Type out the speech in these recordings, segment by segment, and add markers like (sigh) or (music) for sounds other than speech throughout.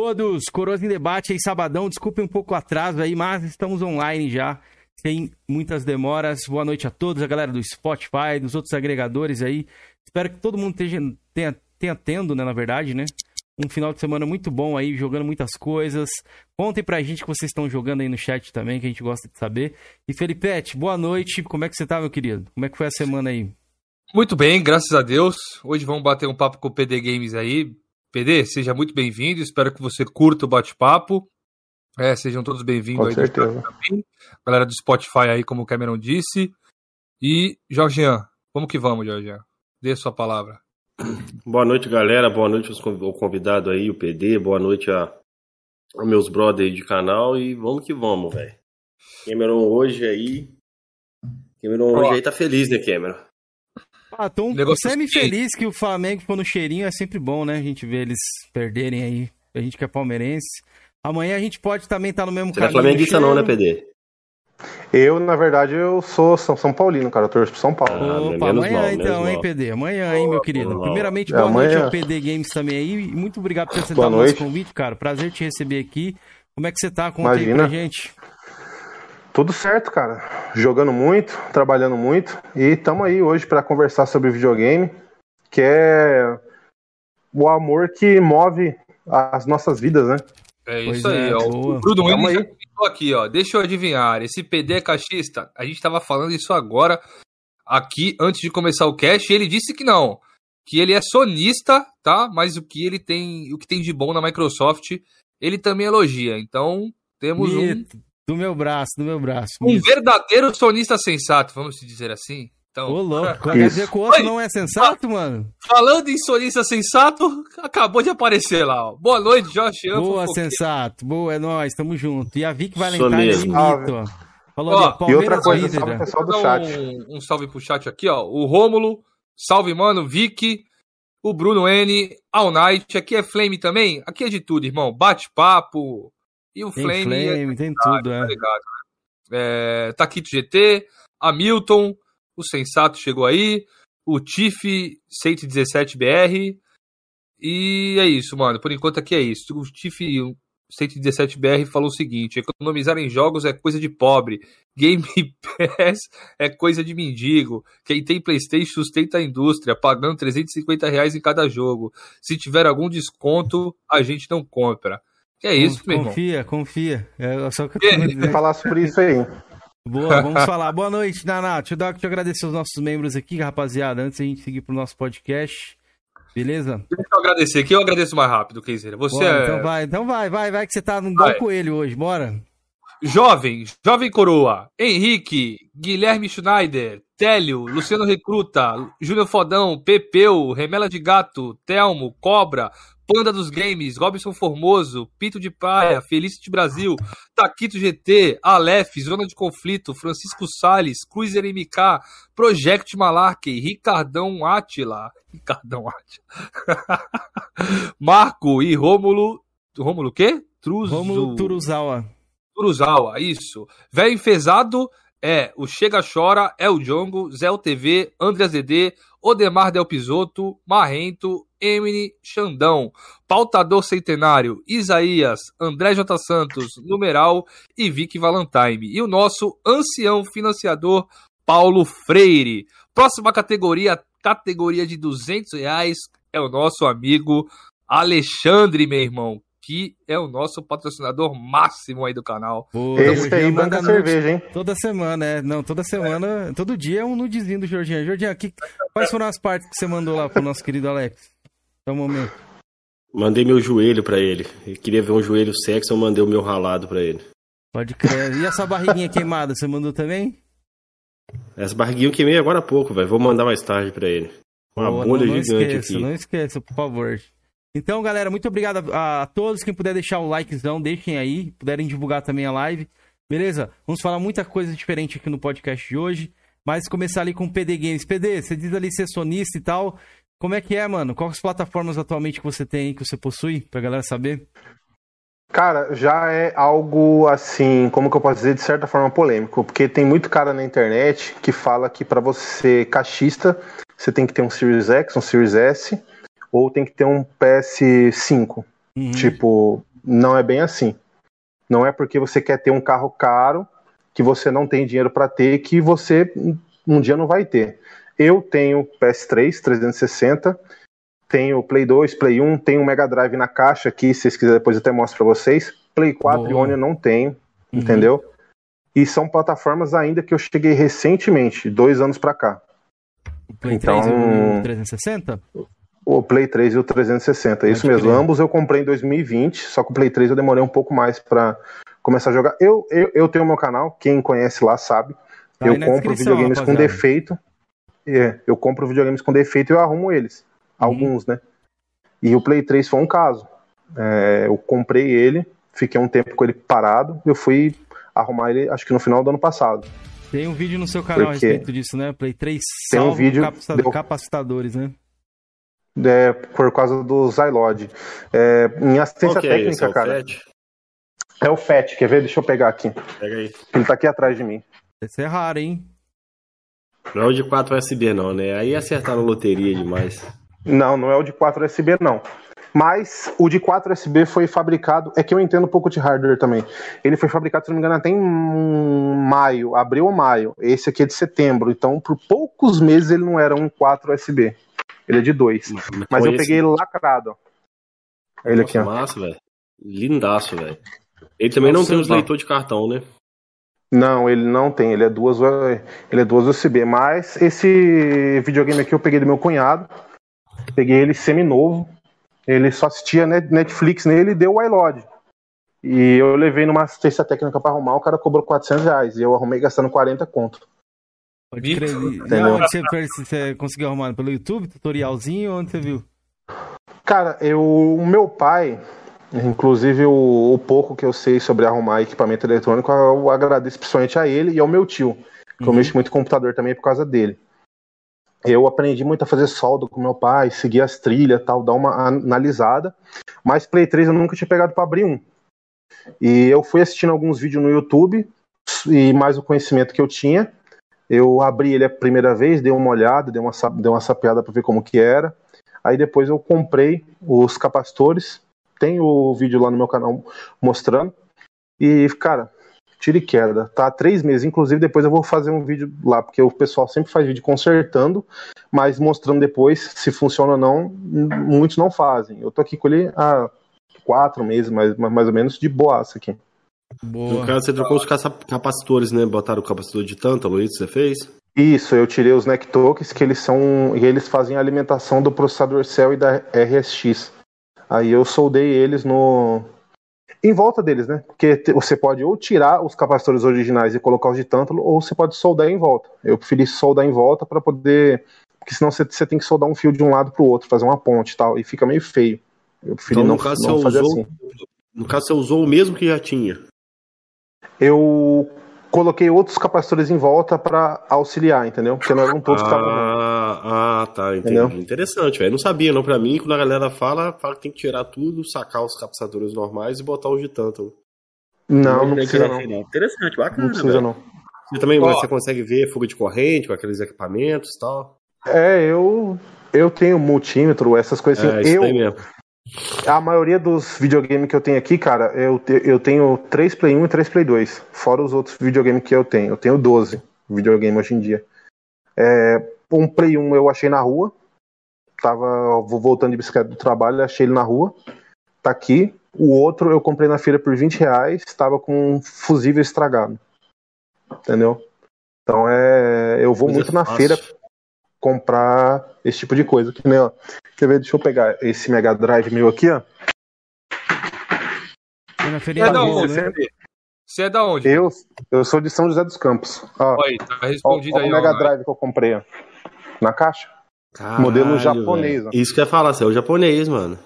todos. Coroas em debate aí, sabadão. Desculpem um pouco o atraso aí, mas estamos online já, sem muitas demoras. Boa noite a todos, a galera do Spotify, dos outros agregadores aí. Espero que todo mundo esteja, tenha, tenha tendo, né, na verdade, né? Um final de semana muito bom aí, jogando muitas coisas. Contem pra gente que vocês estão jogando aí no chat também, que a gente gosta de saber. E Felipete, boa noite. Como é que você tá, meu querido? Como é que foi a semana aí? Muito bem, graças a Deus. Hoje vamos bater um papo com o PD Games aí. PD, seja muito bem-vindo. Espero que você curta o bate-papo. É, sejam todos bem-vindos aí. Certeza. Também. Galera do Spotify aí, como o Cameron disse. E, Jorgian, vamos que vamos, Jorgian. Dê a sua palavra. Boa noite, galera. Boa noite ao convidado aí, o PD. Boa noite a, aos meus brothers aí de canal. E vamos que vamos, velho. Cameron hoje aí. Cameron hoje aí tá feliz, né, Cameron? Ah, tô semi-feliz que o Flamengo ficou no cheirinho, é sempre bom, né? A gente ver eles perderem aí. A gente que é palmeirense. Amanhã a gente pode também estar tá no mesmo Você caminho. Não é flamenguista não, né, PD? Eu, na verdade, eu sou São, São Paulino, cara. Eu torço pro São Paulo. Ah, Opa, amanhã mal, então, hein, PD? Amanhã, hein, meu querido. Primeiramente, boa é, noite ao PD Games também aí. E muito obrigado por ter aceitado o nosso convite, cara. Prazer te receber aqui. Como é que você tá? Conta Imagina. aí pra gente. Tudo certo, cara. Jogando muito, trabalhando muito e estamos aí hoje para conversar sobre videogame, que é o amor que move as nossas vidas, né? É isso pois aí, é, ó. Boa. O Bruno Williams aqui, ó. Deixa eu adivinhar. Esse PD é cachista? A gente estava falando isso agora, aqui, antes de começar o cast, e ele disse que não. Que ele é sonista, tá? Mas o que ele tem, o que tem de bom na Microsoft, ele também elogia. Então, temos Mito. um do meu braço, do meu braço. Um isso. verdadeiro sonista sensato, vamos dizer assim. Então, Ô, louco, quer dizer que o outro Oi, não é sensato, mano? Falando em sonista sensato, acabou de aparecer lá, ó. Boa noite, Josh. Boa, sensato. Boa, é nóis, tamo junto. E a Vic Valentine de mito, ó. Falou ó, ali, e outra coisa, salve pessoal do chat. Um, um, salve pro chat aqui, ó. O Rômulo, salve, mano, Vic, o Bruno N, All Night, aqui é Flame também? Aqui é de tudo, irmão. Bate-papo, e o tem Flame. Flame, é... tem tudo, é. Tá ligado, né? é Taquito GT, Hamilton, o Sensato chegou aí, o Tiff 117BR. E é isso, mano. Por enquanto aqui é isso. O Tiff 117BR falou o seguinte: economizar em jogos é coisa de pobre. Game (laughs) Pass é coisa de mendigo. Quem tem PlayStation sustenta a indústria, pagando 350 reais em cada jogo. Se tiver algum desconto, a gente não compra. Que é isso, meu Confia, irmão. confia. É só que eu tenho falar sobre isso aí. Boa, vamos falar. Boa noite, Naná. Deixa eu, dar, deixa eu agradecer os nossos membros aqui, rapaziada, antes da gente seguir pro nosso podcast. Beleza? Deixa eu agradecer aqui, eu agradeço mais rápido, Keizeira. Você Bora, é... Então vai, então vai, vai, vai, que você tá num bom coelho hoje, bora. Jovem, Jovem Coroa, Henrique, Guilherme Schneider, Télio, Luciano Recruta, Júnior Fodão, Pepeu, Remela de Gato, Telmo, Cobra, Panda dos Games, Robson Formoso, Pito de Praia, Felicity Brasil, Taquito GT, Aleph, Zona de Conflito, Francisco Sales, Cruiser MK, Project Malarkey, Ricardão Atila, Ricardão Atila, (laughs) Marco e Rômulo, Rômulo o quê? Truzo... Rômulo Turuzawa. Turuzawa, isso. Velho enfesado é o Chega Chora, El Jongo, Zé TV, André ZD, Odemar Del Pisoto, Marrento, Emily Xandão, Pautador Centenário, Isaías, André J. Santos, Numeral e Vicky Valentine. E o nosso ancião financiador, Paulo Freire. Próxima categoria, categoria de 200 reais, é o nosso amigo Alexandre, meu irmão que é o nosso patrocinador máximo aí do canal. Pô, Esse aí manda cerveja, hein? Toda semana, é. Não, toda semana, todo dia é um nudezinho do Jorginho. Jorginho, aqui, quais foram as partes que você mandou lá pro nosso querido Alex? O momento. Mandei meu joelho para ele. Ele queria ver um joelho sexy, eu mandei o meu ralado para ele. Pode crer. E essa barriguinha (laughs) queimada, você mandou também? Essa barriguinha eu queimei agora há pouco, velho. Vou mandar mais tarde para ele. Uma Pô, bolha não, não gigante esqueça, aqui. Não esqueça, por favor. Então, galera, muito obrigado a, a, todos. Quem puder deixar o likezão, deixem aí. Puderem divulgar também a live. Beleza? Vamos falar muita coisa diferente aqui no podcast de hoje. Mas começar ali com o PD Games. PD, você diz ali ser sonista e tal. Como é que é, mano? Quais plataformas atualmente que você tem aí, que você possui, pra galera saber? Cara, já é algo assim, como que eu posso dizer, de certa forma polêmico, porque tem muito cara na internet que fala que para você ser caixista, você tem que ter um Series X, um Series S, ou tem que ter um PS5. Uhum. Tipo, não é bem assim. Não é porque você quer ter um carro caro que você não tem dinheiro para ter que você um dia não vai ter. Eu tenho PS3 360, tenho Play 2, Play 1, tenho Mega Drive na caixa aqui, se vocês quiserem depois eu até mostro para vocês. Play 4 Boa. e One eu não tenho, uhum. entendeu? E são plataformas ainda que eu cheguei recentemente, dois anos para cá. O Play então, 3 e o 360? O Play 3 e o 360, Pode isso mesmo. Crer. Ambos eu comprei em 2020, só que o Play 3 eu demorei um pouco mais para começar a jogar. Eu, eu, eu tenho meu canal, quem conhece lá sabe. Tá eu compro videogames rapaziada. com defeito. É, eu compro videogames com defeito e eu arrumo eles. Uhum. Alguns, né? E o Play 3 foi um caso. É, eu comprei ele, fiquei um tempo com ele parado, eu fui arrumar ele, acho que no final do ano passado. Tem um vídeo no seu canal Porque a respeito disso, né? Play 3 tem um vídeo deu... capacitadores, né? É, por causa do Zylod. É, em assistência okay, técnica, é cara. FAT? É o FAT, quer ver? Deixa eu pegar aqui. Pega aí. Ele tá aqui atrás de mim. Esse é raro, hein? Não é o de 4 USB, não, né? Aí acertaram loteria demais. Não, não é o de 4 USB, não. Mas o de 4 USB foi fabricado. É que eu entendo um pouco de hardware também. Ele foi fabricado, se não me engano, até em maio, abril ou maio. Esse aqui é de setembro. Então, por poucos meses, ele não era um 4 USB. Ele é de 2. Mas eu peguei ele lacrado. Ele aqui, ó. Massa, velho. Lindaço, velho. Ele também não, não tem os leitor de cartão, né? Não, ele não tem, ele é duas, ele é duas USB. Mas esse videogame aqui eu peguei do meu cunhado, peguei ele semi-novo, ele só assistia Netflix nele e deu o iLod. E eu levei numa assistência técnica para arrumar, o cara cobrou 400 reais e eu arrumei gastando 40 conto. Pode crer. Não, você, você conseguiu arrumar pelo YouTube, tutorialzinho, onde você viu? Cara, eu, o meu pai, Inclusive, o, o, pouco que eu sei sobre arrumar equipamento eletrônico, eu agradeço principalmente a ele e ao meu tio, que uhum. eu mexo muito computador também por causa dele. Eu aprendi muito a fazer solda com meu pai, seguir as trilhas tal, dar uma analisada. Mas Play 3 eu nunca tinha pegado para abrir um. E eu fui assistindo alguns vídeos no YouTube, e mais o conhecimento que eu tinha. Eu abri ele a primeira vez, dei uma olhada, dei uma, dei uma sapeada para ver como que era. Aí depois eu comprei os capacitores tem o vídeo lá no meu canal mostrando. E, cara, tira e queda. Tá há três meses. Inclusive, depois eu vou fazer um vídeo lá, porque o pessoal sempre faz vídeo consertando, mas mostrando depois se funciona ou não. Muitos não fazem. Eu tô aqui com ele há quatro meses, mais, mais ou menos, de boaça aqui. Boa. No caso, você trocou os capacitores, né? Botaram o capacitor de tântalo, isso você fez? Isso, eu tirei os Nectokes, que eles são. E eles fazem a alimentação do processador Cell e da RSX. Aí eu soldei eles no. Em volta deles, né? Porque você pode ou tirar os capacitores originais e colocar os de tântalo, ou você pode soldar em volta. Eu preferi soldar em volta para poder. Porque senão você, você, tem que soldar um fio de um lado pro outro, fazer uma ponte e tal. E fica meio feio. Eu preferi então, não, caso, não fazer usou, assim. No caso, você usou o mesmo que já tinha. Eu coloquei outros capacitores em volta para auxiliar, entendeu? Porque não eram todos ah, estavam. Ah, tá, entendi. Entendeu? Interessante, velho. Não sabia, não. Pra mim, quando a galera fala, fala que tem que tirar tudo, sacar os capacitores normais e botar os de tanto. Não, não, não precisa não. Interessante, bacana. Não precisa véio. não. Você também você consegue ver fuga de corrente com aqueles equipamentos e tal? É, eu eu tenho multímetro, essas coisas assim. É, isso eu, mesmo. A maioria dos videogames que eu tenho aqui, cara, eu, te, eu tenho 3 Play 1 e 3 Play 2. Fora os outros videogames que eu tenho. Eu tenho 12 videogames hoje em dia. É, um Play 1 eu achei na rua. Tava voltando de bicicleta do trabalho, achei ele na rua. Tá aqui. O outro eu comprei na feira por 20 reais. Tava com um fusível estragado. Entendeu? Então é. Eu vou muito na feira comprar esse tipo de coisa. Que nem, ó, quer ver? Deixa eu pegar esse Mega Drive meu aqui, ó. Você é da onde? Né? Você é da onde? Eu, eu sou de São José dos Campos. Ó, Oi, tá respondido ó, ó aí. o Mega Drive que eu comprei, ó. Na caixa. Caralho, Modelo japonês. Isso que eu ia falar, você é o japonês, mano.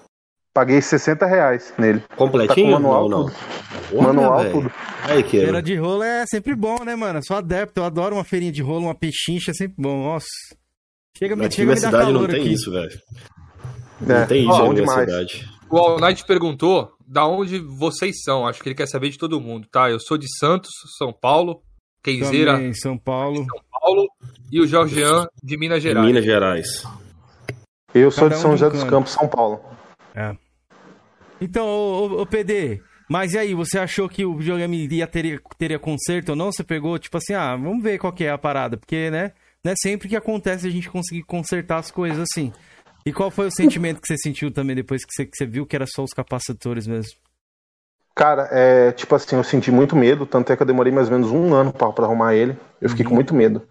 Paguei 60 reais nele. Completinho? Tá manual, não, não. Tudo. manual, véio. tudo. Aí, que Feira de rolo é sempre bom, né, mano? sou adepto, eu adoro uma feirinha de rolo, uma pechincha, é sempre bom. Nossa. Chega, aqui chega na cidade não tem aqui. isso, velho. Não é, tem isso na minha cidade. O All Night perguntou da onde vocês são. Acho que ele quer saber de todo mundo, tá? Eu sou de Santos, São Paulo. Kenzeira, São Paulo. São Paulo. E o Jorgean de Minas Gerais. Minas Gerais. Eu sou Cada de São um José dos Campos, São Paulo. É. Então, ô, ô, ô, PD, mas e aí, você achou que o videogame ia teria, teria conserto ou não? Você pegou, tipo assim, ah, vamos ver qual que é a parada, porque, né, não é sempre que acontece a gente conseguir consertar as coisas assim. E qual foi o sentimento que você sentiu também depois que você, que você viu que era só os capacitores mesmo? Cara, é tipo assim, eu senti muito medo, tanto é que eu demorei mais ou menos um ano pra, pra arrumar ele. Eu fiquei Uhum. com muito medo.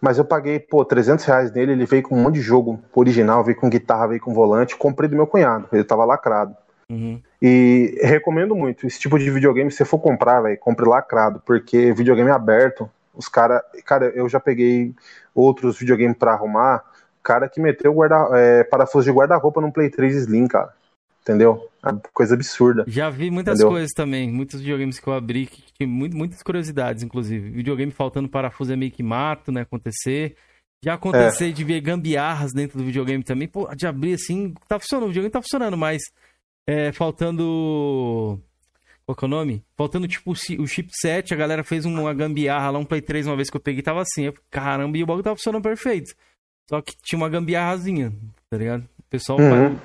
Mas eu paguei, pô, 300 reais nele, ele veio com um monte de jogo original, veio com guitarra, veio com volante, comprei do meu cunhado, ele tava lacrado. Uhum. E recomendo muito, esse tipo de videogame, se você for comprar, velho, compre lacrado, porque videogame aberto, os cara, cara, eu já peguei outros videogames pra arrumar, cara que meteu guarda, é, parafuso de guarda-roupa num Play 3 Slim, cara. Entendeu? É uma coisa absurda. Já vi muitas Entendeu? coisas também, muitos videogames que eu abri, que tinha muitas curiosidades, inclusive. Videogame faltando parafuso é meio que mato, né, acontecer. Já acontecer de ver gambiarras dentro do videogame também. Pô, de abrir assim, tá funcionando, o videogame tá funcionando, mas é, faltando... Qual que é o nome? Faltando, tipo, o chipset, a galera fez uma gambiarra lá, um Play 3 uma vez que eu peguei, tava assim. Eu, caramba, e o bagulho tava funcionando perfeito. Só que tinha uma gambiarrazinha, tá ligado? O pessoal, Uhum.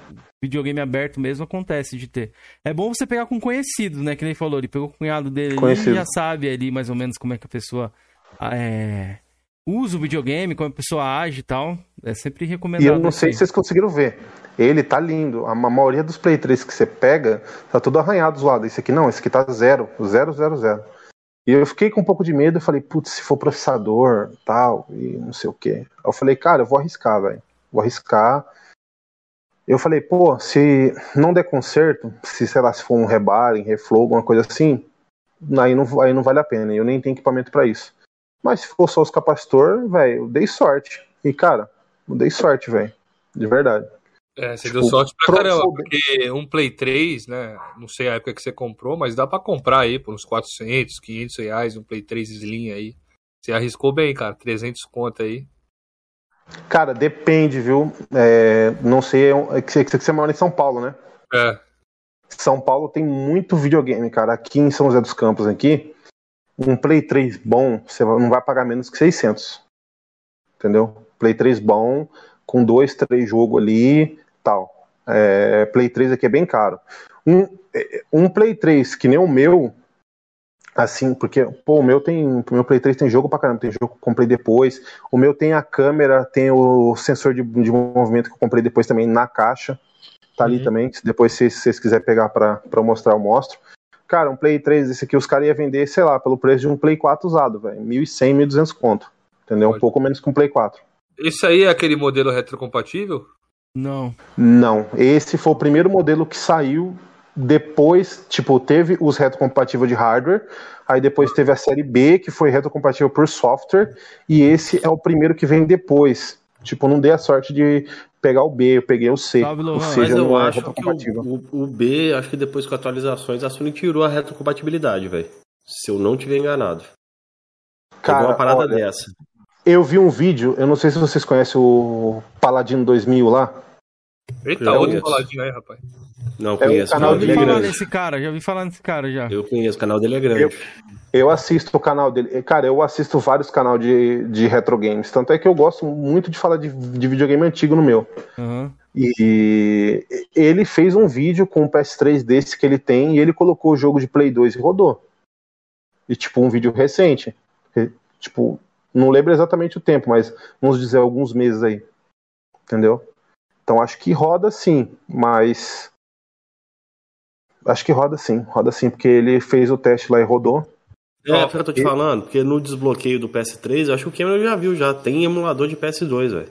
videogame aberto mesmo acontece de ter. É bom você pegar com conhecidos, né? Que nem ele falou, ele pegou com o cunhado dele Conhecido. e já sabe ali mais ou menos como é que a pessoa ah, é, usa o videogame, como a pessoa age e tal. É sempre recomendado. E eu não sei se vocês conseguiram ver. Ele tá lindo. A ma- maioria dos Play 3 que você pega tá tudo arranhado dos lados. Esse aqui não, esse aqui tá zero. Zero, zero, zero. E eu fiquei com um pouco de medo. Eu falei, putz, se for processador tal, e não sei o quê. Aí eu falei, cara, eu vou arriscar, velho. Vou arriscar. Eu falei, pô, se não der conserto, se sei lá, se for um rebar, reflow, alguma coisa assim, aí não, aí não vale a pena. Eu nem tenho equipamento pra isso. Mas se for só os capacitor, velho, eu dei sorte. E, cara, eu dei sorte, velho. De verdade. É, você Tipo, deu sorte pra caramba, porque um Play 3, né? Não sei a época que você comprou, mas dá pra comprar aí por uns 400, 500 reais, um Play 3 Slim aí. Você arriscou bem, cara, 300 conto aí. Cara, depende, viu? É, não sei, é que você, que você mora em São Paulo, né? É, São Paulo tem muito videogame, cara. Aqui em São José dos Campos, aqui, um Play 3 bom, você não vai pagar menos que 600. Entendeu? Play 3 bom, com dois, três jogos ali, tal. É, Play 3 aqui é bem caro. Um, é, um Play 3 que nem o meu, assim, porque, pô, o meu tem, o meu Play 3 tem jogo pra caramba, tem jogo que eu comprei depois. O meu tem a câmera, tem o sensor de, de movimento que eu comprei depois também na caixa. Tá ali Uhum. também. Depois, se, se vocês quiserem pegar pra, pra eu mostrar, eu mostro. Cara, um Play 3, esse aqui, os caras iam vender, sei lá, pelo preço de um Play 4 usado, velho. 1.100, 1.200 conto. Entendeu? Um Olha. pouco menos que um Play 4. esse aí é aquele modelo retrocompatível? Não. Não, esse foi o primeiro modelo que saiu depois, tipo, teve os retrocompatíveis de hardware, aí depois teve a série B, que foi retrocompatível por software, e esse é o primeiro que vem depois. Tipo, não dei a sorte de pegar o B, eu peguei o C. Ou Lohan. Mas seja, eu não é acho que o, o, o B, acho que depois com atualizações, a Sony tirou a retrocompatibilidade, velho. Se eu não tiver enganado. Cara, uma parada olha, dessa. eu vi um vídeo, eu não sei se vocês conhecem o Paladino 2000 lá. Eita, Eu outro conheço. paladinho aí, rapaz. Não É o conheço. O canal canal Já ouvi dele é falar grande. nesse cara, já ouvi falar nesse cara já. Eu conheço, o canal dele é grande. Eu assisto o canal dele. Cara, eu assisto vários canais de, de retro games. Tanto é que eu gosto muito de falar de, de videogame antigo no meu. Aham. E ele fez um vídeo com um PS3 desse que ele tem e ele colocou o jogo de Play 2 e rodou. E tipo, um vídeo recente. Tipo, não lembro exatamente o tempo, mas vamos dizer alguns meses aí. Entendeu? Então acho que roda sim, mas. Acho que roda sim, roda sim, porque ele fez o teste lá e rodou. É, é o que eu tô te falando, porque no desbloqueio do PS3, eu acho que o Cameron já viu, já tem emulador de PS2, velho.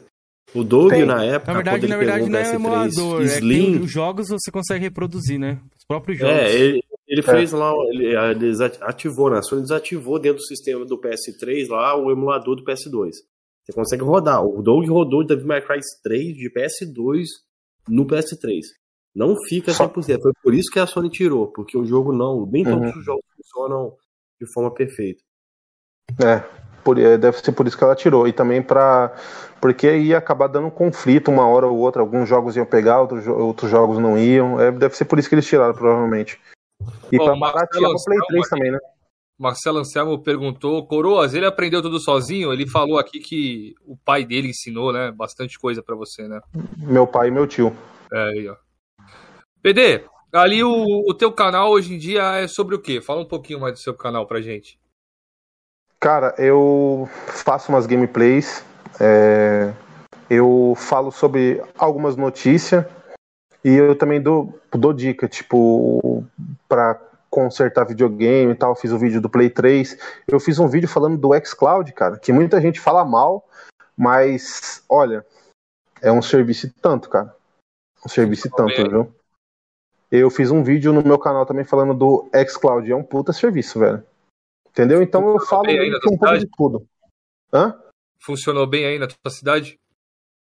O Doug, Tem. na época, Na verdade, quando ele na verdade pegou não um é PS3 emulador. É Slim, tem os jogos você consegue reproduzir, né? Os próprios jogos. É, ele, ele fez lá, ele, ele desativou, né? A Sony desativou dentro do sistema do PS3 lá o emulador do PS2. Você consegue rodar. O Doug rodou Devil May Cry 3 de PS2 no PS3. Não fica Só- 100%. Foi por isso que a Sony tirou, porque o jogo não, nem Uhum. todos os jogos funcionam de forma perfeita. É, por- é, deve ser por isso que ela tirou. E também para Porque ia acabar dando conflito uma hora ou outra. Alguns jogos iam pegar, outros, outros jogos não iam. É, deve ser por isso que eles tiraram, provavelmente. E Bom, pra Marcelo baratear pro Play Anselmo 3 aqui. também, né? Marcelo Anselmo perguntou, Coroas, ele aprendeu tudo sozinho? Ele falou aqui que o pai dele ensinou, né? Bastante coisa pra você, né? Meu pai e meu tio. É aí, ó. PD, Ali o, o teu canal hoje em dia é sobre o quê? Fala um pouquinho mais do seu canal pra gente. Cara, eu faço umas gameplays, é, eu falo sobre algumas notícias e eu também dou, dou dica, tipo, pra consertar videogame e tal. Fiz o vídeo do Play 3. Eu fiz um vídeo falando do xCloud, cara, que muita gente fala mal, mas olha, é um serviço tanto, cara. Um serviço tanto, viu? Eu fiz um vídeo no meu canal também falando do xCloud. É um puta serviço, velho. Entendeu? Então eu falo um pouco de tudo. Hã? Funcionou bem aí na tua cidade?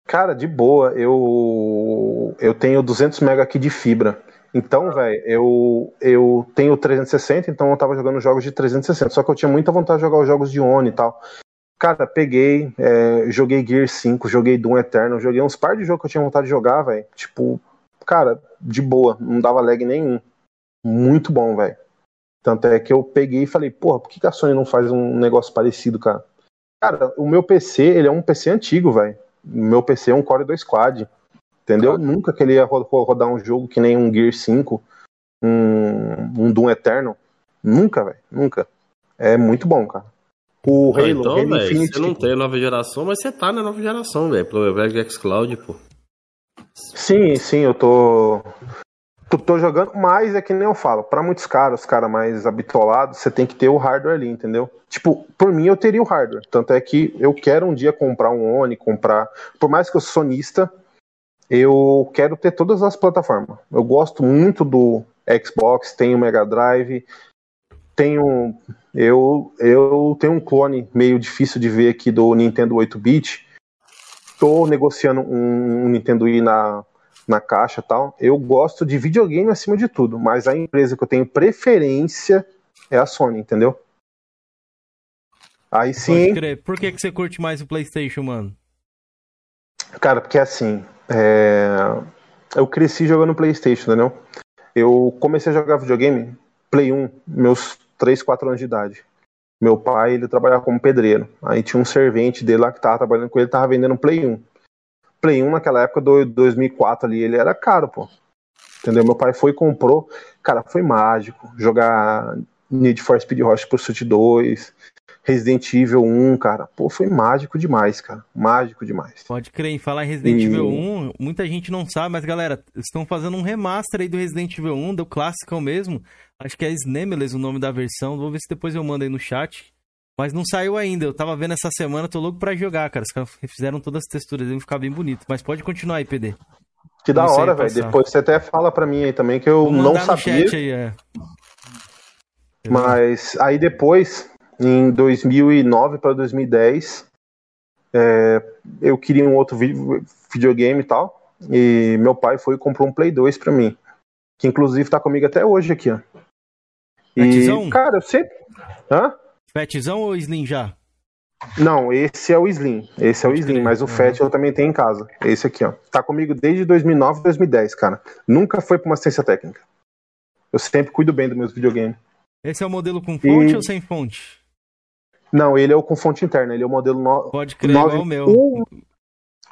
Cara, de boa. Eu eu tenho 200 MB aqui de fibra. Então, velho, eu, eu tenho 360, então eu tava jogando jogos de 360. Só que eu tinha muita vontade de jogar os jogos de One e tal. Cara, peguei, é, joguei Gear 5, joguei Doom Eternal, joguei uns par de jogos que eu tinha vontade de jogar, velho. Tipo, cara, de boa, não dava lag nenhum. Muito bom, velho. Tanto é que eu peguei e falei, porra, por que, a Sony não faz um negócio parecido, cara? Cara, o meu PC, ele é um PC antigo, velho. O meu PC é um Core 2 Quad. Entendeu? Claro. Nunca que ele ia rodar um jogo que nem um Gear 5, um, um Doom Eternal. Nunca, velho. Nunca. É muito bom, cara. O ah, Halo, então, Halo Infinite. Você não tem a nova geração, mas você tá na nova geração, velho. Pro Xbox Cloud, pô. Sim, sim, eu tô. Tô, tô jogando, mas é que nem eu falo, para muitos caras, os caras mais habitualados, você tem que ter o hardware ali, entendeu? Tipo, por mim eu teria o hardware. Tanto é que eu quero um dia comprar um Oni, comprar. Por mais que eu sou sonista, eu quero ter todas as plataformas. Eu gosto muito do Xbox, tenho o Mega Drive, tenho eu eu tenho um clone meio difícil de ver aqui do Nintendo 8-bit. Estou negociando um, um Nintendo Wii na na caixa, tal. Eu gosto de videogame acima de tudo, mas a empresa que eu tenho preferência é a Sony, entendeu? Aí sim. Por que, que você curte mais o PlayStation, mano? Cara, porque assim, é... eu cresci jogando PlayStation, entendeu? Eu comecei a jogar videogame, Play 1, meus 3, 4 anos de idade. Meu pai, ele trabalhava como pedreiro. Aí tinha um servente dele lá que tava trabalhando com ele, tava vendendo Play 1. Play 1 naquela época do 2004 ali, ele era caro, pô. Entendeu? Meu pai foi e comprou. Cara, foi mágico. Jogar Need for Speed Hot Pursuit 2, Resident Evil 1, cara. Pô, foi mágico demais, cara. Mágico demais. Pode crer, em falar em Resident e... Evil 1, muita gente não sabe, mas galera, estão fazendo um remaster aí do Resident Evil 1, do clássico mesmo. Acho que é Snemeles o nome da versão. Vou ver se depois eu mando aí no chat. Mas não saiu ainda. Eu tava vendo essa semana, tô louco pra jogar, cara. Os caras fizeram todas as texturas, devem ficar bem bonito. Mas pode continuar aí, PD. Que da hora, velho. Depois você até fala pra mim aí também que eu não sabia. Aí, é. Mas aí depois em 2009 para 2010, é, eu queria um outro videogame e tal, e meu pai foi e comprou um Play 2 para mim, que inclusive tá comigo até hoje aqui, ó. E, cara, eu sempre... Hã? Fatzão ou Slim já? Não, esse é o Slim. Esse é o Slim, mas o. Fat eu também tenho em casa. Esse aqui, ó. Tá comigo desde 2009, 2010, cara. Nunca foi pra uma assistência técnica. Eu sempre cuido bem dos meus videogames. Esse é o modelo com fonte e... ou sem fonte? Não, ele é o com fonte interna, ele é o modelo no... Pode crer, 9... igual o meu. O,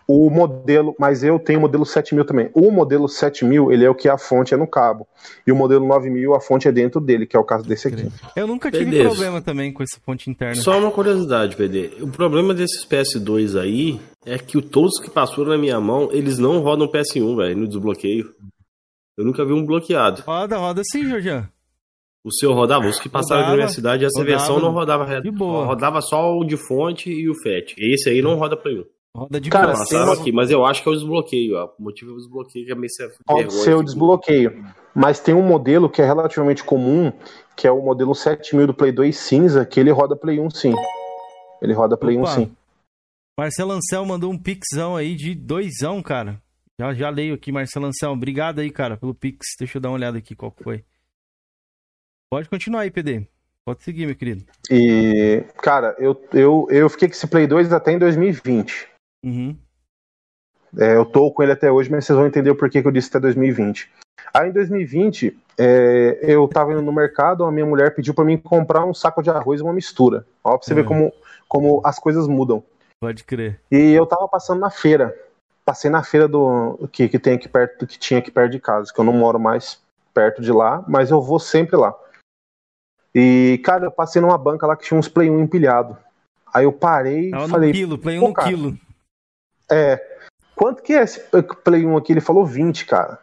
o modelo, mas eu tenho o modelo 7000 também. O modelo 7000, ele é o que a fonte é no cabo. E o modelo 9000, a fonte é dentro dele, que é o caso desse aqui. Eu nunca tive Beleza. problema também com essa fonte interna. Só uma curiosidade, PD. O problema desses PS2 aí é que todos que passaram na minha mão, eles não rodam PS1, velho, no desbloqueio. Eu nunca vi um bloqueado. Roda, roda sim, Jorge. O seu rodava, os que passaram rodava, na minha cidade, essa rodava, versão não rodava de boa. Rodava só o de fonte e o FAT. Esse aí não roda pra mim. Roda de Cara, passaram aqui, mas eu acho que é o desbloqueio. Ó. O motivo é o desbloqueio que é meio Pode ser o desbloqueio. Mas tem um modelo que é relativamente comum, que é o modelo 7000 do Play 2 cinza, que ele roda Play 1 sim. Ele roda Play Opa. 1 sim. Marcelo Ancel mandou um pixão aí de doisão, cara. Já, já leio aqui, Marcelo Ancel. Obrigado aí, cara, pelo pix. Deixa eu dar uma olhada aqui qual foi. Pode continuar aí, PD. Pode seguir, meu querido. E, cara, eu, eu, eu fiquei com esse Play 2 até em 2020. Uhum. É, eu tô com ele até hoje, mas vocês vão entender o porquê que eu disse até 2020. Aí em 2020, é, eu tava indo no mercado, a minha mulher pediu para mim comprar um saco de arroz e uma mistura. Ó, pra você uhum. ver como, como as coisas mudam. Pode crer. E eu tava passando na feira. Passei na feira do que, que tem aqui perto, que tinha aqui perto de casa, que eu não moro mais perto de lá, mas eu vou sempre lá. E, cara, eu passei numa banca lá que tinha uns Play 1 empilhado. Aí eu parei e falei. quilo, Play 1 "Pô, no cara, quilo. É. Quanto que é esse Play 1 aqui? Ele falou 20, cara.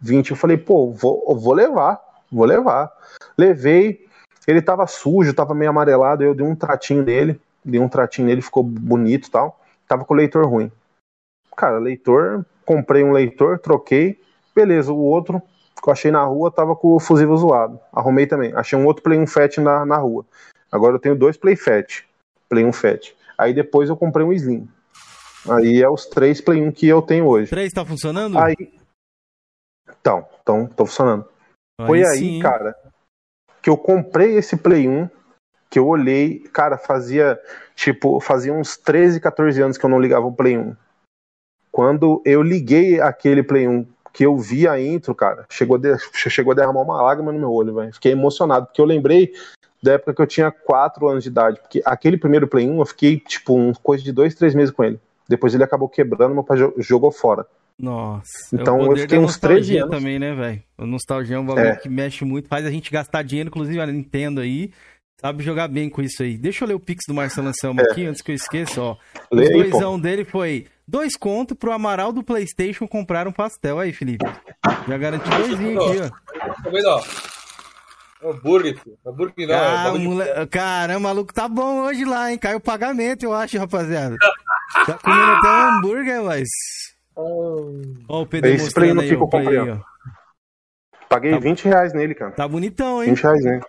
20. Eu falei, pô, vou, vou levar. Vou levar. Levei. Ele tava sujo, tava meio amarelado. Eu dei um tratinho nele. Dei um tratinho nele, ficou bonito e tal. Tava com o leitor ruim. Cara, leitor. Comprei um leitor, troquei. Beleza, o outro que eu achei na rua tava com o fusível zoado. Arrumei também. Achei um outro Play 1 Fat na, na rua. Agora eu tenho dois Play Fat. Play 1 Fat. Aí depois eu comprei um Slim. Aí é os três Play 1 que eu tenho hoje. 3 tá funcionando? Aí. Então, então, tô funcionando. Foi aí, sim. cara, que eu comprei esse Play 1, que eu olhei, cara, fazia, tipo, fazia uns 13, 14 anos que eu não ligava o Play 1. Quando eu liguei aquele Play 1, que eu vi a intro, cara, chegou a, de- chegou a derramar uma lágrima no meu olho, velho. Fiquei emocionado, porque eu lembrei da época que eu tinha 4 anos de idade, porque aquele primeiro Play 1 eu fiquei, tipo, um, coisa de 2, 3 meses com ele. Depois ele acabou quebrando, meu pai jo- jogou fora. Nossa. Então, é o eu fiquei uns 13 nostalgia anos. também, né, velho? A nostalgia é um bagulho É. que mexe muito, faz a gente gastar dinheiro, inclusive a Nintendo aí. Sabe jogar bem com isso aí. Deixa eu ler o pix do Marcelo Anselmo aqui, antes que eu esqueça, ó. É. Lê pô. doisão dele foi dois contos pro Amaral do Playstation comprar um pastel. Aí, Felipe. Já garanti doisinho aqui, ó. Tá vendo, ó? Hambúrguer, filho. Hambúrguer não, é Ah, mole... Caramba, o maluco tá bom hoje lá, hein? Caiu o pagamento, eu acho, rapaziada. Tá comendo até um hambúrguer, mas. Ó, o Pedro Esse Play no aí, o Play aí, ó. ó. Paguei Tá- 20 reais nele, cara. Tá bonitão, hein? 20 reais nele.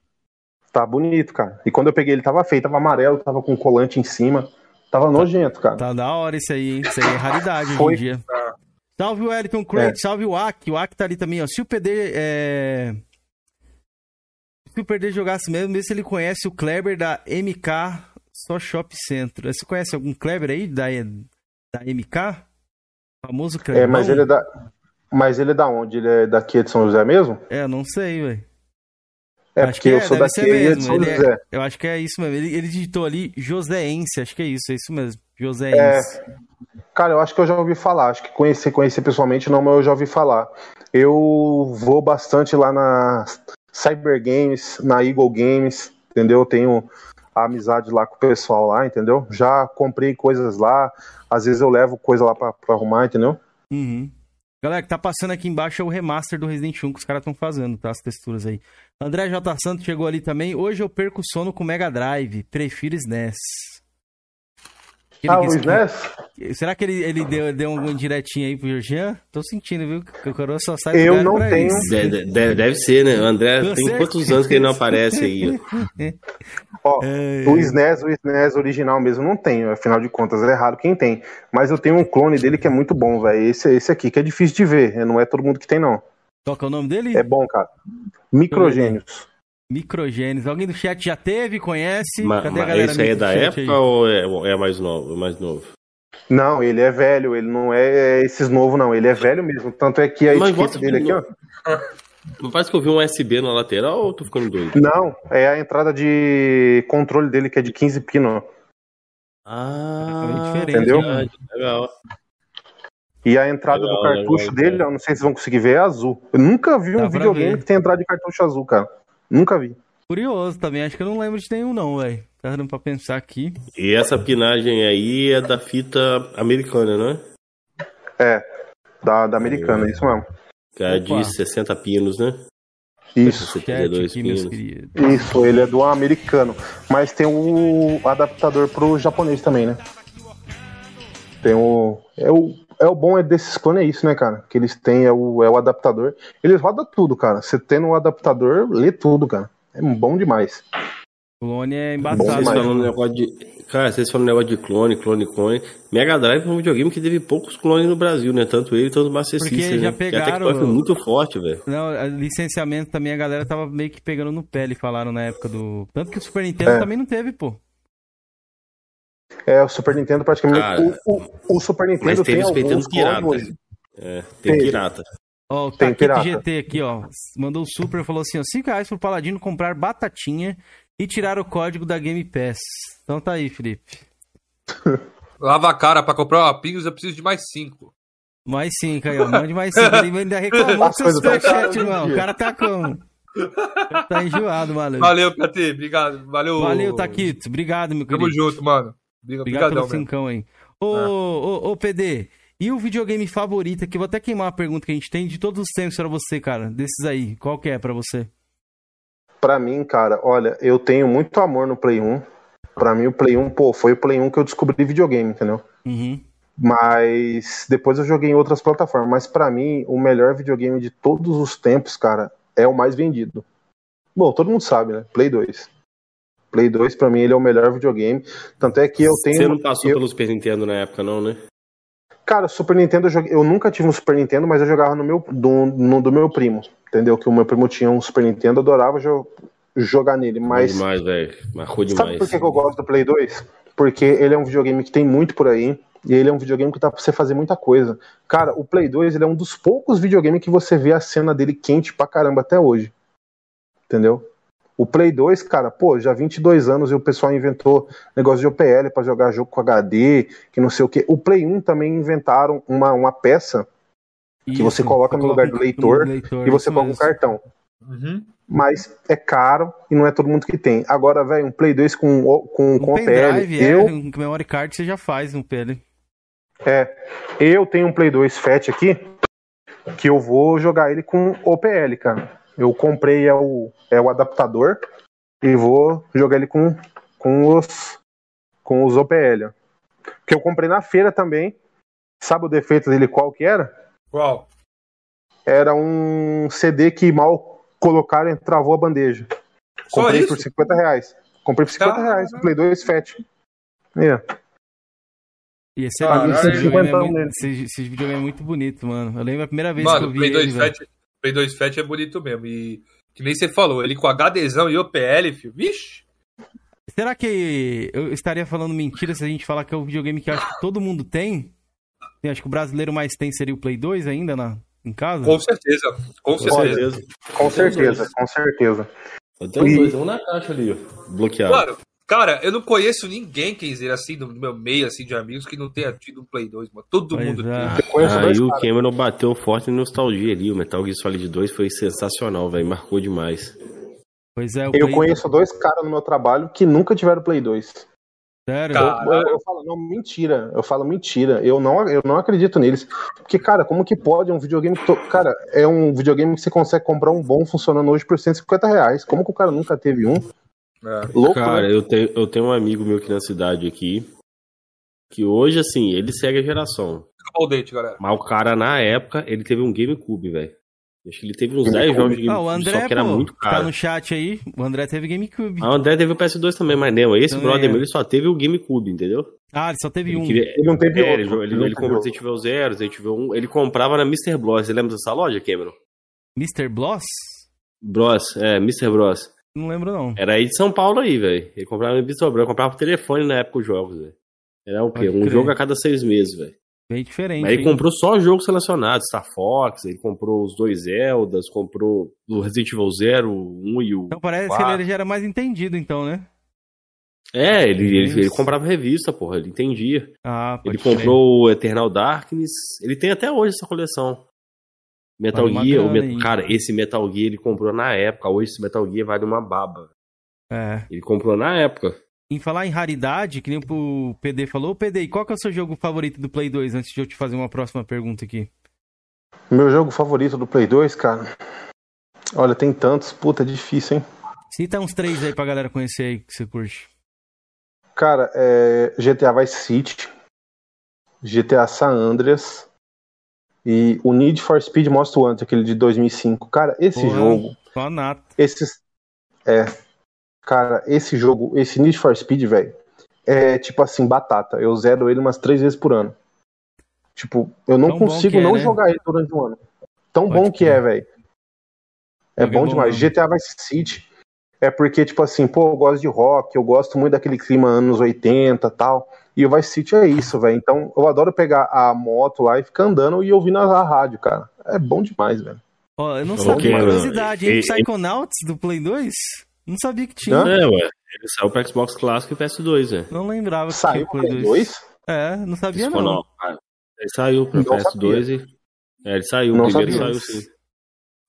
Tá bonito, cara. E quando eu peguei ele tava feio, tava amarelo, tava com colante em cima. Tava nojento, cara. Tá da hora isso aí, hein? Isso aí é raridade hoje em dia. Salve o Wellington Crate, salve o Aki. O Aki tá ali também, ó. Se o PD é... Se o PD jogasse mesmo, vê se ele conhece o Kleber da MK Só Shop Centro. Você conhece algum Kleber aí da, da MK? Famoso Kleber? É, mas ele é da. Mas ele é da onde? Ele é daqui de São José mesmo? É, não sei, velho. É, Acho porque que eu é, sou deve daqui e ele é São ele é- José. Eu acho que é isso mesmo. Ele, ele digitou ali Joséense, acho que é isso, é isso mesmo. Joséense. Cara, eu acho que eu já ouvi falar. Acho que conhecer, conhecer pessoalmente não, mas eu já ouvi falar. Eu vou bastante lá na Cyber Games, na Eagle Games, entendeu? Eu tenho a amizade lá com o pessoal lá, entendeu? Já comprei coisas lá. Às vezes eu levo coisa lá pra, pra arrumar, entendeu? Uhum. Galera, que tá passando aqui embaixo é o remaster do Resident 1 que os caras estão fazendo, tá? As texturas aí. André J. Santos chegou ali também. Hoje eu perco sono com Mega Drive. Prefiro SNES. Ele Ah, o SNES? Será que ele, ele deu, deu um indiretinho aí pro Jean? Tô sentindo, viu? Que o coroa só sai do Eu não tenho. isso. De- de- deve ser, né? O André Com tem quantos anos que ele não aparece aí? Ó, (laughs) É, o SNES, o SNES original mesmo não tenho, afinal de contas é raro quem tem. Mas eu tenho um clone dele que é muito bom, velho. Esse, esse aqui, que é difícil de ver, não é todo mundo que tem, não. Qual que é o nome dele? É bom, cara. Microgênios. Microgênios. Alguém do chat já teve, conhece? Ma- Cadê a galera Esse aí é da época aí? ou é, é mais novo? Mais novo? Não, ele é velho, ele não é esses novos, não. Ele é velho mesmo. Tanto é que a Mas etiqueta dele aqui, ó. (laughs) Não parece que eu vi um USB na lateral ou tô ficando doido? Não, é a entrada de controle dele que é de 15 pino. Ah, diferente, Entendeu? Legal. E a entrada Legal, do cartucho legal, dele, eu não sei se vocês vão conseguir ver, é azul. Eu nunca vi Dá um videogame ver. que tem entrada de cartucho azul, cara. Nunca vi. Curioso também, acho que eu não lembro de nenhum, não, velho. Tá dando pra pensar aqui. E essa pinagem aí é da fita americana, não é? É, da, da americana, é isso mesmo. Que é Opa. de 60 pinos, né? Isso, 72 Chat aqui, queridos. isso, ele é do americano. Mas tem o adaptador pro japonês também, né? Tem o. É o, é o bom é desses clones, é isso, né, cara? Que eles têm é o, é o adaptador. Eles rodam tudo, cara. Você tendo um adaptador, lê tudo, cara. É bom demais. Clone é Bom embaçado. Vocês demais. falam um negócio de. Cara, vocês falam um negócio de clone, clone, clone. Mega Drive é um videogame que teve poucos clones no Brasil, né? Tanto ele quanto o Master Porque System, já né? Que pegaram- Tectoy foi muito forte, velho. Não, a- licenciamento também a galera tava meio que pegando no pé, eles falaram na época do. Tanto que o Super Nintendo É. também não teve, pô. É, o Super Nintendo praticamente. Cara, o, o, o Super Nintendo Mas tem teve alguns clones pirata. hoje. É, tem pirata. Ó, o Tem Taquito pirata. GT aqui, ó. Mandou o super falou assim, ó. 5 reais pro Paladino comprar batatinha e tirar o código da Game Pass. Então tá aí, Felipe. (laughs) Lava a cara pra comprar uma Pingos, eu preciso de mais cinco. Mas sim, Caio, mande mais sim. Ele ainda reclamou do seu superchat, irmão. O dia. cara tá como? O (laughs) tá enjoado, maluco. Valeu, KT. Obrigado. Valeu. Valeu, Taquito. Obrigado, meu Tamo querido. junto, mano. Obrigado, pelo cincão aí. Ô, ô, ô, PD, e o videogame favorito, aqui, vou até queimar a pergunta que a gente tem de todos os tempos pra você, cara. Desses aí, qual que é pra você? Pra mim, cara, olha, eu tenho muito amor no Play 1. Pra mim, o Play 1, pô, foi o Play 1 que eu descobri videogame, entendeu? Uhum. Mas depois eu joguei em outras plataformas. Mas pra mim, o melhor videogame de todos os tempos, cara, é o mais vendido. Bom, todo mundo sabe, né? Play 2. Play 2, pra mim, ele é o melhor videogame. Tanto é que eu tenho. Você não passou eu- pelo Super Nintendo na época, não, né? Cara, Super Nintendo eu, joguei- eu nunca tive um Super Nintendo, mas eu jogava no meu do, no- do meu primo. Entendeu? Que o meu primo tinha um Super Nintendo, adorava jo- jogar nele. Mas Demais, velho. Marcou sabe demais. por que, que eu gosto do Play 2? Porque ele é um videogame que tem muito por aí. E ele é um videogame que dá pra você fazer muita coisa. Cara, o Play 2 ele é um dos poucos videogames que você vê a cena dele quente pra caramba até hoje. Entendeu? O Play 2, cara, pô, já 22 anos e o pessoal inventou negócio de OPL pra jogar jogo com HD, que não sei o quê. O Play 1 também inventaram uma, uma peça Que você coloca no lugar do leitor e você coloca um cartão. Uhum. Mas é caro e não é todo mundo que tem. Agora, velho, um Play 2 com, o- com, com Um OPL. pendrive, é, Eu, um memory card você já faz um PL. é, eu tenho um Play 2 Fat aqui que eu vou jogar ele com OPL, cara. Eu comprei é o, é o adaptador e vou jogar ele com, com os com os OPL. Que eu comprei na feira também. Sabe o defeito dele qual que era? Qual? Era um CD que mal colocaram e travou a bandeja. Só Comprei isso? por 50 reais. Comprei por 50 Caramba. reais, o Play 2 Fat. É. E esse, Caralho, esse, esse videogame é muito, esse, esse videogame é muito bonito, mano. Eu lembro a primeira vez que Mano, eu o vi Play 2 ele, velho. Play 2 Fat é bonito mesmo. E que nem você falou, ele com HDzão e OPL, filho. Vixe! Será que eu estaria falando mentira se a gente falar que é o videogame que acho que todo mundo tem? Eu acho que o brasileiro mais tem seria o Play 2 ainda na, em casa? Com certeza. Com certeza. Com certeza, com certeza. Eu tenho dois, um na caixa ali, ó, bloqueado. Mano, cara, eu não conheço ninguém, quer dizer, assim, do meu meio assim, de amigos que não tenha tido um Play 2, mano. Todo Pois mundo é. tem. Aí o. Cameron bateu forte em nostalgia ali. O Metal Gear Solid 2 foi sensacional, velho. Marcou demais. Pois é, o Eu Play... conheço dois caras no meu trabalho que nunca tiveram Play 2. Sério? Cara, Eu, eu- eu falo, não, mentira. Eu falo mentira. Eu não, eu não acredito neles. Porque, cara, como que pode um videogame que. to- Cara, é um videogame que você consegue comprar um bom funcionando hoje por 150 reais. Como que o cara nunca teve um? É. Louco, Cara, né? eu tenho, eu tenho um amigo meu aqui na cidade aqui. Que hoje, assim, ele segue a geração. Acabou o dente, galera. Mas o cara, na época, ele teve um GameCube, velho. Acho que ele teve uns 10 jogos de Ah, GameCube, o André, só que era pô, muito tá caro. no chat aí, o André teve GameCube. Ah, o André teve o PS2 também, mas não, esse Também brother é. meu, ele só teve o GameCube, entendeu? Ah, ele só teve Ele, um. queria- Ele não teve é, ele, outro. ele, Ele não ele teve comprou outro. Resident Evil 0, Resident Evil 1, ele comprava na Mr. Bloss. Você lembra dessa loja, Cameron? Mr. Bloss? Bros, é, Mr. Bros. Não lembro, não. Era aí de São Paulo aí, velho. Ele comprava no Mr. Bros, comprava por telefone na época os jogos, velho. Era o quê? Pode Um crer. jogo a cada seis meses, velho. Bem diferente. Mas ele hein? comprou só jogos selecionados, Star Fox, ele comprou os dois Zeldas, comprou o Resident Evil 0, 1 e o. Então parece quatro. que ele já era mais entendido, então, né? É, ele, ele, ele comprava revista, porra, ele entendia. Ah, Ele comprou o Eternal Darkness. Ele tem até hoje essa coleção. Metal Vale Gear, Met- cara, esse Metal Gear ele comprou na época. Hoje esse Metal Gear vale uma baba. É. Ele comprou na época. Em falar em raridade, que nem o PD falou, PD, e qual que é o seu jogo favorito do Play 2? Antes de eu te fazer uma próxima pergunta aqui. Meu jogo favorito do Play 2, cara. Olha, tem tantos. Puta, é difícil, hein? Cita uns três aí pra galera conhecer aí que você curte. Cara, é GTA Vice City, GTA San Andreas e o Need for Speed Most Wanted, aquele de 2005. Cara, esse Porra. jogo, Só esses é, cara, esse jogo, esse Need for Speed, velho, é tipo assim, batata. Eu zero ele umas três vezes por ano. Tipo, eu não Tão bom consigo é, não né? jogar ele durante um ano. Tão Pode bom que é, velho. É bom bom demais. mesmo. GTA Vice City é porque, tipo assim, pô, eu gosto de rock, eu gosto muito daquele clima anos 80 e tal. E o Vice City é isso, velho. Então, eu adoro pegar a moto lá e ficar andando e ouvindo a, rádio, cara. É bom demais, velho. Ó, eu não sabia, mano. curiosidade, hein? E- Psychonauts do Play 2? Não sabia que tinha. Hã? É, ué. Ele saiu pro Xbox Clássico e PS2, velho. Não lembrava que Saiu tinha pro Play Play 2. 2? É, não sabia não. Psychonaut, cara. Ele saiu pra Não PS2 e. É, ele saiu, o Não primeiro sabia. saiu sim.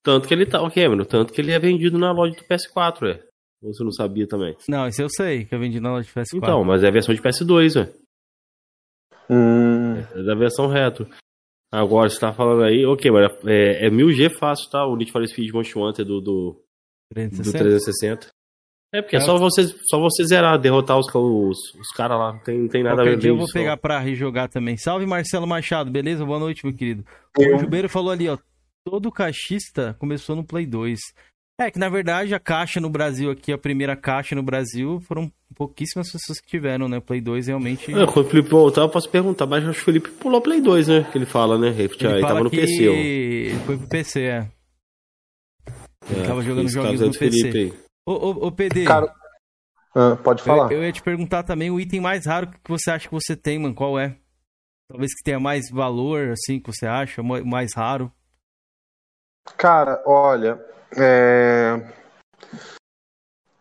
Tanto que ele tá, o Cameron, tanto que ele é vendido na loja do PS4, é. Você não sabia também. Não, isso eu sei, que eu vendi na loja de PS4. Então, mas é a versão de PS2, ué. Hum, É da versão retro. Agora, você tá falando aí, ok, mas é, é 1000G fácil, tá? O Need for Speed Most Wanted do, do, do 360. 360. É porque é É. só você, só você zerar, derrotar os, os, os caras lá. Não tem, não tem nada a ver dia eu com vou isso, pegar pra rejogar também. Salve Marcelo Machado, beleza? Boa noite, meu querido. Eu- O Jubeiro falou ali, ó. Todo caixista começou no Play 2. É que na verdade a caixa no Brasil aqui, a primeira caixa no Brasil, foram pouquíssimas pessoas que tiveram, né? Play 2 realmente. É, quando o Felipe voltar, eu posso perguntar, mas acho que o Felipe pulou Play 2, né? Que ele fala, né? Ele, Ele fala tava no que PC, ó. Ele foi pro PC, é. Ele É, tava jogando esse joguinhos é no do Felipe PC. aí. Ô, ô, ô PD, Cara, ah, pode falar. eu, eu ia te perguntar também o item mais raro que você acha que você tem, mano. Qual é? Talvez que tenha mais valor, assim, que você acha, mais raro. Cara, olha, é,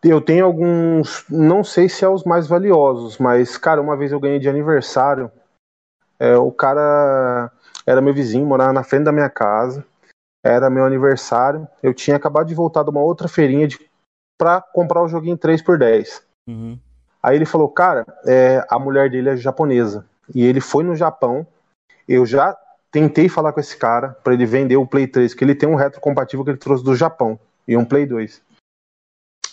eu tenho alguns, não sei se é os mais valiosos, mas, cara, uma vez eu ganhei de aniversário, é, o cara era meu vizinho, morava na frente da minha casa, era meu aniversário, eu tinha acabado de voltar de uma outra feirinha de, pra comprar o joguinho 3 por 10 Uhum. Aí ele falou, cara, é, a mulher dele é japonesa. E ele foi no Japão. Eu já tentei falar com esse cara pra ele vender o Play 3, que ele tem um retrocompatível que ele trouxe do Japão e um Play 2.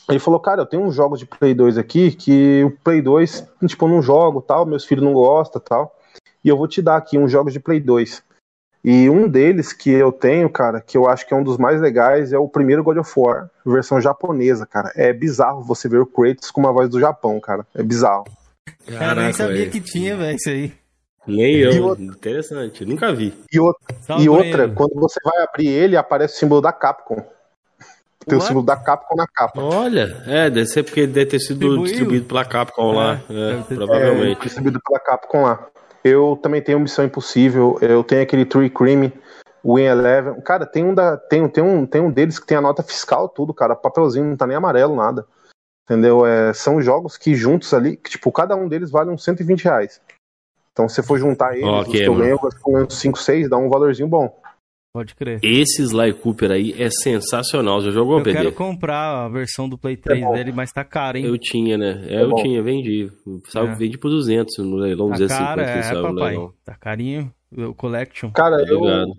Ele falou, cara, eu tenho uns jogos de Play 2 aqui que o Play 2, tipo, eu não jogo tal, meus filhos não gostam tal. E eu vou te dar aqui uns jogos de Play 2. E um deles que eu tenho, cara, que eu acho que é um dos mais legais, é o primeiro God of War, versão japonesa, cara. É bizarro você ver o Kratos com uma voz do Japão, cara. É bizarro. Cara, eu nem sabia velho. que tinha, velho, isso aí. Nem eu. outra- Interessante. Nunca vi. E, outra, Salve, e outra, quando você vai abrir ele, aparece o símbolo da Capcom. Tem o símbolo da Capcom na capa. Olha, é, deve ser porque deve ter sido distribuído pela Capcom lá. É, É, ter- provavelmente. É, distribuído pela Capcom lá. Eu também tenho Missão Impossível, eu tenho aquele Tree Cream, Win Eleven. Cara, tem um, da, tem, tem, um, tem um deles que tem a nota fiscal, tudo, cara. Papelzinho, não tá nem amarelo, nada. Entendeu? É, são jogos que juntos ali, que, tipo, cada um deles vale uns 120 reais. Então, se você for juntar eles, Ok, os que eu mano. ganho, eu com uns 5, 6, dá um valorzinho bom. Pode crer. Esse Sly Cooper aí é sensacional. Já jogou, Eu PD? quero comprar a versão do Play 3 É dele, mas tá caro, hein? Eu tinha, né? É, É eu bom. tinha, vendi. Sabe, É. vendi por 200 no leilão, Tá 250 caro, que é, no papai. leilão. Tá carinho. O Collection. Cara, eu Obrigado.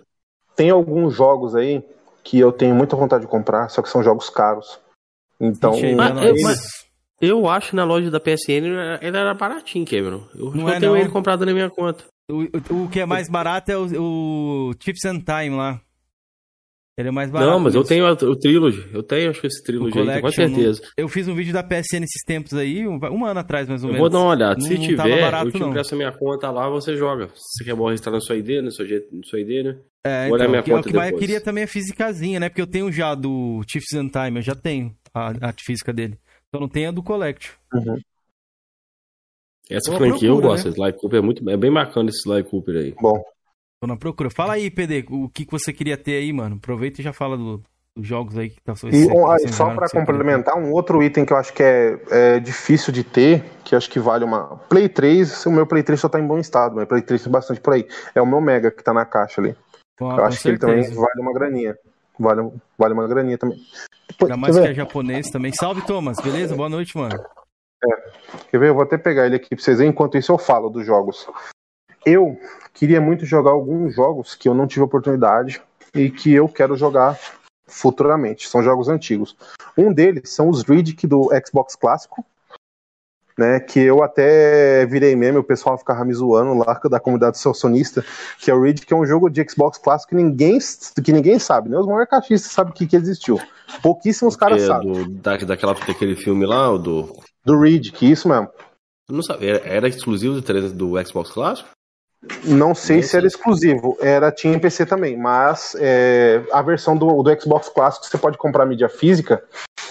tenho alguns jogos aí que eu tenho muita vontade de comprar, só que são jogos caros. Então, Ixi, aí, Mas- não, eu- isso- mas- Eu acho que na loja da PSN ele era baratinho, Cameron. Eu, Não é, eu tenho não. ele comprado na minha conta. O, o- o que é mais barato é o, o Chips and Time lá. Ele é mais barato. Não, mas eu tenho o, o Trilogy. Eu tenho, acho que esse O Trilogy aí, com Collection, certeza. Eu fiz um vídeo da PSN esses tempos aí, um, um ano atrás mais ou Eu menos. vou dar uma olhada. Se Não- tiver, barato, eu te não. empresto a minha conta lá, você joga. Se você quer registrar na sua ID, na sua, G- na sua ID, né? É, Vou olhar então, minha que, é o conta que mais eu queria também é físicazinha, né? Porque eu tenho já do Chiefs and Time, eu já tenho a, a física dele. Só não tenho a do Collection. Essa Boa franquia eu gosto. né? Sly Cooper é, muito, é bem bacana esse Sly Cooper aí. bom. Tô na procura. Fala aí, PD, o que, que você queria ter aí, mano? Aproveita e já fala do- dos jogos aí que tá E um, aí, só para complementar, um outro item que eu acho que é, é difícil de ter, que eu acho que vale uma. Play 3, o meu Play 3 só tá em bom estado, mas Play 3 tem bastante por aí. É o meu Mega que tá na caixa ali. Com, eu acho que ele também certeza. vale uma graninha. Vale, vale uma graninha também. Depois, Ainda mais que é japonês também. Salve, Thomas. Beleza? Boa noite, mano. quer ver? Eu vou até pegar ele aqui pra vocês verem, enquanto isso eu falo dos jogos. Eu queria muito jogar alguns jogos que eu não tive oportunidade e que eu quero jogar futuramente. São jogos antigos. Um deles são os Riddick do Xbox clássico, né? Que eu até virei meme, o pessoal ficava me zoando lá da comunidade sonista, que é o Riddick, que é um jogo de Xbox clássico que ninguém, que ninguém sabe, né? Os maiores caixistas sabem que, que existiu. Pouquíssimos caras É sabem. do, da, daquela, daquele filme lá, do. Do Riddick, isso mesmo. eu Não sabe, era, exclusivo do, 300 do Xbox Clássico? Não sei se era exclusivo, era tinha em PC também, mas é, a versão do, do Xbox clássico você pode comprar mídia física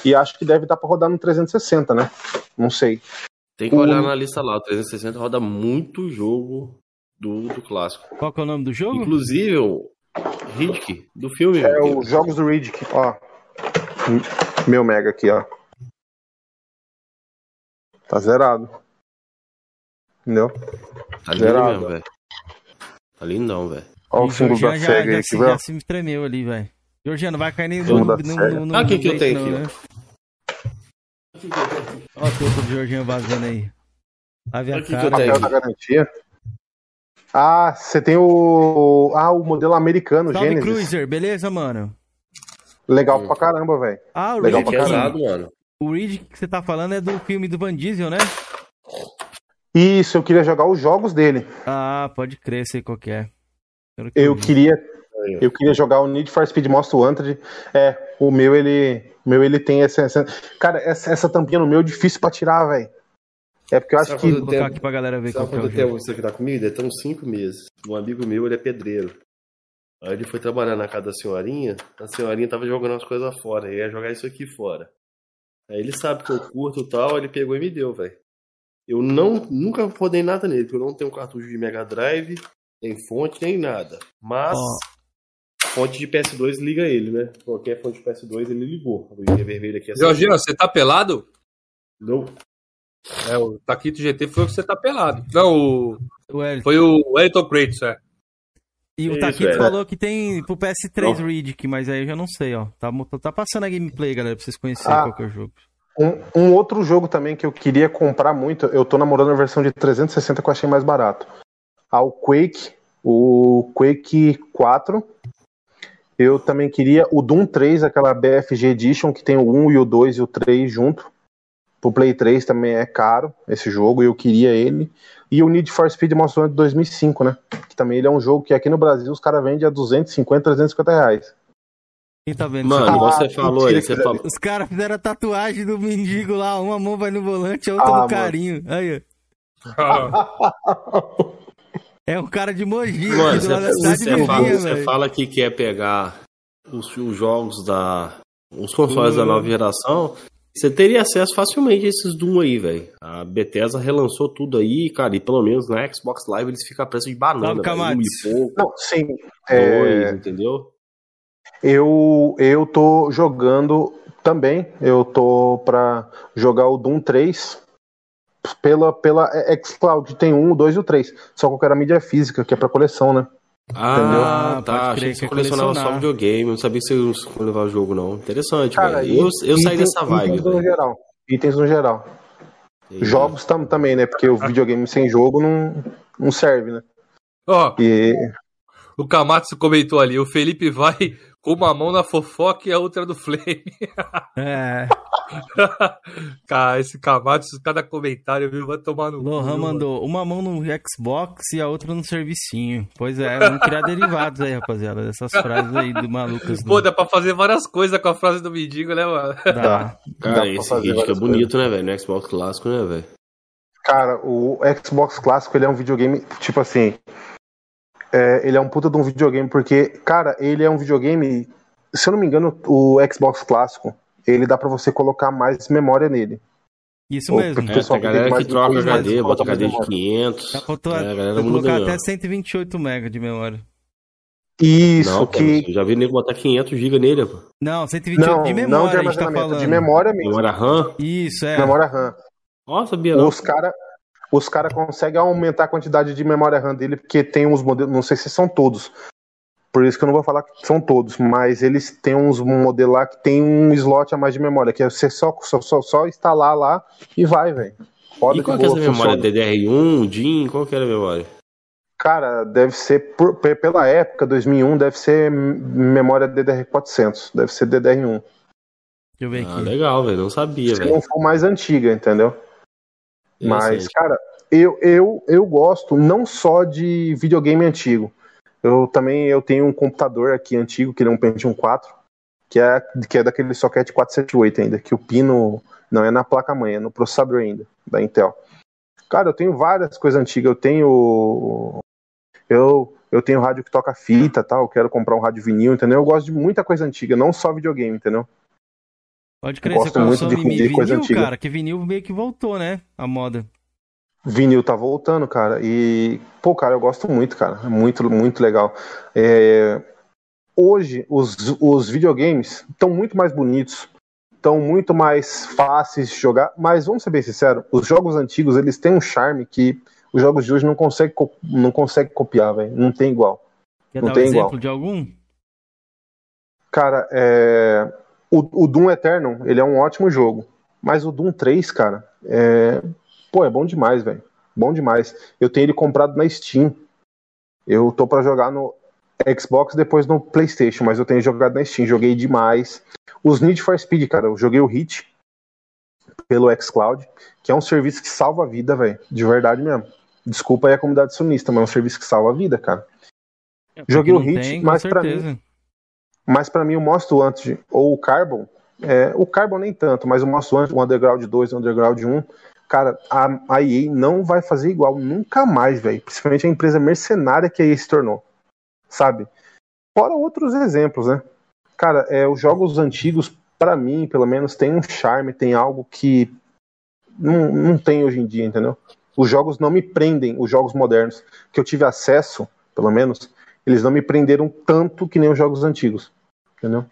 e acho que deve dar pra rodar no 360, né? Não sei. Tem que O- olhar na lista lá. O 360 roda muito jogo do, do clássico. Qual que é o nome do jogo? Inclusive o Riddick, do filme. É os jogos do Riddick, ó. Meu mega aqui, ó. Tá zerado. Entendeu? Tá lindo zerado. mesmo, velho. Tá lindão, velho. Olha o símbolo da já, SEGA já, aí, se, que já se tremeu ali, velho. Georgiano, vai cair nem no, no, no, Ah, o que que eu tenho não, aqui, né? Olha o tempo do Georgiano vazando aí. Lave a eu cara. Papel da garantia. Ah, você tem o. Ah, o modelo americano, Salve Gênesis. Cruiser, beleza, mano? Legal pra caramba, velho. Ah, o Legal Reed, pra Que é caramba. pesado, mano. o Reed que você tá falando é do filme do Van Diesel, né? Isso, eu queria jogar os jogos dele. Ah, pode crer, sei qual que é. Eu vi. queria. Eu queria jogar o Need for Speed Most Wanted. É, o meu ele, o meu ele tem essa, essa- cara, essa, essa tampinha no meu é difícil pra tirar, velho. É porque eu acho que quando Vou colocar tempo- aqui pra galera ver Sabe que é quanto tempo isso aqui tá comigo? Uns 5 meses. Um amigo meu, ele é pedreiro. Aí ele foi trabalhar na casa da senhorinha, a senhorinha tava jogando as coisas fora, ele ia jogar isso aqui fora. Aí ele sabe que eu curto e tal, ele pegou e me deu, velho. Eu não, nunca rodei nada nele, porque eu não tenho cartucho de Mega Drive, nem fonte, nem nada. Mas, Ó. fonte de PS2 liga ele, né? Qualquer fonte de PS2 ele ligou. A luzinha vermelha aqui é Georgiano, você tá pelado? Não. É, o Taquito GT foi o que você tá pelado. Não, o... O foi o Wellington Kratos, é. E o Isso, Taquito é. falou que tem pro PS3 Não. Riddick, mas aí eu já não sei, ó. Tá, tá passando a gameplay, galera, pra vocês conhecerem Ah. qual que é o jogo. um, um outro jogo também que eu queria comprar muito, eu tô namorando a versão de 360 que eu achei mais barato. Ah, o Quake, o Quake 4. Eu também queria o Doom 3, aquela BFG Edition, que tem o 1 e o 2 e o 3 junto. Pro Play 3 também é caro esse jogo, e eu queria ele. E o Need for Speed Most Wanted 2005, né? Que também ele é um jogo que aqui no Brasil os caras vendem a 250, 350 reais. Quem tá vendo Mano, isso? Ah, você falou aí, você falou. Os caras fizeram a tatuagem do mendigo lá, uma mão vai no volante, a outra Ah, no mano. carinho. Aí, ó. (laughs) (laughs) É um cara de Mogi, Mano, você, você de fala, fala que quer pegar os, os jogos da. os consoles da nova geração. Você teria acesso facilmente a esses Doom aí, velho. A Bethesda relançou tudo aí, cara, e pelo menos na Xbox Live eles ficam a preço de banana. Velho. Um e pouco, Não, sim. dois, É, entendeu? Eu, eu tô jogando também. Eu tô pra jogar o Doom 3 pela, pela xCloud. Tem um, o 2 e o 3. Só que eu quero a mídia física, que é pra coleção, né? Ah, Pode tá. Achei que você é colecionava só videogame. Não sabia que você ia levar o jogo, não. Interessante, Cara, velho. Eu, eu saí itens- dessa vibe, Itens no velho. geral. Itens no geral. Jogos tam, também, né? Porque o videogame sem jogo não, não serve, né? Ó, E o Kamatsu comentou ali, o Felipe vai com uma mão na fofoca e a outra no flame. É, (laughs) Cara, esse Kamatsu, cada comentário, viu, vai tomar no Lohan mandou uma mão no Xbox e a outra no servicinho. Pois é, vamos criar (laughs) derivados aí, rapaziada, dessas frases aí do malucas. Pô, Do... dá pra fazer várias coisas com a frase do mendigo, né, mano? Dá. Dá. Dá Cara, pra esse vídeo que é bonito, né, velho? No Xbox clássico, né, velho? Cara, o Xbox clássico ele é um videogame, tipo assim. É, ele é um puta de um videogame, porque, cara, ele é um videogame. Se eu não me engano, o Xbox clássico, ele dá pra você colocar mais memória nele. Isso Ô, mesmo. É, Pessoal, tem galera que mais troca HD, mais bota HD de memória. 500. Dá pra, É, a galera colocar até 128 MB de memória. Isso, Não, que. eu já vi nego botar 500 GB nele, pô. Não, 128 Não, de não de memória, a gente tá armazenamento, falando. de memória mesmo. Memória RAM. Isso, é. Memória RAM. Ó, sabia não. Os caras os cara conseguem aumentar a quantidade de memória RAM dele, porque tem uns modelos, não sei se são todos. Por isso que eu não vou falar que são todos, mas eles têm uns modelos lá que tem um slot a mais de memória, que é você só, só, só, só instalar lá e vai, velho. Roda E qual que é essa memória? funciona. DDR1, DIN? Qual que era a memória? Cara, deve ser, por- pe- pela época, 2001, deve ser memória DDR400, deve ser DDR1. Deixa eu ver Ah, aqui. legal, velho. Não sabia, Se velho. não for mais antiga, entendeu? Mas, cara, eu, eu, eu gosto não só de videogame antigo. Eu também eu tenho um computador aqui antigo, que é um Pentium 4, que é, que é daquele socket 478 ainda, que o pino não é na placa-mãe, é no processador ainda, da Intel. Cara, eu tenho várias coisas antigas. Eu tenho. Eu, eu tenho rádio que toca fita tal. Eu quero comprar um rádio vinil, entendeu? Eu gosto de muita coisa antiga, não só videogame, entendeu? Pode crer, Gosto você muito consome de- de vinil, coisa cara, que vinil meio que voltou, né? A moda. Vinil tá voltando, cara. E, pô, cara, eu gosto muito, cara. É muito, muito legal. É, Hoje, os, os videogames estão muito mais bonitos, estão muito mais fáceis de jogar, mas vamos ser bem sinceros, os jogos antigos, eles têm um charme que Os jogos de hoje não consegue, não consegue copiar, velho. Não tem igual. Quer não dar um tem exemplo igual. de algum? Cara, é... o, o Doom Eternal, ele é um ótimo jogo. Mas o Doom 3, cara, é... Pô, é bom demais, velho. Bom demais. Eu tenho ele comprado na Steam. Eu tô pra jogar no Xbox depois no PlayStation, mas eu tenho jogado na Steam. Joguei demais. Os Need for Speed, cara, eu joguei o Hit pelo xCloud, que é um serviço que salva a vida, velho. De verdade mesmo. Desculpa aí a comunidade sunista, mas é um serviço que salva a vida, cara. É, Joguei o Hit, tem, mas pra certeza. Mas pra mim o Most Wanted ou o Carbon, é, o Carbon nem tanto, mas o Most Wanted, o Underground 2 e o Underground 1, cara, a, a EA não vai fazer igual nunca mais, velho. Principalmente a empresa mercenária que a EA se tornou, sabe? Fora outros exemplos, né? Cara, é, os jogos antigos, pra mim, pelo menos, tem um charme, tem algo que não, não tem hoje em dia, entendeu? Os jogos não me prendem, os jogos modernos que eu tive acesso, pelo menos, eles não me prenderam tanto que nem os jogos antigos, entendeu?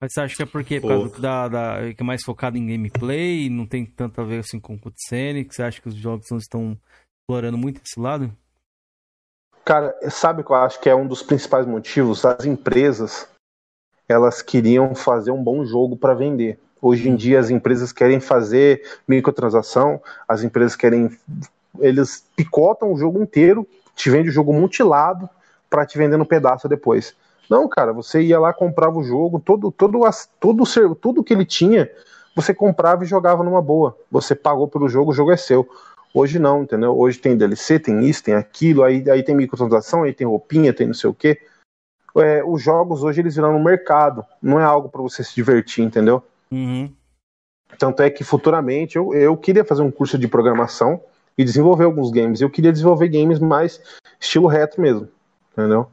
Mas você acha que é porque por causa da, da- que é mais focado em gameplay, não tem tanto a ver assim com cutscene, que você acha que os jogos não estão explorando muito esse lado? Cara, sabe o que eu acho que é um dos principais motivos? As empresas, elas queriam fazer um bom jogo para vender. Hoje em dia as empresas querem fazer microtransação, as empresas querem eles picotam o jogo inteiro, te vende o jogo mutilado para te vender no pedaço depois. Não, cara, você ia lá comprava o jogo, todo todo as- todo o ser- tudo que ele tinha, você comprava e jogava numa boa. Você pagou pelo jogo, o jogo é seu. Hoje não, entendeu? Hoje tem DLC, tem isso, tem aquilo, aí, aí tem microtransação, aí tem roupinha, tem não sei o quê. É, os jogos hoje eles viraram um mercado, não é algo para você se divertir, entendeu? Uhum. Tanto é que futuramente eu, eu queria fazer um curso de programação e desenvolver alguns games. Eu queria desenvolver games mais estilo retro mesmo, entendeu?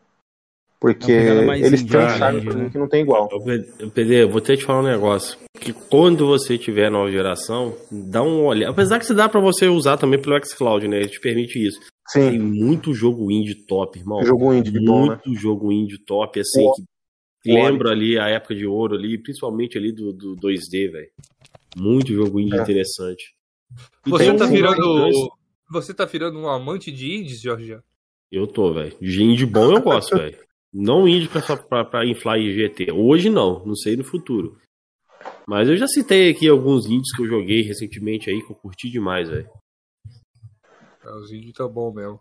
Porque É eles têm um charme indie, pra mim né? que não tem igual. Ô, P- PD, eu vou ter que te falar um negócio. Que quando você tiver nova geração, dá um olhar. Apesar que se dá pra você usar também pelo xCloud, né? Ele te permite isso. Tem Sim, muito jogo indie top, irmão. jogo indie de bom, né? muito jogo indie top, assim, que lembra ali a época de ouro ali, principalmente ali do, do 2D, velho. Muito jogo indie É. interessante. E Você tem tá um- virando. Você tá virando um amante de indies, Jorge? Eu tô, velho. De indie bom eu gosto, velho. Não indie pra, só pra, pra inflar em GT. Hoje não, não sei no futuro. Mas eu já citei aqui alguns indies que eu joguei recentemente aí, que eu curti demais, velho. É, os indies tá bom mesmo.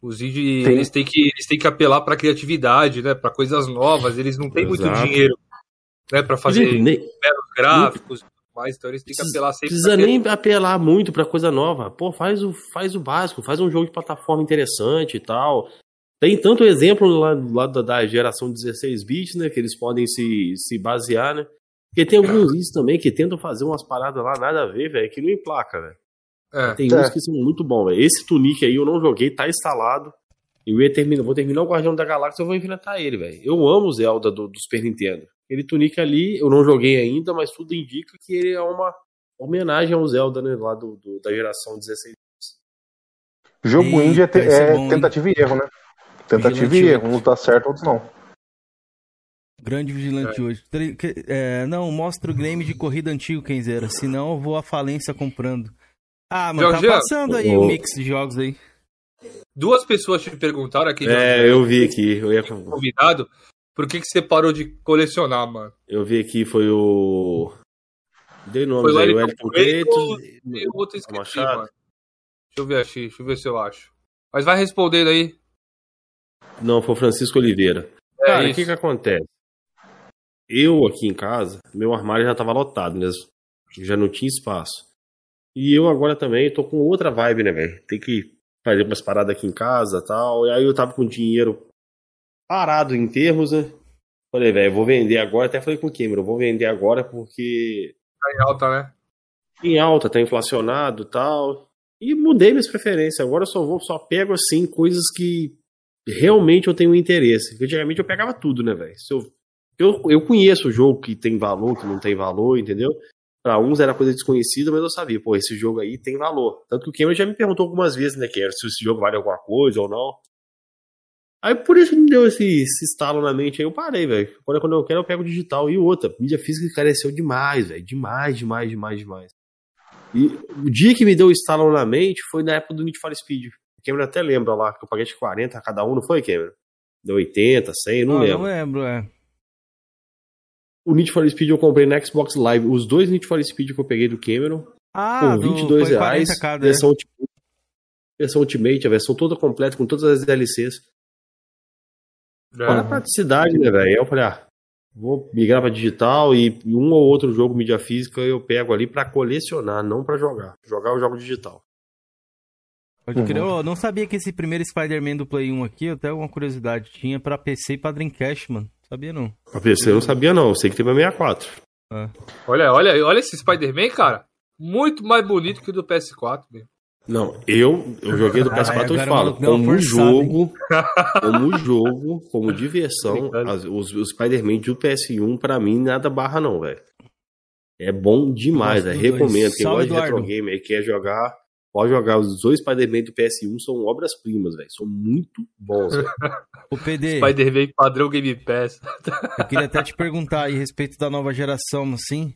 Os indies, Tem- eles têm que, eles têm que apelar pra criatividade, né? Pra coisas novas. Eles não têm muito Exato. dinheiro, né? Pra fazer Nem- belos gráficos e tudo mais. Então eles têm que apelar sempre precisa pra nem apelar muito pra coisa nova. Pô, faz o, faz o básico, faz um jogo de plataforma interessante e tal. Tem tanto exemplo lá, lá da, da geração 16 bits, né? Que eles podem se, se basear, né? Porque tem alguns indies também que tentam fazer umas paradas lá, nada a ver, velho, que não emplaca, velho. É. Tem É. uns que são muito bons, velho. Esse Tunic aí eu não joguei, tá instalado. Eu ia terminar, vou terminar o Guardião da Galáxia, eu vou enfrentar ele, velho. Eu amo o Zelda do, do Super Nintendo. Aquele Tunic ali, eu não joguei ainda, mas tudo indica que ele é uma homenagem ao Zelda, né? Lá do, do- da geração 16. Jogo Eita, indie é, é bom, hein? tentativa e erro, né? Tentativa Vigilante e erro. Uns dá certo, outros não. Grande vigilante hoje. Tre- que- é, não, mostra o game de corrida antigo, Kenzeira. Senão eu vou à falência comprando. Ah, mano, tá Jorge, passando aí ô- o mix de jogos aí. Duas pessoas te perguntaram aqui, Jorge, É, eu vi aqui. Eu, ia, convidado, por que, que você parou de colecionar, mano? eu vi aqui, foi o. Dei Foi nomes o aí, o Elton Creighton. E o outro eu esqueci, mano. Deixa eu ver aqui, deixa eu ver se eu acho. Mas vai respondendo aí. Não, foi o Francisco Oliveira. É Cara, o que que acontece? Eu aqui em casa, meu armário já tava lotado, né? Já não tinha espaço. E eu agora também tô com outra vibe, né, velho? Tem que fazer umas paradas aqui em casa e tal. E aí eu tava com dinheiro parado em termos, né? Falei, velho, vou vender agora. Até falei com o Cameron, eu vou vender agora porque Tá em alta, né? em alta, tá inflacionado e tal. E mudei minhas preferências. Agora eu só vou, só pego assim coisas que realmente eu tenho interesse. Porque antigamente eu pegava tudo, né, velho? Eu, eu, eu conheço o jogo que tem valor, que não tem valor, entendeu? Pra uns era coisa desconhecida, mas eu sabia, pô, esse jogo aí tem valor. Tanto que o Cameron já me perguntou algumas vezes, né, que era se esse jogo vale alguma coisa ou não. Aí por isso que me deu esse, esse estalo na mente aí, eu parei, velho. Quando, quando eu quero, eu pego digital. E outra, mídia física careceu demais, velho. Demais, demais, demais, demais. E o dia que me deu o estalo na mente foi na época do Need for Speed. O Cameron até lembra lá, que eu paguei de 40 cada um, não foi, Cameron? Deu 80, 100, não, Ah, lembro. Não lembro, é. O Need for Speed eu comprei na Xbox Live. Os dois Need for Speed que eu peguei do Cameron, Ah, por do- 22 foi reais. 40 cada, é. versão, ulti- versão Ultimate, a versão toda completa, com todas as DLCs. É. Olha a praticidade, né, velho? Eu falei, ah, vou migrar pra digital e um ou outro jogo mídia física eu pego ali pra colecionar, não pra jogar. Jogar eu jogo digital. Pode crer. Uhum. Eu não sabia que esse primeiro Spider-Man do Play 1 aqui, até uma curiosidade, tinha pra PC e pra Dreamcast, mano. Sabia não? Pra PC eu não sabia não, eu sei que tem pra 64. Olha, olha, olha esse Spider-Man, cara. Muito mais bonito que o do PS4, meu. Não, eu, eu joguei do Ah, PS4 agora e falo, maluco deu uma como jogo, (laughs) como jogo, como diversão, as- os, os Spider-Man do PS1 pra mim nada barra não, velho. É bom demais, velho. recomendo. Quem gosta de retro game e quer jogar, pode jogar. Os dois Spider-Man do PS1 são obras-primas, velho. São muito bons, velho. (laughs) Ô, PD, Spider-Man padrão Game Pass. (laughs) eu queria até te perguntar aí a respeito da nova geração, assim.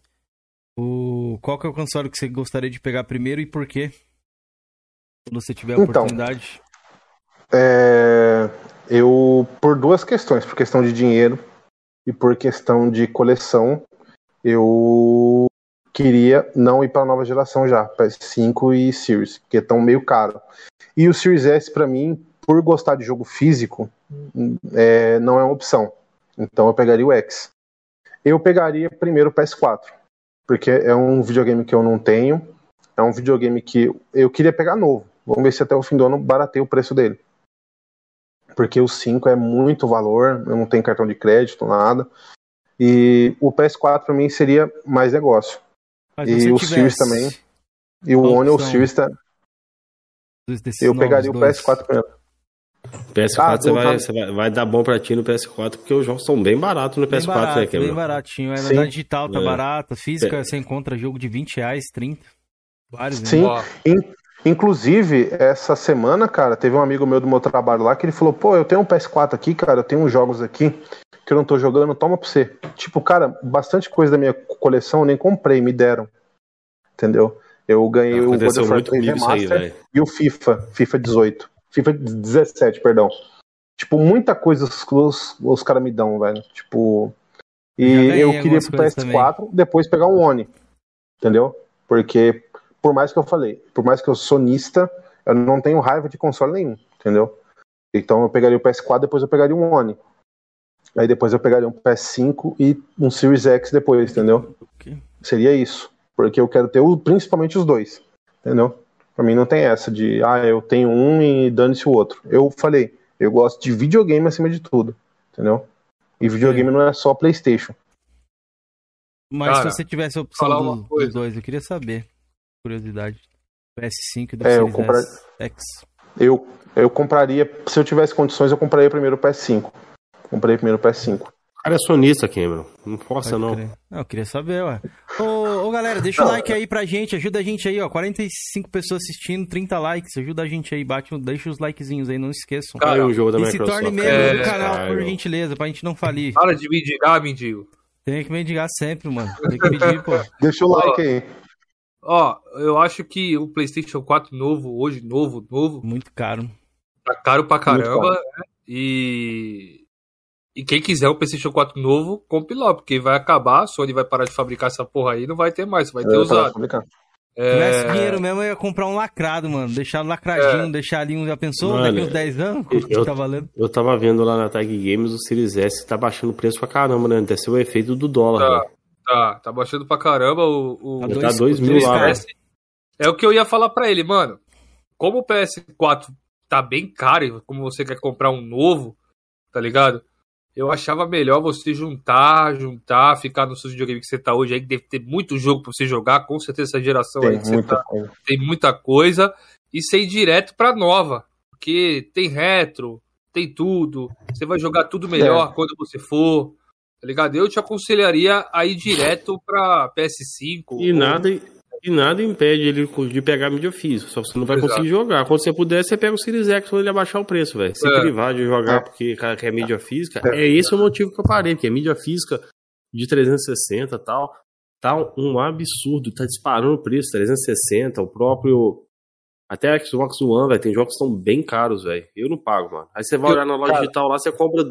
O... Qual que é o console que você gostaria de pegar primeiro e por quê? Quando você tiver a Então. oportunidade. É, eu, por duas questões, por questão de dinheiro e por questão de coleção, eu queria não ir para a nova geração já, PS5 e Series, porque estão meio caro. E o Series S, para mim, por gostar de jogo físico, é, não é uma opção. Então eu pegaria o X. Eu pegaria primeiro o PS4, porque é um videogame que eu não tenho, é um videogame que eu queria pegar novo. Vamos ver se até o fim do ano barateia o preço dele. Porque o 5 é muito valor, eu não tenho cartão de crédito, nada. E o PS4 para mim seria mais negócio. Mas e o Series também. E o One ou o? Series, tá- eu pegaria o dois. PS4 primeiro. PS4 Ah, você, vai, tá- você vai, vai dar bom pra ti no PS4, porque os jogos são bem baratos no Bem PS4, barato, né, Cameron? bem baratinho. É, na digital tá É. barata, física É. você encontra jogo de 20 reais, 30. Vários, né? Sim. Ó, Inclusive, essa semana, cara, teve um amigo meu do meu trabalho lá que ele falou: pô, eu tenho um PS4 aqui, cara, eu tenho uns jogos aqui que eu não tô jogando, toma pra você. Tipo, cara, bastante coisa da minha coleção eu nem comprei, me deram. Entendeu? Eu ganhei o God of War muito 3 comigo isso aí, Remaster velho. e o FIFA, FIFA 18. FIFA 17, perdão. Tipo, muita coisa os, os, os caras me dão, velho. Tipo. E eu queria pro coisas PS4, depois pegar um One. Entendeu? Porque, por mais que eu falei, por mais que eu sou sonista, eu não tenho raiva de console nenhum, entendeu? Então eu pegaria o PS4, depois eu pegaria um One. Aí depois eu pegaria um PS5 e um Series X depois, entendeu? Ok. Seria isso. Porque eu quero ter o- principalmente os dois. Entendeu? Pra mim não tem essa de, ah, eu tenho um e dane-se o outro. Eu falei, eu gosto de videogame acima de tudo. Entendeu? E videogame não é só PlayStation. Mas Cara, se você tivesse a opção do- dos dois, eu queria saber. Curiosidade. PS5 e do É, eu Series comprar- X. Eu, eu compraria, se eu tivesse condições, eu compraria primeiro o PS5. Comprei primeiro o PS5. O cara é sonista, Cameron. Não força, Pode não. crer. Não, eu queria saber, ué. Ô, ô, galera, deixa o Não. like aí pra gente, ajuda a gente aí, ó. 45 pessoas assistindo, 30 likes, ajuda a gente aí, bate, deixa os likezinhos aí, não esqueçam. Caiu um jogo da e se torne membro É, do canal, por gentileza, pra gente não falir. para de mendigar, mendigo. Tem que mendigar sempre, mano. Tem que pedir, pô. (laughs) Deixa o like aí. Ó, eu acho que o PlayStation 4 novo, hoje, novo, novo, Muito caro. tá caro pra caramba. né? E. E quem quiser um PlayStation 4 novo, compre lá, porque vai acabar, a Sony vai parar de fabricar essa porra aí, não vai ter mais, vai ter Eu usado. complicado. Se tivesse É, dinheiro mesmo, eu ia comprar um lacrado, mano. Deixar lacradinho, deixar ali um. Já pensou? Mano, Daqui uns 10 anos? eu- que tá valendo? Eu tava vendo lá na Tag Games o Series S tá baixando o preço pra caramba, né? Deve ser o efeito do dólar, Tá. velho. tá, tá baixando pra caramba o. o... Tá Já dois- tá 2 mil lá. É o que eu ia falar pra ele, mano. Como o PS4 tá bem caro, e como você quer comprar um novo, tá ligado? Eu achava melhor você juntar, juntar, ficar no seu videogame que você tá hoje aí, que deve ter muito jogo pra você jogar, com certeza essa geração aí Tem que você muita tá, coisa. tem muita coisa, e ser direto pra nova. Porque tem retro, tem tudo. Você vai jogar tudo melhor quando você for. Tá ligado? Eu te aconselharia a ir direto pra PS5. E ou- nada, e nada impede ele de pegar mídia física, só que você não vai Exato. conseguir jogar. Quando você puder, você pega o Series X quando ele abaixar o preço, velho. Se É. privar de jogar É. porque cara quer mídia física, é esse o motivo que eu parei, porque é mídia física de 360 e tal. tá um absurdo, tá disparando o preço, 360, o próprio. Até a Xbox One, velho, tem jogos que estão bem caros, velho. Eu não pago, mano. Aí você vai Eu- olhar na loja cara- digital lá, você compra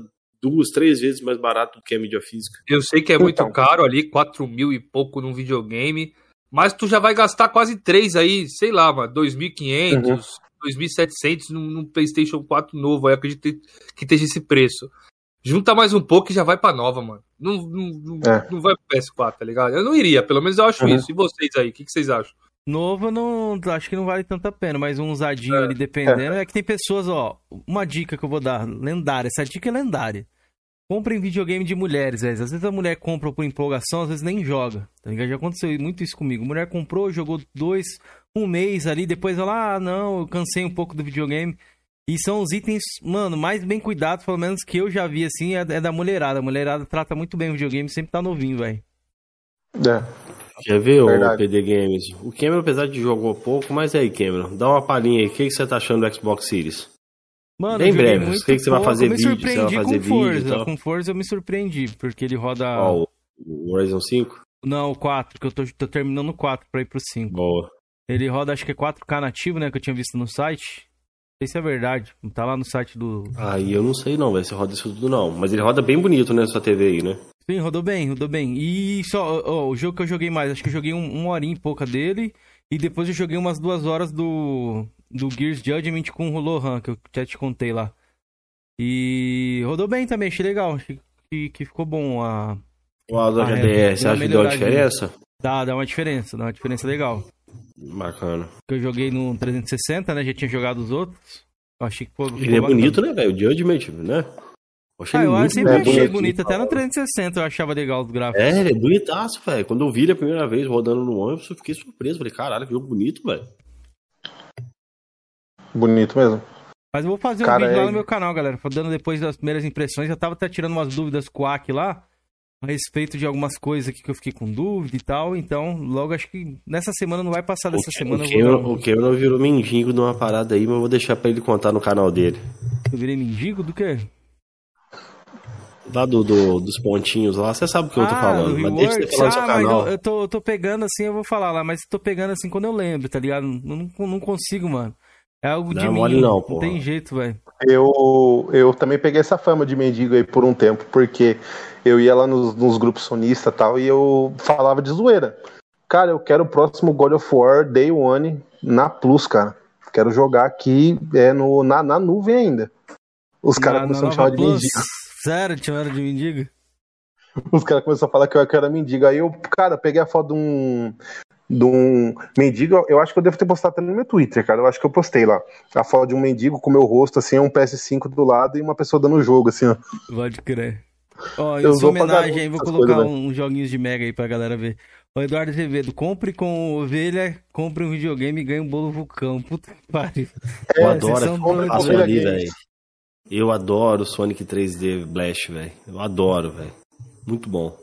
duas, três vezes mais barato do que a mídia física. Eu sei que é muito Então. caro ali, 4 mil e pouco num videogame, mas tu já vai gastar quase 3 aí, sei lá, mano, 2.500, Uhum. 2.700 num, num PlayStation 4 novo, aí acredito que esteja esse preço. Junta mais um pouco e já vai pra nova, mano. Não, não, não, É. não vai pro PS4, tá ligado? Eu não iria, pelo menos eu acho Uhum. isso. E vocês aí, o que, que vocês acham? Novo, eu não acho que não vale tanta pena, mas um usadinho ali dependendo. É. que tem pessoas, ó. Uma dica que eu vou dar, lendária. Essa dica é lendária. Comprem videogame de mulheres, velho. Às vezes a mulher compra por empolgação, às vezes nem joga. Tá ligado? Já aconteceu muito isso comigo. A mulher comprou, jogou dois, um mês ali, depois ela, ah, não, eu cansei um pouco do videogame. E são os itens, mano, mais bem cuidados, pelo menos que eu já vi assim, é, é da mulherada. A mulherada trata muito bem o videogame, sempre tá novinho, velho. É. Já viu, o. PD Games? O Cameron, apesar de jogou pouco, mas aí, Cameron, dá uma palhinha aí. O que, que você tá achando do Xbox Series? Mano, Bem breve, muito o que que você vai fazer vídeo, você vai fazer com Forza. tal? Com Forza eu me surpreendi, porque ele roda... O- o Horizon 5? Não, o 4, que eu tô, tô terminando o 4 pra ir pro 5. Boa. Ele roda acho que é 4K nativo, né, que eu tinha visto no site. Não sei se é verdade, tá lá no site do... Aí eu não sei não, velho, se roda isso tudo não. Mas ele roda bem bonito, né, sua TV aí, né? Sim, rodou bem, rodou bem. E só, ó, o jogo que eu joguei mais, acho que eu joguei um, uma horinha e pouca dele. E depois eu joguei umas duas horas do, do Gears Judgment com o Lohan, que eu já te contei lá. E rodou bem também, achei legal. Achei que, que ficou bom. A... O Aldo. HDR, você acha que deu uma melhoradinha. diferença? Dá, dá uma diferença, dá uma diferença legal. Bacana. Que eu joguei no 360, né? Já tinha jogado os outros. Eu achei que pô, Ele é bacana. bonito, né, velho? O Judgment, né? Eu achei Ah, eu muito sempre é, achei bonito. bonito. Até no 360 eu achava legal os gráficos. É, ele é bonitaço, velho. Quando eu vi ele a primeira vez rodando no ônibus, eu fiquei surpreso. Falei, caralho, que jogo bonito, velho. Bonito mesmo. Mas eu vou fazer um Cara, vídeo lá é- no meu canal, galera. Dando depois das primeiras impressões. Eu tava até tirando umas dúvidas com o Aki lá. A respeito de algumas coisas aqui que eu fiquei com dúvida e tal. Então, logo acho que nessa semana não vai passar dessa o, semana. o, Eu, vou um... o Cameron virou mendigo numa parada aí, mas eu vou deixar pra ele contar no canal dele. eu virei mendigo do quê? Lá do, do- dos pontinhos lá, você sabe o que eu tô falando. do Mas deixa você falar no seu ah, mas canal. eu, eu tô, eu tô pegando assim, eu vou falar lá. Mas tô pegando assim quando eu lembro, tá ligado? Não, não, não consigo, mano. É algo Não de é mim. não, não tem jeito, velho. Eu, eu também peguei essa fama de mendigo aí por um tempo, porque eu ia lá nos, nos grupos sonistas e tal, e eu falava de zoeira. Cara, eu quero o próximo God of War Day One na Plus, cara. Quero jogar aqui é, no, na, na nuvem ainda. Os caras começaram a me chamar de mendigo. Sério, te chamaram de mendigo? Os caras começaram a falar que eu, que eu era mendigo. Aí eu, cara, peguei a foto de um. De um mendigo, eu acho que eu devo ter postado até no meu Twitter, cara. Eu acho que eu postei lá. A foto de um mendigo com o meu rosto, assim, um PS5 do lado e uma pessoa dando o jogo, assim, ó. Pode crer. Ó, Eu em sua vou pagar homenagem aí, vou colocar coisas, uns joguinhos de Mega aí pra galera ver. Ô, Eduardo Azevedo, compre com ovelha, compre um videogame e ganhe um bolo vulcão. Puta que pariu. Eu É, adoro vocês são essa ali, velho. Eu adoro Sonic 3D Blast, velho. Eu adoro, velho. Muito bom.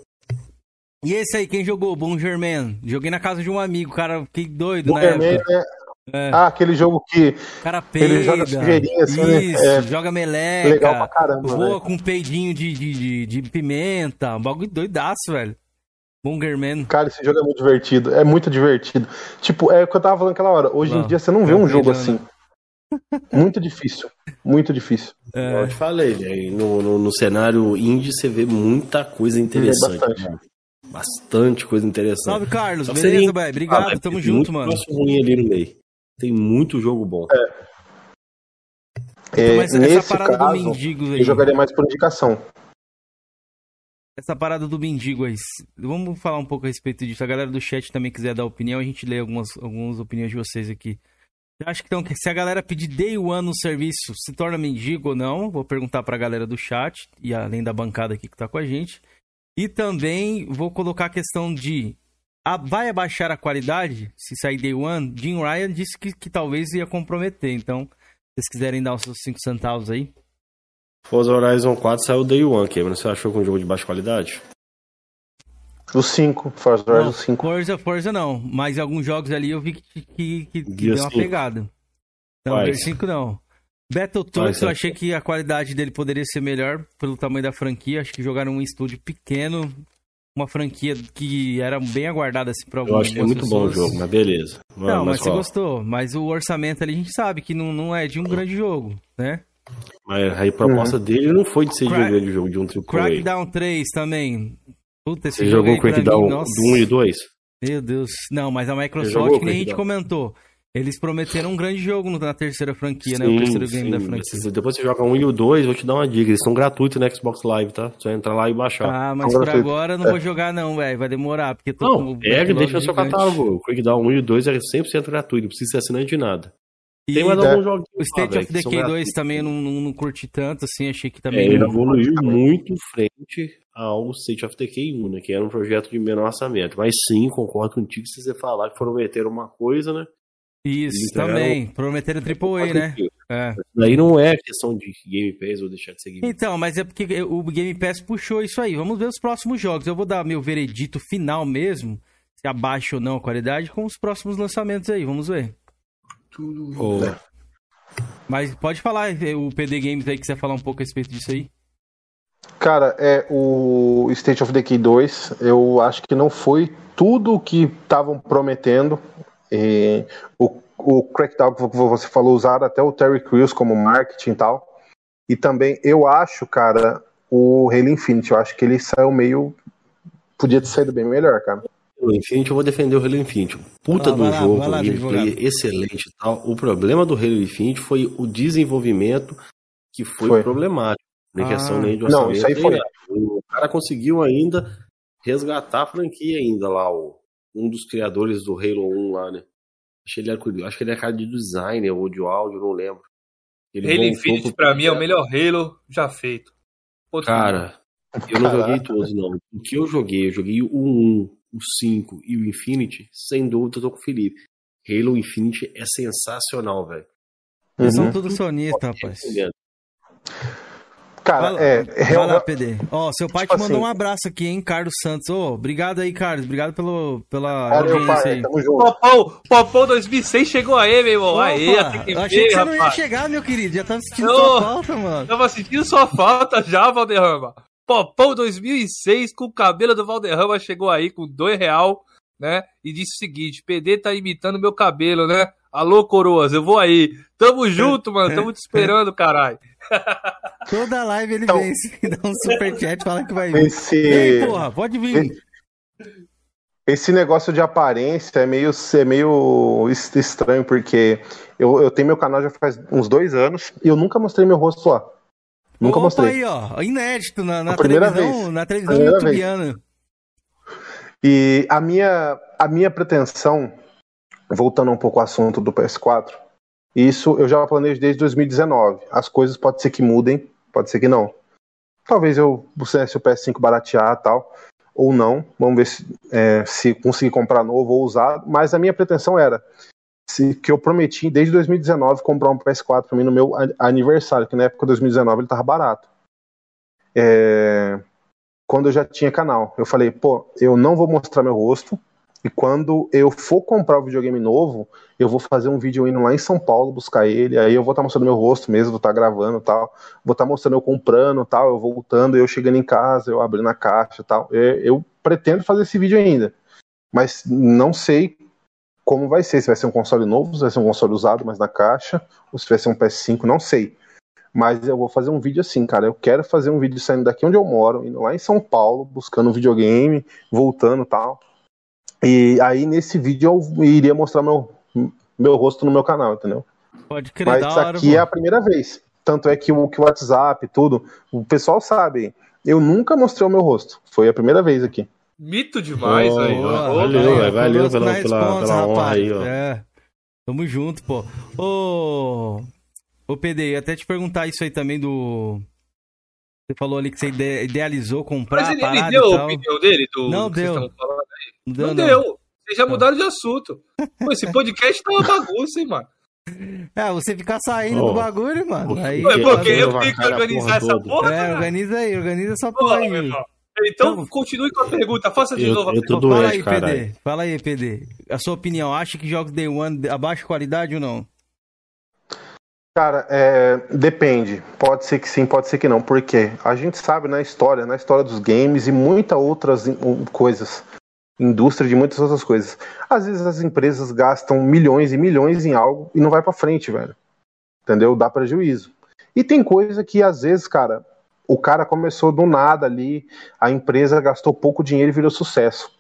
E esse aí, quem jogou? Bom Germain. Joguei na casa de um amigo, cara, fiquei doido na Bomberman, época. né? É. Ah, aquele jogo que O cara ele peida. joga sujeirinha, assim, né? Isso, É. joga é meleca. legal pra caramba, voa velho. com um peidinho de, de, de, de pimenta. Um bagulho doidaço, velho. Bongerman. Cara, esse jogo é muito divertido. É muito divertido. Tipo, é o que eu tava falando aquela hora. Hoje Não, em dia você não vê tá um jogo assim. Muito difícil. Muito difícil. Como eu te falei, velho. No, no, no cenário indie você vê muita coisa interessante. bastante. Bastante coisa interessante. Salve, Carlos. Só Beleza, velho? Obrigado, Ah, tamo junto, muito mano. ruim ali no meio. Tem muito jogo bom. É, Mas essa nesse parada caso, do mendigo aí. eu jogaria mais por indicação. Essa parada do mendigo aí. Vamos falar um pouco a respeito disso. A galera do chat também quiser dar opinião, a gente lê algumas, algumas opiniões de vocês aqui. Eu acho que, então, que se a galera pedir day one no serviço, se torna mendigo ou não? Vou perguntar pra galera do chat, e além da bancada aqui que tá com a gente. E também vou colocar a questão de. a- vai abaixar a qualidade se sair day one? Jim Ryan disse que, que talvez ia comprometer. Então, se vocês quiserem dar os seus 5 centavos aí. Forza Horizon 4 saiu Day One, Cameron. Você achou que é um jogo de baixa qualidade? O 5, Forza Não, Horizon 5. Forza, Forza não. Mas alguns jogos ali eu vi que, que, que, deu uma 5. pegada. Não, Quais? Gear 5 não. Battletoads eu achei que a qualidade dele poderia ser melhor pelo tamanho da franquia. Acho que jogaram um estúdio pequeno. uma franquia que era bem aguardada assim, Eu algumas acho que é muito bom o pessoas. jogo, mas beleza. Vamos, Não, mas você qual? gostou. Mas o orçamento ali a gente sabe que não, não é de um grande jogo, né? Mas aí a proposta dele não foi de ser de um grande jogo, de um AAA. Crackdown 3 também. Puta, esse Você jogo jogou pra Crackdown mim, do nossa, 1 e 2? Meu Deus. Não, mas a Microsoft, que nem a gente comentou. Eles prometeram um grande jogo na terceira franquia, né? O terceiro game da franquia. Depois você joga um e o 2, vou te dar uma dica. Eles são gratuitos no Xbox Live, tá? Você vai entrar lá e baixar. Ah, mas São por agora eu não vou jogar não, velho. Vai demorar, porque tô não, pega e deixa no seu catálogo. O Crackdown 1 e o 2 é 100% gratuito, não precisa ser assinante de nada. E Tem mais É. alguns jogos o State of Decay 2 também não, não, não curti tanto, assim. Achei que É, também... ele não- evoluiu muito frente ao State of Decay 1, né? Que era um projeto de menor orçamento. Mas sim, concordo contigo se você falar que prometeram uma coisa, né? Isso, também. Prometeram AAA, né? É. Daí não é questão de Game Pass ou deixar de ser Game Então, mas é porque o Game Pass puxou isso aí. Vamos ver os próximos jogos. Eu vou dar meu veredito final mesmo, se abaixa ou não a qualidade, com os próximos lançamentos aí. Vamos ver. Pass. Mas pode falar, eh, o PD Games aí, que você falar um pouco a respeito disso aí. Cara, é o State of Decay 2, eu acho que não foi tudo o que estavam prometendo. E o, o Crackdown que você falou, usaram até o Terry Crews como marketing e tal. E também eu acho, cara, o Halo Infinite, eu acho que ele saiu meio. Podia ter saído bem melhor, cara. O Infinity, eu vou defender o Halo Infinite. Puta do lá, jogo, lá, gameplay excelente e tal. O problema do Halo Infinite foi o desenvolvimento que foi, Foi. problemático. Nem Ah. questão nem de Não, orçamento. isso aí foi. nada. O cara conseguiu ainda resgatar a franquia ainda lá, o, um dos criadores do Halo 1 lá, né? Acho que ele era, curioso- acho que ele é cara de designer ou de áudio, não lembro. Ele Halo Infinite pro- pra mim é o melhor Halo já feito. Ponto Cara, eu não Caraca. joguei todos, não. O que eu joguei, eu joguei o 1, o 5 e o Infinity, sem dúvida eu tô com o Felipe. Halo Infinite é sensacional, velho. Uhum. são tudo sonistas, rapaz. Cara, Vai lá, é. vai real- lá, PD. Ó, seu pai Tipo te mandou assim- um abraço aqui, hein, Carlos Santos. Ô, obrigado aí, Carlos. Obrigado pelo, pela Valeu, audiência pai. aí. Tamo junto. Popão, Popão 2006 chegou aí, meu irmão. Até que eu achei que você não ia rapaz. chegar, meu querido. Já tava sentindo sua falta, mano. Tava sentindo sua falta já, Valderrama. Popão 2006 com o cabelo do Valderrama chegou aí com dois real, né? E disse o seguinte: PD tá imitando meu cabelo, né? Alô, coroas, eu vou aí. Tamo junto, mano. Tamo te esperando, caralho. Toda live ele Então- vem e (laughs) dá um superchat e fala que vai vir. Vem, Esse, porra, pode vir. esse negócio de aparência é meio, é meio es- estranho, porque eu, eu tenho meu canal já faz uns dois anos e eu nunca mostrei meu rosto lá. Nunca Opa mostrei. aí, ó. Inédito na, na A primeira televisão, vez. na televisão youtubiana. E a minha, a minha pretensão, voltando um pouco ao assunto do PS4, isso eu já planejo desde 2019. As coisas pode ser que mudem, pode ser que não. Talvez eu pusesse o PS5 baratear tal, ou não. Vamos ver se, é, se conseguir comprar novo ou usado. Mas a minha pretensão era se, que eu prometi desde 2019 comprar um PS4 para mim no meu an- aniversário, que na época de 2019 ele tava barato. É, quando eu já tinha canal. Eu falei, pô, eu não vou mostrar meu rosto. E quando eu for comprar o videogame novo, eu vou fazer um vídeo indo lá em São Paulo buscar ele. Aí eu vou estar mostrando meu rosto mesmo, vou estar gravando e tal. Vou estar mostrando eu comprando tal, eu voltando, eu chegando em casa, eu abrindo a caixa tal. Eu, eu pretendo fazer esse vídeo ainda. Mas não sei como vai ser. Se vai ser um console novo, se vai ser um console usado, mas na caixa, ou se vai ser um PS5, não sei. Mas eu vou fazer um vídeo assim, cara. Eu quero fazer um vídeo saindo daqui onde eu moro, indo lá em São Paulo, buscando um videogame, voltando tal. E aí nesse vídeo eu iria mostrar meu, meu rosto no meu canal, entendeu? Pode crer, Mas hora. aqui é a primeira vez. Tanto é que o, que o WhatsApp, tudo, o pessoal sabe. Eu nunca mostrei o meu rosto. Foi a primeira vez aqui. Mito demais Oh, aí. Boa, ó. valeu, velho, valeu pela- pela- responsa, pela honra rapaz. aí, ó. É. Tamo junto, pô. Ô, ô PD, ia até te perguntar isso aí também do. Você falou ali que você ide- idealizou comprar Mas a ele, parada ele deu e a opinião dele? Do, Não vocês deu. Não Não, deu. Vocês já mudaram de assunto. Pô, esse podcast tá uma bagunça, hein, mano. É, você ficar saindo Ô, do bagulho, mano. Aí, Ué, Porque eu tenho que organizar porra essa porra, É, cara. organiza aí, organiza essa Porra, porra aí. Então, Então- continue com a pergunta. Faça de Eu- novo a eu pergunta. Fala aí, caralho. PD. Fala aí, PD. A sua opinião, acha que jogos Day One abaixo qualidade ou não? Cara, é, depende. Pode ser que sim, pode ser que não. Porque a gente sabe na história, na história dos games e muitas outras coisas, indústria de muitas outras coisas. Às vezes as empresas gastam milhões e milhões em algo e não vai para frente, velho. Entendeu? Dá prejuízo. E tem coisa que às vezes, cara, o cara começou do nada ali, a empresa gastou pouco dinheiro e virou sucesso.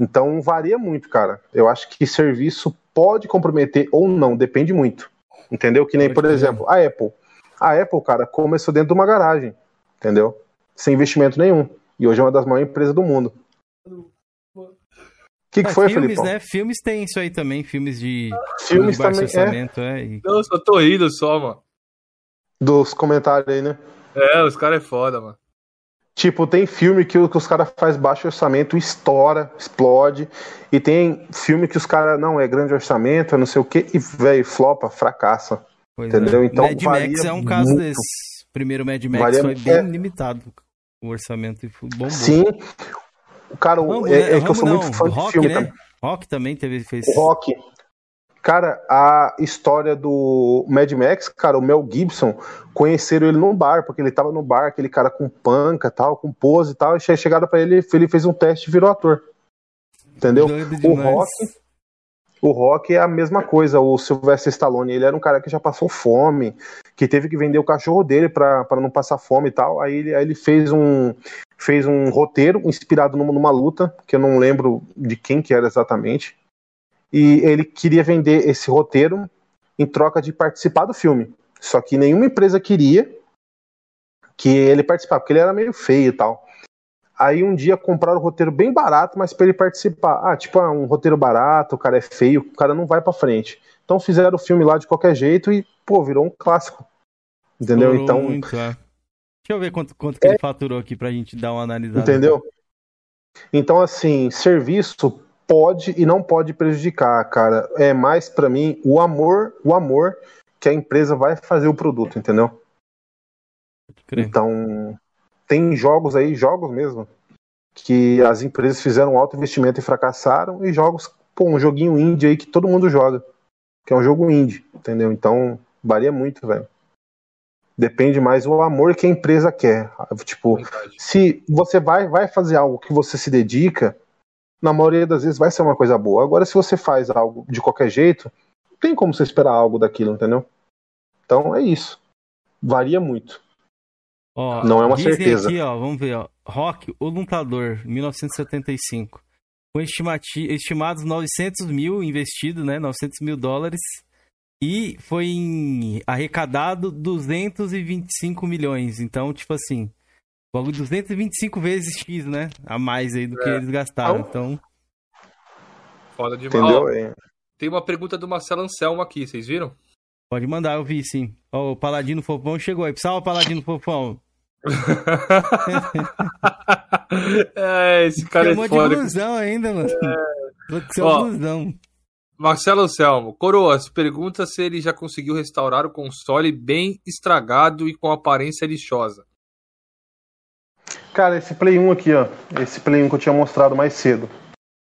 Então varia muito, cara. Eu acho que serviço pode comprometer ou não, depende muito. Entendeu? Que nem, por exemplo, a Apple. A Apple, cara, começou dentro de uma garagem, entendeu? Sem investimento nenhum. E hoje é uma das maiores empresas do mundo. O que, que Ah, foi, filmes, Felipão? né? Filmes tem isso aí também, filmes de, Filmes de baixo também, é. orçamento, é. e- Não, eu só tô rindo só, mano. Dos comentários aí, né? É, os caras é foda, mano. Tipo, tem filme que, o- que os caras faz baixo orçamento, estoura, explode. E tem filme que os caras, não, é grande orçamento, é não sei o quê, e, velho, flopa, fracassa. Pois Entendeu? é. Então, Mad Max é um caso muito. desse. Primeiro Mad Max Varia- foi bem é. limitado o orçamento e foi bom. Sim. O cara, Rambo, é, né? é que eu sou não, muito fã de Rock, filme né? também. Rock também teve, fez. Rock. Cara, a história do Mad Max, cara, o Mel Gibson, conheceram ele num bar, porque ele tava no bar, aquele cara com panca tal, com pose e tal, e che- chegaram pra ele, ele fez um teste e virou ator. Entendeu? O. Rock, o Rock é a mesma coisa, o Sylvester Stallone, ele era um cara que já passou fome, que teve que vender o cachorro dele pra pra não passar fome e tal, aí ele, aí ele fez um fez um roteiro inspirado numa, numa luta, que eu não lembro de quem que era exatamente, e ele queria vender esse roteiro em troca de participar do filme. Só que nenhuma empresa queria que ele participasse, porque ele era meio feio e tal. Aí um dia compraram o roteiro bem barato, mas para ele participar. Ah, tipo, ah, um roteiro barato, o cara é feio, o cara não vai pra frente. Então fizeram o filme lá de qualquer jeito e, pô, virou um clássico. Entendeu? Então, muito, é. Deixa eu ver quanto, quanto que ele faturou aqui pra gente dar uma analisada. Entendeu? Então, assim, serviço pode e não pode prejudicar, cara. É mais pra mim o amor, o amor que a empresa vai fazer o produto, entendeu? Então, tem jogos aí, jogos mesmo, que as empresas fizeram um alto investimento e fracassaram, e jogos, pô, um joguinho indie aí que todo mundo joga, que é um jogo indie, entendeu? Então, varia muito, velho. Depende mais do amor que a empresa quer. Tipo, Verdade. se você vai, vai fazer algo que você se dedica, na maioria das vezes vai ser uma coisa boa. Agora, se você faz algo de qualquer jeito, não tem como você esperar algo daquilo, entendeu? Então é isso. Varia muito. Ó, Não é uma certeza. aqui, ó, vamos ver, ó. Rock, o Lutador, 1975. Com estimati- estimados 900 mil investido, né? 900 mil dólares. E foi em- arrecadado 225 milhões. Então, tipo assim, logo 225 vezes X, né? A mais aí do que É. eles gastaram. Então- Então, Foda demais. Entendeu? É. tem uma pergunta do Marcelo Anselmo aqui, vocês viram? pode mandar, eu vi sim. Ó, o Paladino Fofão chegou aí. Salve, Paladino Fofão. (laughs) é, esse cara Chamou é de foda. blusão ainda, mano. Que você é um blusão. Marcelo Anselmo, Coroas, pergunta se ele já conseguiu restaurar o console bem estragado e com aparência lixosa. Cara, esse Play 1 aqui, ó. Esse Play 1 que eu tinha mostrado mais cedo.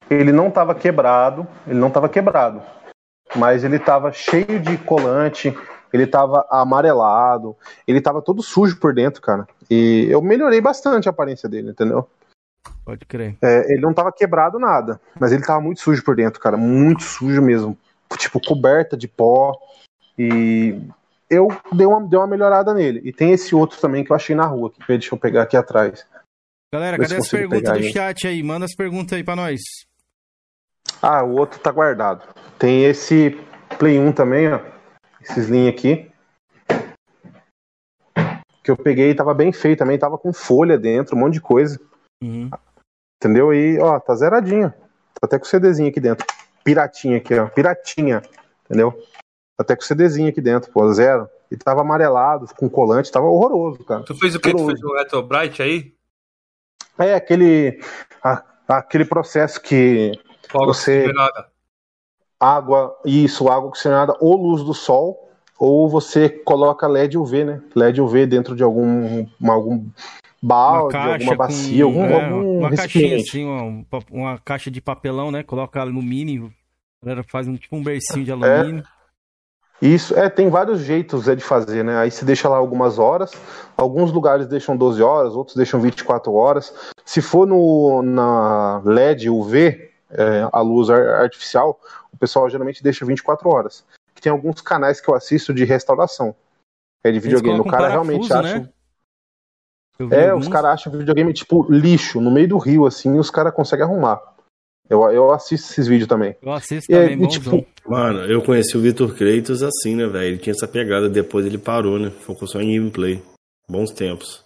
Ele não tava quebrado. Ele não tava quebrado. Mas ele tava cheio de colante. Ele tava amarelado. Ele tava todo sujo por dentro, cara. E eu melhorei bastante a aparência dele, entendeu? Pode crer. É, ele não tava quebrado nada, mas ele tava muito sujo por dentro, cara, muito sujo mesmo, tipo coberta de pó. E eu dei uma, dei uma melhorada nele. E tem esse outro também que eu achei na rua, aqui, deixa eu pegar aqui atrás. Galera, Vê cadê as perguntas do aí. chat aí? Manda as perguntas aí pra nós. Ah, o outro tá guardado. Tem esse Play 1 também, ó. Esses linhos aqui. Que eu peguei e tava bem feio também, tava com folha dentro, um monte de coisa. Uhum. Entendeu? E, ó, tá zeradinho. Tá até com o CDzinho aqui dentro. Piratinha aqui, ó. Piratinha. Entendeu? Tá até com o CDzinho aqui dentro, pô, zero. E tava amarelado, com colante, tava horroroso, cara. Tu fez o quê? Tu fez um Retrobrite aí? É aquele. a- aquele processo que Fogo Você- sem nada. água, isso, água oxigenada ou luz do sol, ou você coloca LED UV, né? LED UV dentro de algum, algum balde, alguma bacia, algum, é, algum uma caixinha assim, uma, um uma caixa de papelão, né? Coloca alumínio, a galera faz um tipo um bercinho de alumínio. Isso, é, tem vários jeitos é, de fazer, né? Aí você deixa lá algumas horas, alguns lugares deixam 12 horas, outros deixam 24 horas. Se for no, na LED UV, é, a luz artificial, o pessoal geralmente deixa 24 horas. Tem alguns canais que eu assisto de restauração. É de videogame. O cara parafuso, realmente acha. Né? É, alguns... os caras acham videogame tipo lixo, no meio do rio, assim, e os caras conseguem arrumar. Eu, eu assisto esses vídeos também. Eu assisto também, e, tipo, Mano, eu conheci o Vitor Kreitos assim, né, velho? Ele tinha essa pegada, depois ele parou, né? Focou só em gameplay. Bons tempos.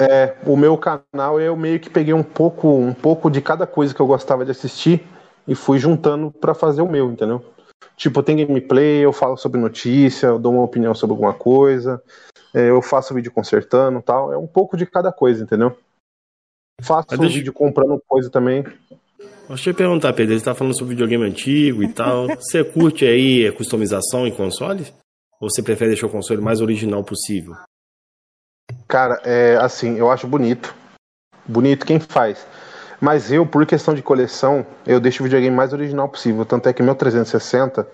É, o meu canal eu meio que peguei um pouco, um pouco de cada coisa que eu gostava de assistir e fui juntando para fazer o meu, entendeu? Tipo, tem gameplay, eu falo sobre notícia, eu dou uma opinião sobre alguma coisa, é, eu faço vídeo consertando tal. É um pouco de cada coisa, entendeu? Faço deixa... vídeo comprando coisa também. Deixa eu te perguntar, Pedro, você tá falando sobre videogame antigo e tal. (laughs) Você curte aí a customização em consoles? Ou você prefere deixar o console mais original possível? Cara, é assim, eu acho bonito. Bonito quem faz. Mas eu, por questão de coleção, eu deixo o videogame mais original possível. Tanto é que meu 360,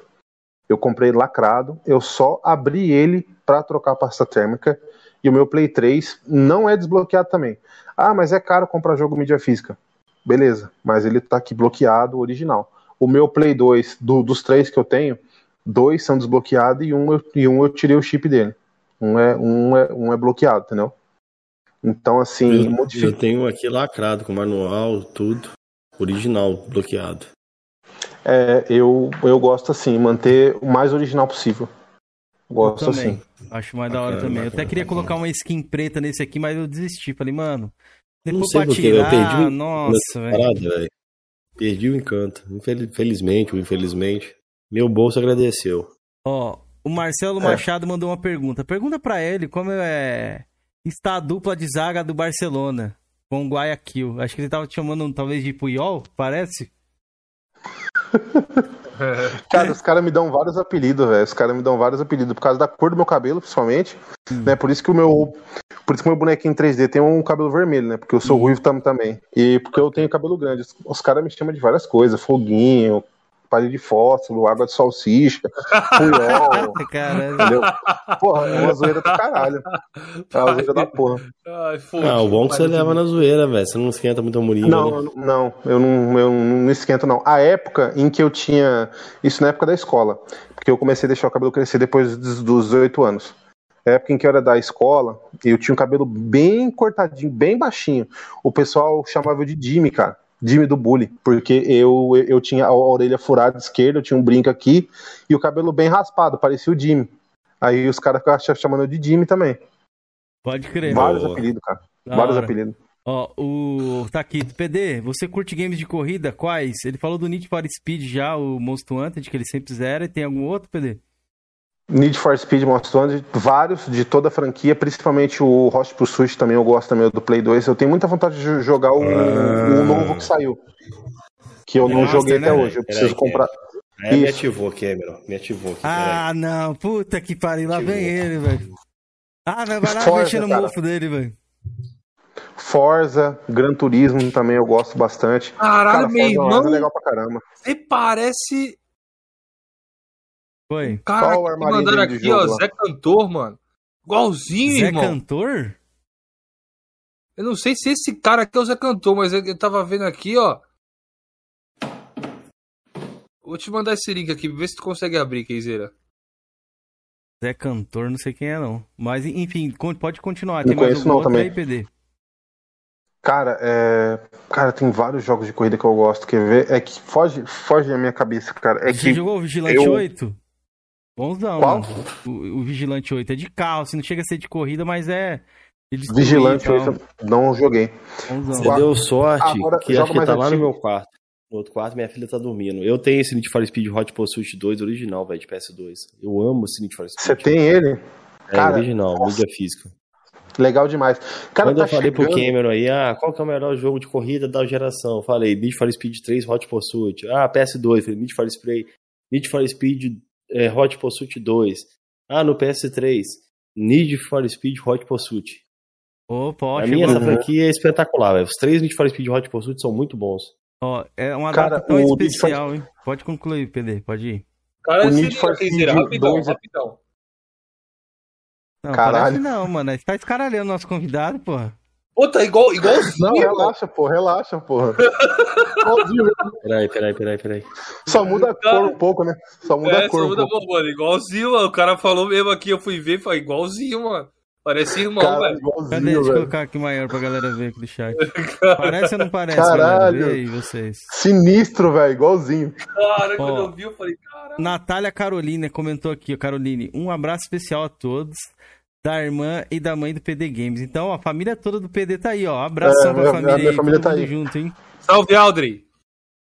eu comprei lacrado, eu só abri ele para trocar a pasta térmica. E o meu Play 3 não é desbloqueado também. Ah, mas é caro comprar jogo mídia física. Beleza, mas ele tá aqui bloqueado, original. O meu Play 2, do, dos três que eu tenho, dois são desbloqueados e um, e um eu tirei o chip dele. Um é, um é, um é bloqueado, entendeu? Então, assim. Eu, modific... eu tenho aqui lacrado, com manual, tudo. Original, bloqueado. É, eu, eu gosto assim, manter o mais original possível. Gosto assim. Acho mais da hora também. eu até queria colocar uma skin preta nesse aqui, mas eu desisti. Falei, mano. Depois não sei pra tirar, eu perdi. Nossa, velho. Perdi o encanto. Infelizmente ou infelizmente. Meu bolso agradeceu. Ó, o Marcelo é. Machado mandou uma pergunta. Pergunta para ele como é está a dupla de zaga do Barcelona com o Guayaquil. Acho que ele tava te chamando talvez de Puyol, parece? (laughs) cara, os caras me dão vários apelidos, velho. Os caras me dão vários apelidos por causa da cor do meu cabelo, principalmente. Hum. Né? Por isso que o meu. Por isso que o meu bonequinho 3D tem um cabelo vermelho, né? Porque eu sou hum. ruivo também. E porque eu tenho cabelo grande. Os caras me chamam de várias coisas, foguinho, palha de fósforo, água de salsicha, (laughs) pulhol. entendeu? Porra, é uma zoeira do caralho. É uma zoeira da porra. Ai, ah, o bom é que você leva na zoeira, velho. Você não esquenta muito a murinha. Não, né? não, eu não, eu não esquento, não. A época em que eu tinha. Isso na época da escola. Porque eu comecei a deixar o cabelo crescer depois dos 18 anos. Na época em que eu era da escola, eu tinha um cabelo bem cortadinho, bem baixinho. O pessoal chamava de Jimmy, cara. Jimmy do bullying, porque eu, eu tinha a orelha furada esquerda, eu tinha um brinco aqui e o cabelo bem raspado, parecia o Jimmy. Aí os caras ficavam chamando de Jimmy também. Pode crer. Vários Boa. apelidos, cara. Da Vários hora. apelidos. Ó, o. Tá aqui, PD, você curte games de corrida? Quais? Ele falou do Need for Speed já, o Most Wanted, que ele sempre zera, e tem algum outro, PD? Need for Speed Most Wanted, vários de toda a franquia, principalmente o Hot Pursuit também eu gosto também do Play 2. Eu tenho muita vontade de jogar o, ah. o novo que saiu. Que eu não Nossa, joguei né? até hoje. Eu preciso comprar. É, me ativou, Cameron. Me ativou aqui. Ah, não. Puta que pariu. Lá vem ele, velho. Ah, vai, vai lá Forza, mexer no mofo dele, velho. Forza, Gran Turismo também eu gosto bastante. Caralho, cara, meu irmão. É legal pra caramba. Você parece foi. Cara, que mandaram aqui, ó, Zé Cantor, mano. Igualzinho, Zé irmão. Zé Cantor? Eu não sei se esse cara aqui é o Zé Cantor, mas eu tava vendo aqui, ó. Vou te mandar esse link aqui, vê se tu consegue abrir, Keizeira. Zé Cantor, não sei quem é, não. Mas, enfim, pode continuar. Tem não mais algum não, outro também. aí, PD? Cara, é... cara, tem vários jogos de corrida que eu gosto. Quer ver? É que foge, foge da minha cabeça, cara. É Você que jogou o Vigilante eu... 8? Bonzão, Qual? O, o, Vigilante 8 é de carro, assim, não chega a ser de corrida, mas é. Vigilante 8 não joguei. Bonzão. Você deu sorte Agora, que acho que tá lá no meu quarto. No outro quarto, minha filha tá dormindo. Eu tenho esse Need for Speed Hot Pursuit 2 original, velho, de PS2. Eu amo esse Need for Speed. Você tem ele? É, Cara, original, nossa. mídia física. Legal demais. Cara, Quando tá eu falei chegando... pro Cameron aí, ah, qual que é o melhor jogo de corrida da geração? Eu falei, Need for Speed 3 Hot Pursuit. Ah, PS2. Falei, Need for Speed, Need for Speed é, Hot Pursuit 2. Ah, no PS3, Need for Speed Hot Pursuit. Opa, ó, A minha essa franquia é espetacular, véio. Os três Need for Speed Hot Pursuit são muito bons. Ó, é uma Cara, data tão especial, hein? Pode concluir, PD, pode ir. Cara, O Need for Speed rapidão, 2 é- rapidão. Não, Caralho. parece não, mano. Você tá escaralhando nosso convidado, porra. Pô, tá igual, igualzinho, Não, relaxa, pô, relaxa, porra. Igualzinho, Peraí, peraí, peraí, peraí. Só muda a cor um pouco, né? Só muda É, a cor só um muda, pouco. mano, igualzinho, mano. O cara falou mesmo aqui, eu fui ver, foi igualzinho, mano. Parece irmão, Cara, velho. Cadê? igualzinho, Deixa eu colocar aqui maior pra galera ver aqui do chat. (laughs) Parece ou não parece, Caralho. galera? Vê aí vocês. Sinistro, velho, igualzinho. Cara, quando eu vi, eu falei, cara. Natália Carolina comentou aqui, ó, Caroline, um abraço especial a todos, da irmã e da mãe do PD Games. Então, ó, a família toda do PD tá aí, ó. Abração É, pra minha- família minha aí, família tá aí. junto, hein? Salve, Aldrey.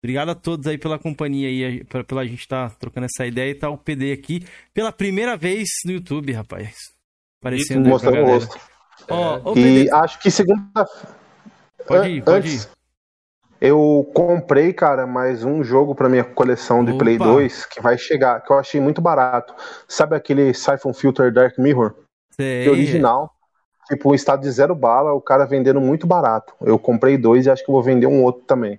Obrigado a todos aí pela companhia aí, pra- pela gente estar trocando essa ideia e tá o PD aqui pela primeira vez no YouTube, rapaz. Aparecendo aí pra Mostrando o rosto. Ó, ô, E PD, acho que segunda. pode ir, pode Antes, ir. Eu comprei, cara, mais um jogo pra minha coleção de Opa. Play 2 que vai chegar, que eu achei muito barato. Sabe aquele Siphon Filter Dark Mirror? Sei. Original. Tipo, um estado de zero bala, o cara vendendo muito barato. Eu comprei dois e acho que vou vender um outro também.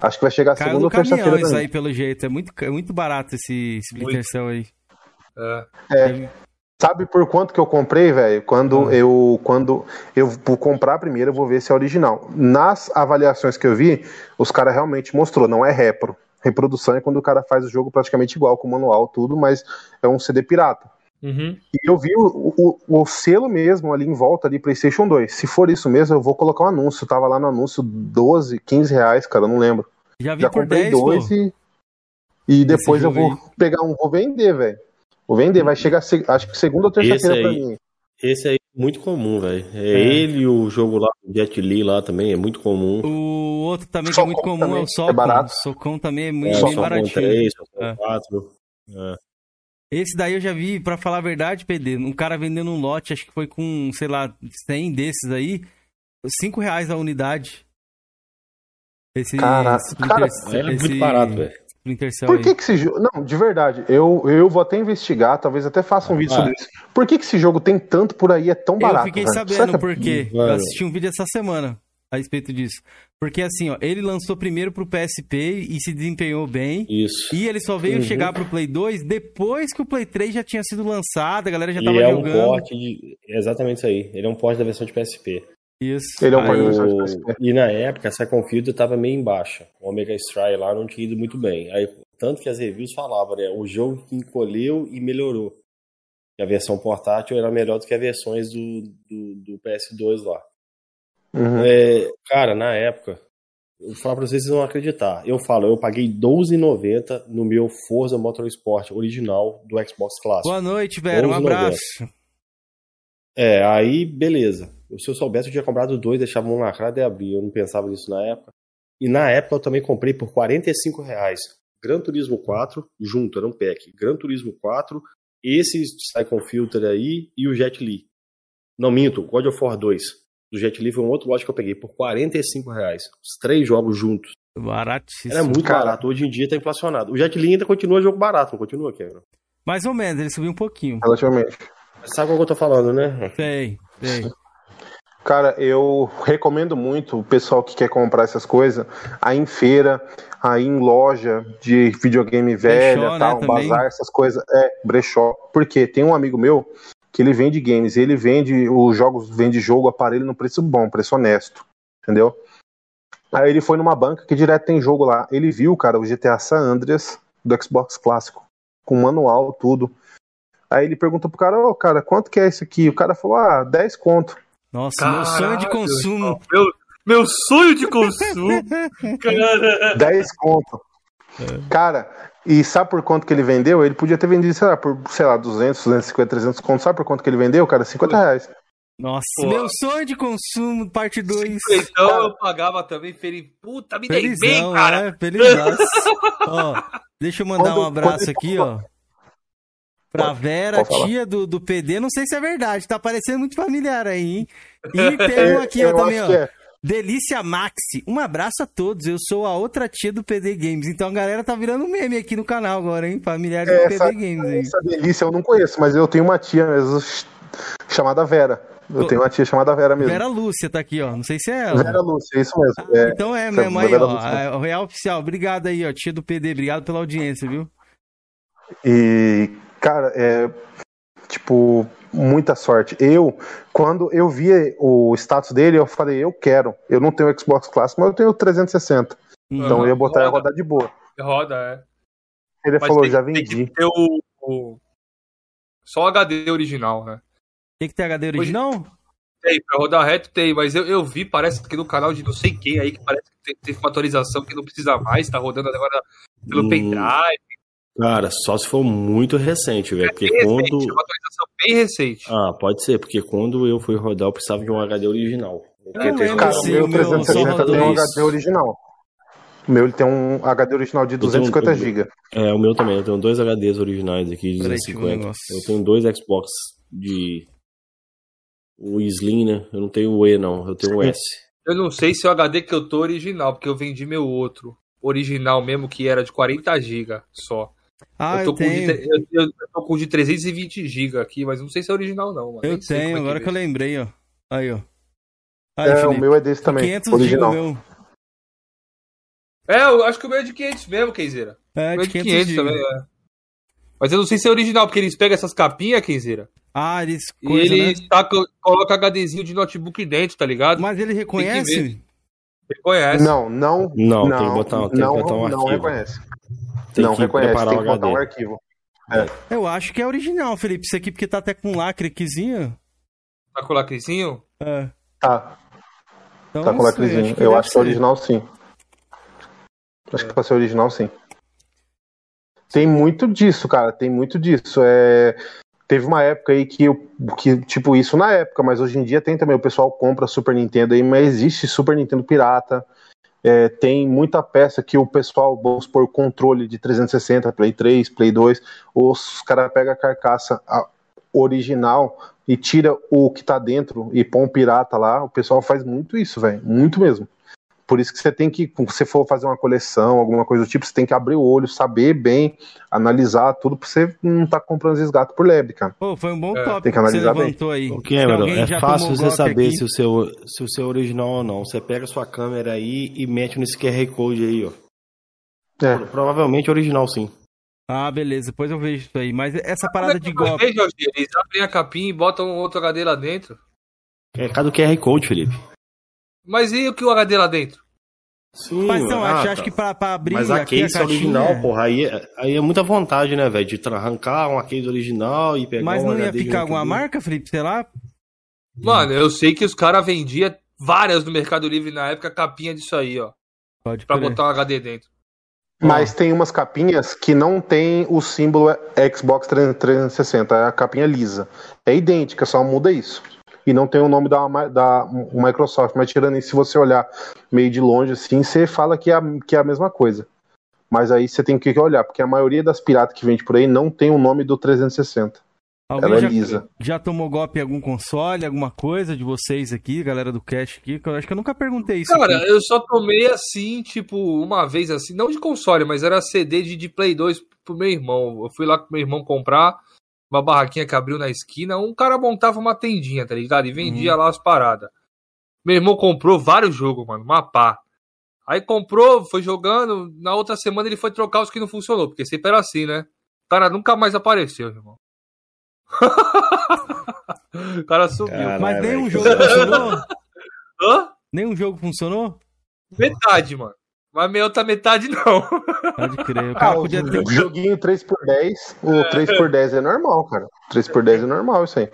Acho que vai chegar Caiu segunda ou terça-feira isso aí, pelo jeito. É muito, é muito barato esse Splinter Cell aí. É. É. Sabe por quanto que eu comprei, velho? Quando Ah. eu quando eu vou comprar primeiro, eu vou ver se é original. Nas avaliações que eu vi, os caras realmente mostrou, não é repro. Reprodução é quando o cara faz o jogo praticamente igual com o manual, tudo, mas é um CD pirata. Uhum. E eu vi o, o, o selo mesmo ali em volta ali, PlayStation 2. Se for isso mesmo, eu vou colocar um anúncio. Tava lá no anúncio 12, 15 reais, cara, eu não lembro. Já vi Já por comprei 10, dois pô. e, e depois eu vou pegar um, vou vender, velho. Vou vender, vai chegar, acho que segunda ou terça-feira Esse pra aí. mim. Esse aí é muito comum, velho. É, É. ele e o jogo lá, o Jet Li lá também, é muito comum. O outro também que é muito comum também, é o é Socão. barato. o Socão também é É, muito só bem com baratinho. 3, só com É. 4. É. Esse daí eu já vi, pra falar a verdade, PD, um cara vendendo um lote, acho que foi com, sei lá, 100 desses aí, 5 reais a unidade. Esse Cara, cara, É muito barato, velho. Por aí. que que esse jogo. Não, de verdade, eu, eu vou até investigar, talvez até faça um vídeo Ah. sobre isso. Por que que esse jogo tem tanto por aí é tão barato? Eu fiquei velho? sabendo Será que é- por quê. Eu assisti um vídeo essa semana a respeito disso. Porque assim, ó, ele lançou primeiro pro PSP e se desempenhou bem. Isso. E ele só veio Uhum. chegar pro Play 2 depois que o Play 3 já tinha sido lançado, a galera já E tava é um jogando. porte de. é Exatamente isso aí. Ele é um porte da versão de PSP. Isso. Ele é um porte da versão de PSP. E na época, essa Confield tava meio em baixa. O Omega Strike lá não tinha ido muito bem. Aí, tanto que as reviews falavam, né? O jogo que encolheu e melhorou. Que a versão portátil era melhor do que as versões do, do, do PS2 lá. Uhum. É, cara, na época, eu vou falar pra vocês, vocês vão acreditar. Eu falo, eu paguei R$12,90 no meu Forza Motorsport original do Xbox Clássico. Boa noite, velho. Um 11,90. abraço. É, aí beleza. Se eu soubesse, eu tinha comprado dois, deixava um lacrado e abria. Eu não pensava nisso na época. E na época eu também comprei por 45 reais. Gran Turismo 4, junto, era um pack. Gran Turismo 4, esse Cycon Filter aí e o Jet Li. Não, minto, God of War 2. Do Jet Li foi um outro lote que eu peguei por 45 reais. Os três jogos juntos. Baratíssimo. Era muito Cara. barato. Hoje em dia tá inflacionado. O Jet Li ainda continua jogo barato, não continua, Cameron? Mais ou menos, ele subiu um pouquinho. Relativamente. Sabe qual que eu tô falando, né? Sei, sei. Cara, eu recomendo muito o pessoal que quer comprar essas coisas aí em feira, aí em loja de videogame velha, né, tal, um também. bazar, essas coisas. É, brechó. Porque tem um amigo meu que ele vende games, ele vende os jogos, vende jogo, aparelho no preço bom, preço honesto, entendeu? Aí ele foi numa banca que direto tem jogo lá. Ele viu, cara, o GTA San Andreas do Xbox clássico, com manual, tudo. Aí ele perguntou pro cara, ô cara, quanto que é isso aqui? O cara falou, ah, 10 conto. Nossa, meu sonho de Caralho, consumo. Meu, meu sonho de consumo. (laughs) Cara. 10 conto. Cara, e sabe por quanto que ele vendeu? Ele podia ter vendido, sei lá, por, sei lá, 200, 250, 300 conto. Sabe por quanto que ele vendeu, cara? 50 reais. Nossa, Pô. meu sonho de consumo, parte 2. Então eu pagava também feliz. Puta, me dei bem, cara. é, felizaço. (laughs) ó, deixa eu mandar Quando- um abraço aqui, ó. Pra Vera, tia do, do PD, não sei se é verdade, tá parecendo muito familiar aí, hein? E (laughs) tem um aqui, ó, também, ó. é. Delícia Maxi. Um abraço a todos. Eu sou a outra tia do PD Games. Então a galera tá virando meme aqui no canal agora, hein? Familiares É, do essa, PD Games essa delícia eu não conheço, mas eu tenho uma tia mesmo ch- chamada Vera. Eu tenho uma tia chamada Vera mesmo. Vera Lúcia tá aqui, ó. Não sei se é ela. Vera Lúcia, isso mesmo. É, Então é mesmo aí, Vera ó. Lúcia. É, O Real Oficial. Obrigado aí, ó. Tia do PD. Obrigado pela audiência, viu? E, cara, é. Tipo, muita sorte. Eu, quando eu vi o status dele, eu falei, eu quero. Eu não tenho Xbox Classic, mas eu tenho 360. Então eu ia botar Roda. e rodar de boa. Roda, é. Ele Mas falou, tem- já Tem vendi. que ter o, o- Só o HD original, né? Tem que ter HD original? Tem, pra rodar reto tem, mas eu, eu vi, parece que no canal de não sei quem aí, que parece que te- teve uma atualização que não precisa mais, tá rodando agora pelo Hum, pendrive. Cara, só se for muito recente, velho. Porque Bem recente, quando. é uma atualização bem recente. Ah, pode ser, porque quando eu fui rodar, eu precisava de um HD original. Eu não lembro Cara, o meu o meu só 360 tem um rodou HD original. O meu ele tem um HD original de tenho 250 um- GB. É, o meu também. Eu tenho dois HDs originais aqui de Peraí, deixa eu ver um 250. negócio. Eu tenho dois Xbox de. O Slim, né? Eu não tenho o E, não. Eu tenho o S. Eu não sei se o HD que eu tô é original, porque eu vendi meu outro. Original mesmo, que era de 40 GB só. Ah, eu, eu, tô com de, tenho. tre- eu, eu tô com de 320 GB aqui, mas não sei se é original, não. mano. Eu sei tenho, como é agora que eu lembrei, ó. Aí, ó. Aí, É, o Felipe. meu é desse também, 500 GB original. meu. É, eu acho que o meu é de 500 mesmo, Kenzeira. É, O de é de 500 500 GB. também, é. Mas eu não sei se é original, porque eles pegam essas capinhas, Kenzeira, Ah, eles e coisa, eles né? tacam, colocam HDzinho de notebook dentro, tá ligado? Mas ele reconhece? Você conhece. Não, não. Não, não, tem que botar, tem que não, botar um não arquivo. reconhece. Tem não que reconhece, preparar tem o que botar um arquivo. Eu acho que é original, Felipe. Isso aqui porque tá até com lacre aquizinho. Tá com o lacrezinho? É. Tá, Então, tá com lacrezinho. acho Eu acho que é original sim. Acho que pra ser original sim. Tem muito disso, cara. Tem muito disso. É... Teve uma época aí que, eu, que, tipo, isso na época, mas hoje em dia tem também. O pessoal compra Super Nintendo aí, mas existe Super Nintendo pirata. É, tem muita peça que o pessoal, vamos por controle de 360, Play 3, Play 2, os caras pegam a carcaça original e tira o que tá dentro e põe um pirata lá. O pessoal faz muito isso, velho. Muito mesmo. Por isso que você tem que, se você for fazer uma coleção, alguma coisa do tipo, você tem que abrir o olho, saber bem, analisar tudo, pra você não tá comprando esses gatos por lebre, cara. Pô, foi um bom É, tópico tem que que você analisar bem. aí. O alguém é fácil você saber aqui- se o, seu, se o seu é original ou não. Você pega a sua câmera aí e mete nesse QR Code aí, ó. É. Provavelmente original, sim. Ah, beleza. Depois eu vejo isso aí. Mas essa parada de Mas golpe. veja, Jorge, Eles abrem a capinha e botam outro HD lá dentro. É cada QR Code, Felipe. Mas e o que o HD lá dentro? Sim, Mas então, ah, acho, tá. acho que pra, pra abrir Mas a aqui case a caixinha... original, porra, aí, é- aí é muita vontade, né, velho? De arrancar uma case original e pegar Mas um não ia ficar alguma marca, Felipe? Sei lá. Mano, eu sei que os caras vendiam várias no Mercado Livre na época, capinha disso aí, ó. Pode Pra botar um HD dentro. Mas tem umas capinhas que não tem o símbolo Xbox 360, é a capinha lisa. É idêntica, só muda isso. E não tem o nome da, da Microsoft, mas tirando isso, se você olhar meio de longe assim, você fala que é, a, que é a mesma coisa. Mas aí você tem que olhar, porque a maioria das piratas que vende por aí não tem o nome do 360. Alguém Ela é já, lisa. já tomou golpe em algum console, alguma coisa de vocês aqui, galera do Cash aqui? Eu acho que eu nunca perguntei isso. Cara, aqui. eu só tomei assim, tipo, uma vez assim, não de console, mas era CD de, de Play 2 pro meu irmão. Eu fui lá com meu irmão comprar uma barraquinha que abriu na esquina, um cara montava uma tendinha, tá ligado? E vendia lá as paradas. Meu irmão comprou vários jogos, mano, uma pá. Aí comprou, foi jogando, na outra semana ele foi trocar os que não funcionou, porque sempre era assim, né? O cara nunca mais apareceu, irmão. (laughs) o cara sumiu. Caralho, Mas nenhum velho. jogo funcionou? (laughs) Hã? Nenhum jogo funcionou? Metade, mano. Mas minha outra metade não. (laughs) Pode crer. O Ah, cara o podia ter. joguinho 3x10, o 3x10 é normal, cara. 3x10 é normal isso aí.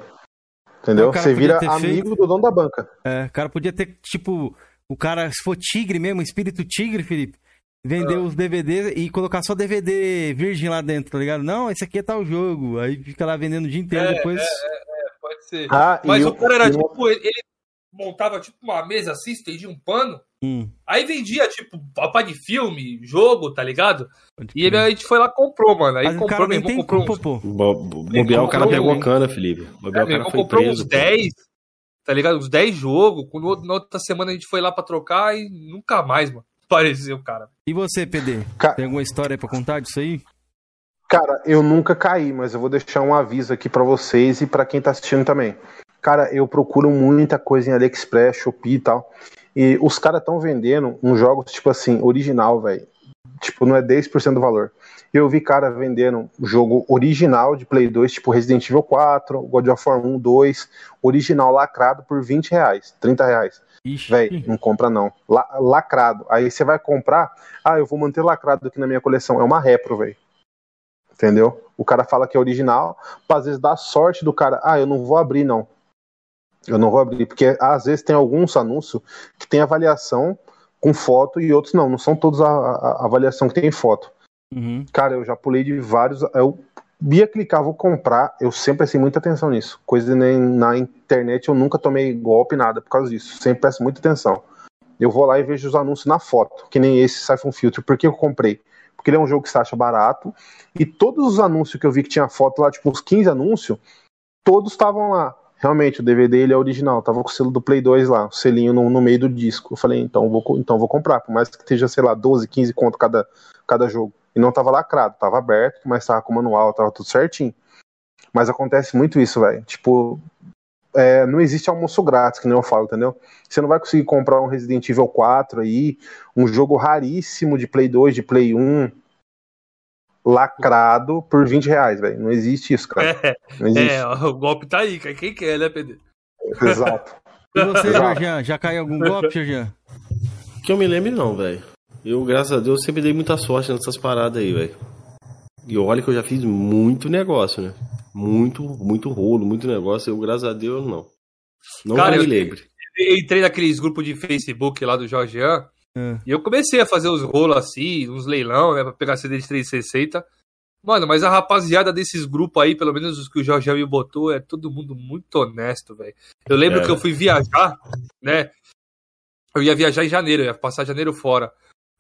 Entendeu? Você vira amigo feito- do dono da banca. É, o cara podia ter, tipo, o cara, se for tigre mesmo, espírito tigre, Felipe, vender Ah. os DVDs e colocar só DVD virgem lá dentro, tá ligado? Não, esse aqui é tal jogo. Aí fica lá vendendo o dia inteiro, É, depois. Pode ser. Ah, Mas o cara era e tipo, ele montava tipo uma mesa assim, estendia um pano, Hum, aí vendia tipo papai de filme, jogo, tá ligado? E ele, a gente foi lá comprou, mano. Aí Mas o comprou, cara meu nem irmão comprou culpa, uns, pô. Bo- bo- Bobear, o cara comprou pegou a cana, Felipe. Bobear, é, o cara foi comprou preso. uns pô. 10, tá ligado? Uns 10 jogos. Na outra semana a gente foi lá pra trocar e nunca mais, mano. (laughs) Apareceu, cara. E você, PD? Ca- Tem alguma história aí pra contar disso aí? Cara, eu nunca caí, mas eu vou deixar um aviso aqui pra vocês e pra quem tá assistindo também. Cara, eu procuro muita coisa em AliExpress, Shopee e tal. E os caras estão vendendo uns jogos, tipo assim, original, velho. Tipo, não é 10% do valor. eu vi cara vendendo jogo original de Play 2, tipo Resident Evil 4, God of War 1, 2, original lacrado por 20 reais, 30 reais. Véi, não compra não. La- lacrado. Aí você vai comprar, ah, eu vou manter lacrado aqui na minha coleção. É uma repro, velho. Entendeu? O cara fala que é original, pra, às vezes dá sorte do cara, ah, eu não vou abrir não. Eu não vou abrir, porque às vezes tem alguns anúncios que tem avaliação com foto e outros não, não são todos a, a- a avaliação que tem foto. Uhum. Cara, eu já pulei de vários. Eu ia clicar, vou comprar. Eu sempre prestei muita atenção nisso. Coisa nem na internet eu nunca tomei golpe, nada por causa disso. Sempre presto muita atenção. Eu vou lá e vejo os anúncios na foto, que nem esse Siphon Filter. Por que eu comprei? Porque ele é um jogo que você acha barato. E todos os anúncios que eu vi que tinha foto lá, tipo uns 15 anúncios, todos estavam lá. Realmente, o DVD ele é original, tava com o selo do Play 2 lá, o selinho no, no meio do disco. Eu falei, então vou, então vou comprar, por mais que esteja, sei lá, 12, 15 conto cada, cada jogo. E não tava lacrado, tava aberto, mas tava com o manual, tava tudo certinho. Mas acontece muito isso, velho. Tipo, é, não existe almoço grátis, que nem eu falo, entendeu? Você não vai conseguir comprar um Resident Evil 4 aí, um jogo raríssimo de Play 2, de Play 1, lacrado por 20 reais, velho. Não existe isso, cara. É, Não existe. é, o golpe tá aí, cara. Quem quer, né, PD? Exato. (laughs) E você. Jorjan? Já caiu algum golpe, Jorjan? Que eu me lembre não, velho. Eu, graças a Deus, sempre dei muita sorte nessas paradas aí, velho. E olha que eu já fiz muito negócio, né? Muito, muito rolo, muito negócio. Eu, graças a Deus, não. Não Cara, me lembre. Eu entrei naqueles grupos de Facebook lá do Jorgean É. e eu comecei a fazer os rolos assim, uns leilão, né, pra pegar CD de 360. Mano, mas a rapaziada desses grupos aí, pelo menos os que o Jorgean me botou, é todo mundo muito honesto, velho. Eu lembro É. que eu fui viajar, né? Eu ia viajar em janeiro, eu ia passar janeiro fora.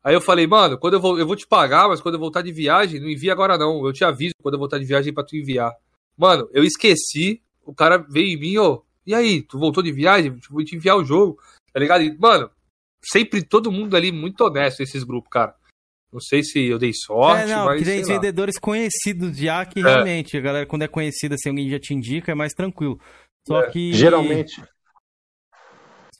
Aí eu falei, mano, quando eu vou, eu vou te pagar, mas quando eu voltar de viagem, não envia agora não. Eu te aviso quando eu voltar de viagem pra tu enviar. Mano, eu esqueci, o cara veio em mim, ô, e aí, tu voltou de viagem? Vou te enviar o jogo, tá ligado? E, mano, sempre todo mundo ali muito honesto, esses grupos, cara. Não sei se eu dei sorte, é, não, mas tem vendedores conhecidos já que realmente, a galera, quando é conhecida, assim, alguém já te indica, é mais tranquilo. Só que. Geralmente.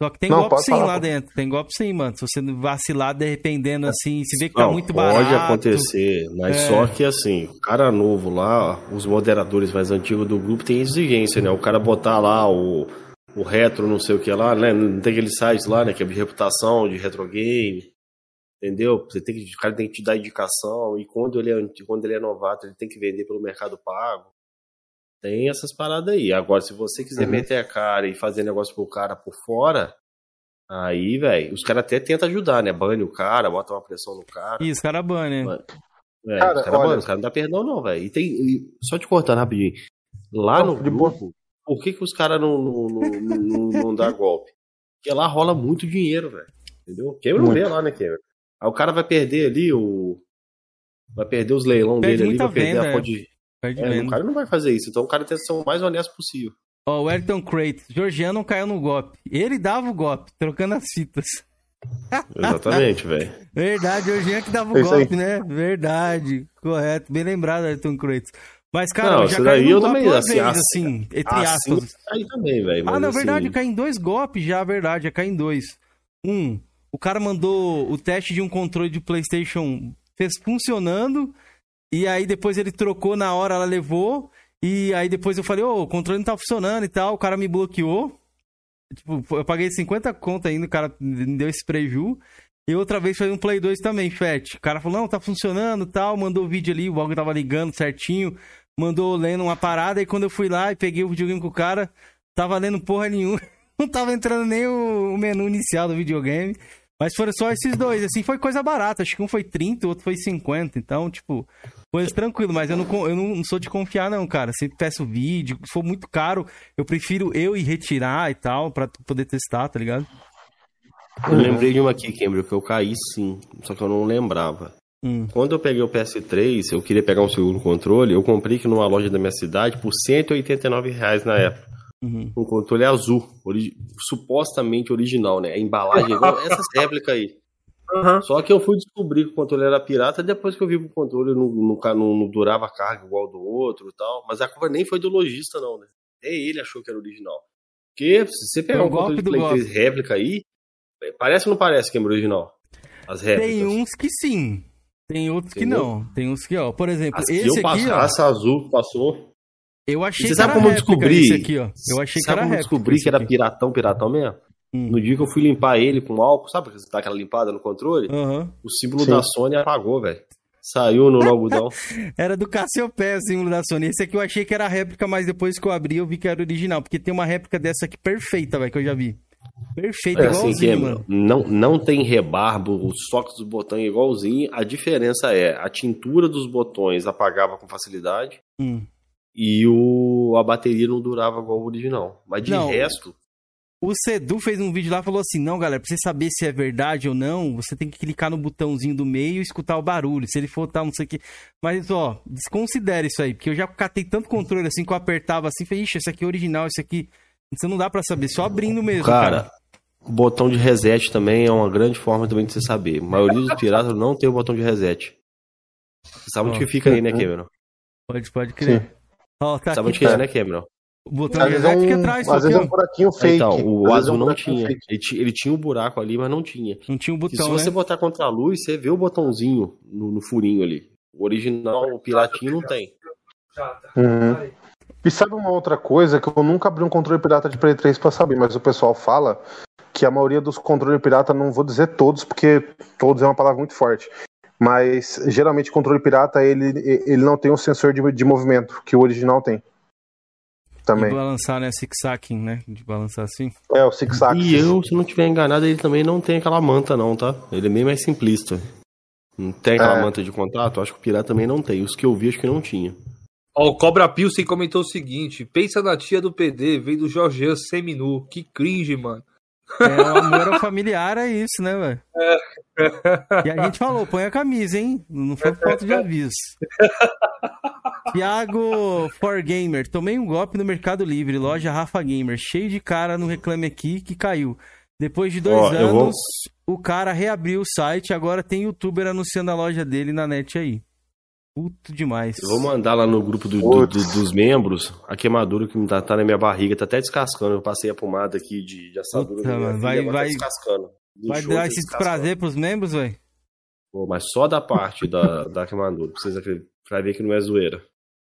Só que tem Não, golpe sim falar, lá pô. dentro. Tem golpe sim, mano. Se você vacilar, dependendo assim, se vê que tá Não, muito barato. pode acontecer, mas É. só que assim, o cara novo lá, os moderadores mais antigos do grupo tem exigência, né? O cara botar lá o, o retro, não sei o que lá, né? Não tem aquele site lá, né? Que é de reputação, de retro game. Entendeu? Você tem que, o cara tem que te dar indicação, e quando ele é, quando ele é novato, ele tem que vender pelo mercado pago. Tem essas paradas aí. Agora, se você quiser Uhum. meter a cara e fazer negócio pro cara por fora, aí, velho, os caras até tentam ajudar, né? Bane o cara, bota uma pressão no cara. Isso, cara banner. Mano, É, Cara, os caras olha- os caras não dá perdão, não, velho. E tem. e só te cortando rapidinho. Lá Não, no de boa. Por que, que os caras não, não, não, não, não dá golpe? Porque lá rola muito dinheiro, velho. Entendeu? Cameron Muito. vê lá, né, Cameron? Aí o cara vai perder ali o. Vai perder os leilão Perde dele ali, vai perder venda, a fonte de. É, menos. o cara não vai fazer isso. Então o cara tem que ser o mais honesto possível. Ó, o Ayrton Crate. Georgiano não caiu no golpe. Ele dava o golpe, trocando as fitas. (laughs) Exatamente, velho. Verdade, Georgiano que dava o É golpe, né? Verdade. Correto. Bem lembrado, Ayrton Crate. Mas, cara, Não, já no eu golpe também, assim, vez, assim- assim, entre Assim, aspas. aí também, velho. Ah, na assim, verdade, caí em dois golpes já, verdade. Já caí em dois. Um, o cara mandou o teste de um controle de PlayStation fez funcionando. E aí depois ele trocou na hora, ela levou. E aí depois eu falei, ô, o controle não tá funcionando e tal. O cara me bloqueou. Tipo, eu paguei 50 conto ainda, o cara me deu esse preju. E outra vez foi um Play 2 também, Fat. O cara falou, não, tá funcionando tal. Mandou o vídeo ali, o bagulho tava ligando certinho. Mandou lendo uma parada. E quando eu fui lá e peguei o videogame com o cara, tava lendo porra nenhuma. (laughs) Não tava entrando nem o, menu inicial do videogame. Mas foram só esses dois, assim, foi coisa barata. Acho que um foi 30, o outro foi 50. Então, tipo, coisa tranquilo. Mas eu não, eu não sou de confiar, não, cara. Sempre peço vídeo. Se for muito caro, eu prefiro eu ir retirar e tal, pra poder testar, tá ligado? Eu lembrei de uma aqui, Cameron, que eu caí sim, só que eu não lembrava. Hum. Quando eu peguei o PS3, eu queria pegar um segundo controle, eu comprei aqui numa loja da minha cidade por 189 reais na época. Uhum. Um controle azul, ori- supostamente original, né? A embalagem é igual (laughs) essas réplicas aí. Aham. Só que eu fui descobrir que o controle era pirata depois que eu vi que o controle não, não, não- durava a carga igual ao do outro e tal. Mas a culpa nem foi do lojista, não, né? Até ele achou que era original. Porque se você pegar um controle golpe de do Play golpe. 3 réplica aí, parece ou não parece que é original? As réplicas. Tem uns que sim. Tem outros que Entendeu? não. Tem uns que, ó. Por exemplo, As que esse eu aqui, passo, ó. essa azul passou. Eu achei Você que sabe era como eu descobri? esse aqui, ó. Eu achei que sabe era como eu descobri que era piratão, piratão mesmo? Hum. No dia que eu fui limpar ele com álcool, sabe que você dá aquela limpada no controle? Aham. O símbolo Sim. da Sony apagou, velho. Saiu no (laughs) algodão. Era do Cassiopeia o símbolo da Sony. Esse aqui eu achei que era réplica, mas depois que eu abri eu vi que era original. Porque tem uma réplica dessa aqui perfeita, velho, que eu já vi. Perfeita, É assim, igualzinho, que mano. não, não tem rebarbo, os toques dos botões é igualzinho. A diferença é a tintura dos botões apagava com facilidade Hum. e o, a bateria não durava igual o original. Mas de Não. resto, O Sedu fez um vídeo lá e falou assim: não, galera, pra você saber se é verdade ou não, você tem que clicar no botãozinho do meio e escutar o barulho. Se ele for tal, não sei o que. Mas, ó, desconsidere isso aí, porque eu já catei tanto controle assim que eu apertava assim, falei, ixi, esse aqui é original, esse aqui. Isso não dá pra saber, só abrindo mesmo. Cara, cara, o botão de reset também é uma grande forma também de você saber. A maioria dos piratas não tem o botão de reset. Você sabe onde Ó. que fica aí, né, Cameron? Pode, pode crer. Ó, tá Sabe onde que é, né, Cameron? o botão Às de vezes é reset fica um, atrás, às só vezes é um buraquinho fake. Então, o Às vezes é azul um não tinha. Ele, ele tinha um buraco ali, mas não tinha. Não tinha um E botão, se você né? botar contra a luz, você vê o botãozinho no, no furinho ali. O original, o piratinho, não tem. Uhum. E sabe uma outra coisa que eu nunca abri um controle pirata de Play 3 pra saber, mas o pessoal fala que a maioria dos controles pirata, não vou dizer todos, porque todos é uma palavra muito forte, mas geralmente o controle pirata ele, ele não tem um sensor de, de movimento que o original tem. De Também. balançar, né? Six-sacking, né? De balançar assim. É, o Six Axis. E eu, se não tiver enganado, ele também não tem aquela manta, não, tá? Ele é bem mais simplista. Não tem aquela É. manta de contato? Acho que o pirata também não tem. Os que eu vi, acho que não tinha. Ó, o Cobra Pilsen comentou o seguinte: pensa na tia do PD, veio do Jorgean seminu. Que cringe, mano. É, o amor ao familiar é isso, né, velho? (laughs) E a gente falou, põe a camisa, hein? Não foi foto de aviso. (laughs) Tiago For Gamer, tomei um golpe no Mercado Livre, loja Rafa Gamer, cheio de cara no Reclame Aqui que caiu. Depois de dois Ó, eu vou- anos, o cara reabriu o site, agora tem youtuber anunciando a loja dele na net aí. Puto demais. Eu vou mandar lá no grupo do- do- do- dos membros a queimadura que tá, tá na minha barriga, tá até descascando. Eu passei a pomada aqui de, de assadura Puta, mano, vai- agora vai- tá descascando. Vai dar tá esse descascando. prazer pros membros, velho? Pô, mas só da parte da, da queimadura, pra vocês pra ver que não é zoeira.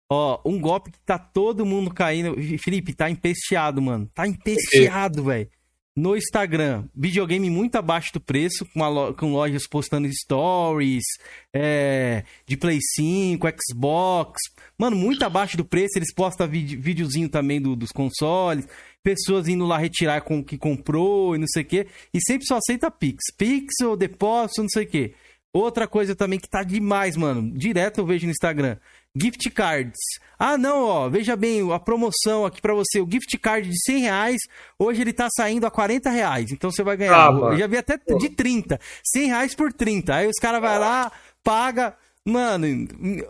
Ó, um golpe que tá todo mundo caindo. Felipe, tá empesteado, mano. Tá empesteado, velho. No Instagram, videogame muito abaixo do preço, com, lo- com lojas postando stories, é, de Play 5, Xbox. Mano, muito abaixo do preço. Eles postam vide- videozinho também do- dos consoles. Pessoas indo lá retirar com o que comprou e não sei o quê. E sempre só aceita Pix. Pix ou depósito, não sei o quê. Outra coisa também que tá demais, mano. Direto eu vejo no Instagram. Gift cards. Ah, não, ó. Veja bem a promoção aqui pra você. O gift card de 100 reais. Hoje ele tá saindo a 40 reais. Então você vai ganhar. Ah, eu já vi até de 30. 100 reais por 30. Aí os caras vão lá, paga. Mano,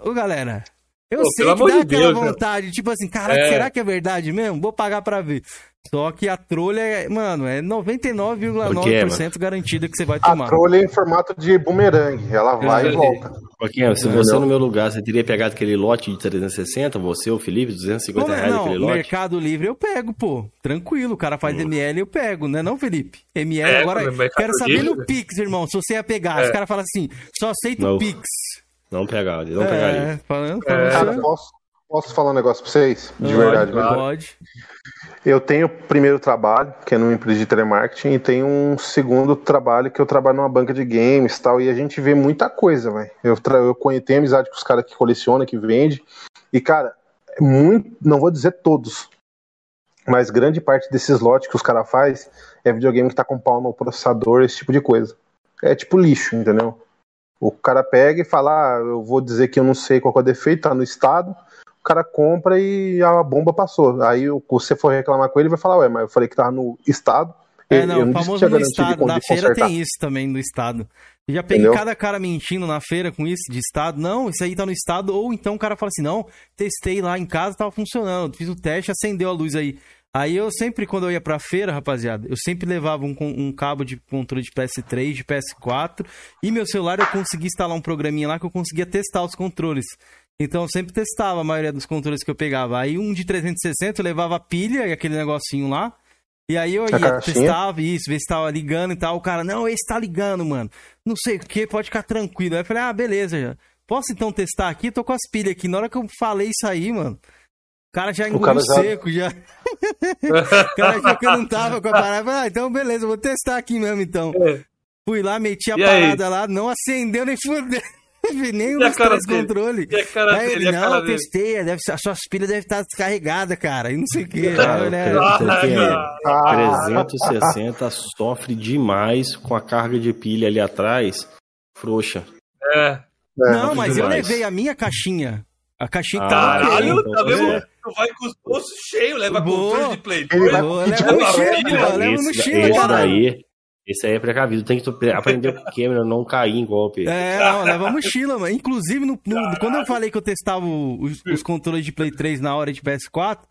ô galera. Eu Pô, sei que dá de aquela Deus, né? vontade. Tipo assim, caraca, É. será que é verdade mesmo? Vou pagar pra ver. Só que a trolha é, mano, é 99,9% garantida que você vai A tomar. trolha é em formato de bumerangue. Ela vai É. e volta. Joaquim, se você no meu lugar, você teria pegado aquele lote de 360, você, o Felipe, 250 Não, reais não, aquele lote? Mercado Livre eu pego, pô. Tranquilo, o cara faz ML, eu pego, né não, Felipe? ML É, agora, Mercado quero saber Livre. no Pix, irmão, se você ia pegar. É. Os caras falam assim, só aceito Não. o Pix. Não pegaria, não pegaria. É, falando, É. falando Cara, posso, posso falar um negócio pra vocês? De Pode, verdade, claro. Pode. Eu tenho o primeiro trabalho, que é numa empresa de telemarketing, e tenho um segundo trabalho que eu trabalho numa banca de games e tal, e a gente vê muita coisa, velho. Eu, tra- eu tenho amizade com os caras que colecionam, que vendem, e, cara, é muito, não vou dizer todos, mas grande parte desses lotes que os caras fazem é videogame que tá com pau no processador, esse tipo de coisa. É tipo lixo, entendeu? O cara pega e fala, ah, eu vou dizer que eu não sei qual é o defeito, tá no estado, cara compra e a bomba passou. Aí você for reclamar com ele, vai falar, ué, mas eu falei que tava no estado. É, eu- não, o famoso no estado. Na feira consertar. tem isso também do estado. Eu já peguei Entendeu? cada cara mentindo na feira com isso, de estado. Não, isso aí tá no estado. Ou então o cara fala assim: não, testei lá em casa, tava funcionando. Fiz o teste, acendeu a luz aí. Aí eu sempre, quando eu ia pra feira, rapaziada, eu sempre levava um, um cabo de controle de PS3, de PS4. E meu celular eu consegui instalar um programinha lá que eu conseguia testar os controles. Então eu sempre testava a maioria dos controles que eu pegava. Aí um de 360 eu levava a pilha e aquele negocinho lá. E aí eu ia, testava isso, ver se tava ligando e tal. O cara, não, esse tá ligando, mano. Não sei o que, pode ficar tranquilo. Aí eu falei, ah, beleza, já. Posso então testar aqui? Tô com as pilhas aqui. Na hora que eu falei isso aí, mano, o cara já engoliu já- seco, já. (laughs) o cara achou que eu não tava com a parada. Falei, Ah, então beleza, vou testar aqui mesmo, então. É. Fui lá, meti a E aí? parada lá, não acendeu nem fudeu. Nem E a cara três dele? controles. E a cara Aí ele, a cara não, eu dele. testei, deve, as suas pilhas devem estar descarregadas, cara. E não sei o que. Cara, né? eu creio que Ah, Ah, 360 sofre demais com a carga de pilha ali atrás, frouxa. É. é. Não, mas eu demais. levei a minha caixinha. A caixinha Ah, ok. Caralho, tá vendo? é. Tu vai com os bolsos cheios, leva Boa. controle de Play Ele 2. vai- Pô, que leva mochila, pilha? leva esse, mochila, esse caralho. daí, esse aí é precavido. Tem que aprender com o Cameron não cair em golpe. É, não, leva mochila, mano. Inclusive, no, no- quando eu falei que eu testava os, os controles de Play 3 na hora de PS4,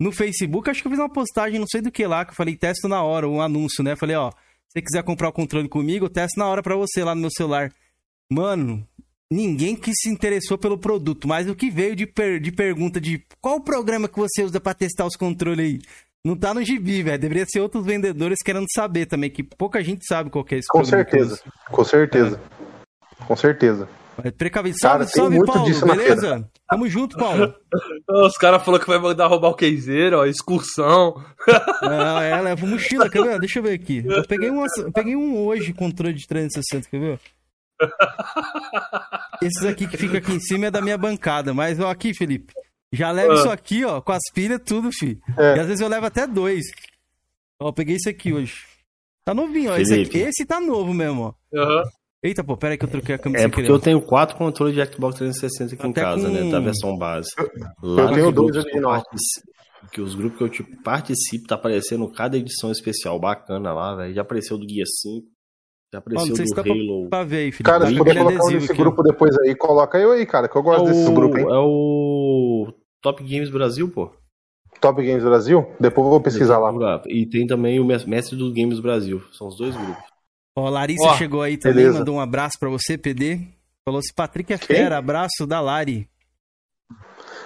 no Facebook, acho que eu fiz uma postagem, não sei do que lá, que eu falei, testo na hora, um anúncio, né? Falei, ó, se você quiser comprar o controle comigo, eu testo na hora pra você lá no meu celular. Mano, ninguém que se interessou pelo produto, mas o que veio de, per- de pergunta de qual o programa que você usa pra testar os controles aí? Não tá no gibi, velho. Deveria ser outros vendedores querendo saber também, que pouca gente sabe qual que é esse Com que certeza. Com certeza. Com certeza. Mas Precavido. Salve, salve, muito Paulo. disso na Beleza? Tamo junto, Paulo. (laughs) Os caras falaram que vai mandar roubar o caseiro, ó, excursão. (laughs) Ah, é, leva mochila, quer ver? Deixa eu ver aqui. Eu peguei, uma, eu peguei um hoje, controle de 360, quer ver? (laughs) Esses aqui que fica aqui em cima é da minha bancada, mas ó, aqui, Felipe. Já leva Ah. isso aqui, ó, com as pilhas, tudo, fi. É. E às vezes eu levo até dois. Ó, eu peguei esse aqui hoje. Tá novinho, ó. Esse, aqui, esse tá novo mesmo, ó. Aham. Eita, pô, pera aí que eu troquei a câmera É porque querer. eu tenho quatro controles de Xbox 360 aqui em Até casa, com- né? Da versão base. Eu Lá tenho nos dois grupos que eu os grupos que eu tipo, participo, tá aparecendo cada edição especial bacana lá, velho. Já apareceu do Guia 5, já apareceu se do dá pra, Halo. pra ver aí, Felipe. Cara, se puder colocar um adesivo nesse aqui, ó. grupo depois aí, coloca eu aí, cara, que eu É gosto desses grupos, hein? o, é o Top Games Brasil, pô. Top Games Brasil? Depois eu vou pesquisar lá. E tem também o mes- Mestre dos Games Brasil. São os dois grupos. Ó, Larissa Ó, chegou aí também, beleza. mandou um abraço pra você, PD. Falou se Patrick é Quem? fera, abraço da Lari.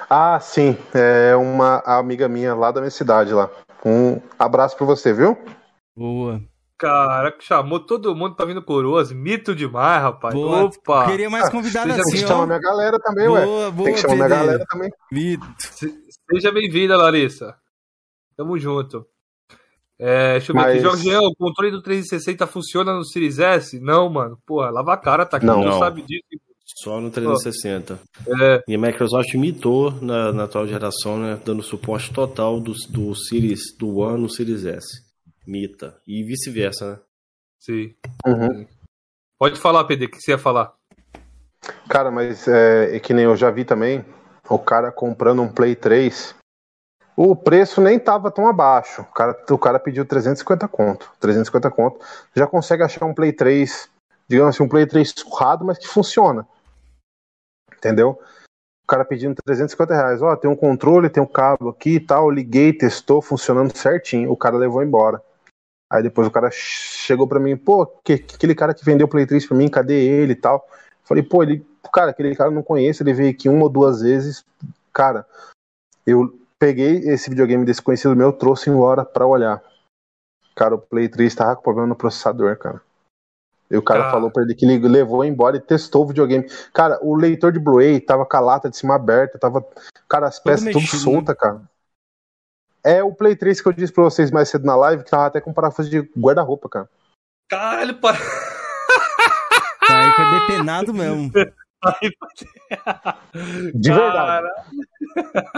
Ah, sim. É uma amiga minha lá da minha cidade lá. Um abraço pra você, viu? Boa. Cara, que chamou todo mundo pra vir no Coroas. Mito demais, rapaz. Boa. Opa! Queria mais convidado seja Tem que assim, chamar ó. minha galera também, ué. Boa, boa, Tem que chamar minha galera também. Se- Seja bem-vinda, Larissa. Tamo junto. É, deixa eu ver Mas- aqui. Jorgeão, o controle do 360 funciona no Series S? Não, mano. Porra, lava a cara, tá aqui. Não. Não. sabe disso. Só no 360. É, E a Microsoft mitou na, na atual geração, né? Dando suporte total do, do Series do One no Series S. Mita. E vice-versa, né? sim. Uhum. Pode falar, PD, o que você ia falar? Cara, mas é, é que nem eu já vi também, o cara comprando um Play 3, o preço nem tava tão abaixo. O cara, o cara pediu 350 conto. 350 conto. Já consegue achar um Play 3, digamos assim, um Play 3 surrado, mas que funciona. Entendeu? O cara pedindo 350 reais. Ó, tem um controle, tem um cabo aqui e tal. Liguei, testou, funcionando certinho. O cara levou embora. Aí depois o cara chegou pra mim, pô, que, que aquele cara que vendeu o Play 3 pra mim, cadê ele e tal? Falei, pô, ele, cara, aquele cara eu não conheço, ele veio aqui uma ou duas vezes. Cara, eu peguei esse videogame desse conhecido meu, trouxe embora pra olhar. Cara, o Play 3 tava com problema no processador, cara. E o cara Cara. falou pra ele que ele levou embora e testou o videogame. Cara, o leitor de Blu-ray tava com a lata de cima aberta, tava. Cara, as peças tudo mexido, solta, cara. É o Play 3 que eu disse pra vocês mais cedo na live, que tava até com parafuso de guarda-roupa, cara. Caralho, para. Tá aí foi depenado mesmo. (laughs) De verdade.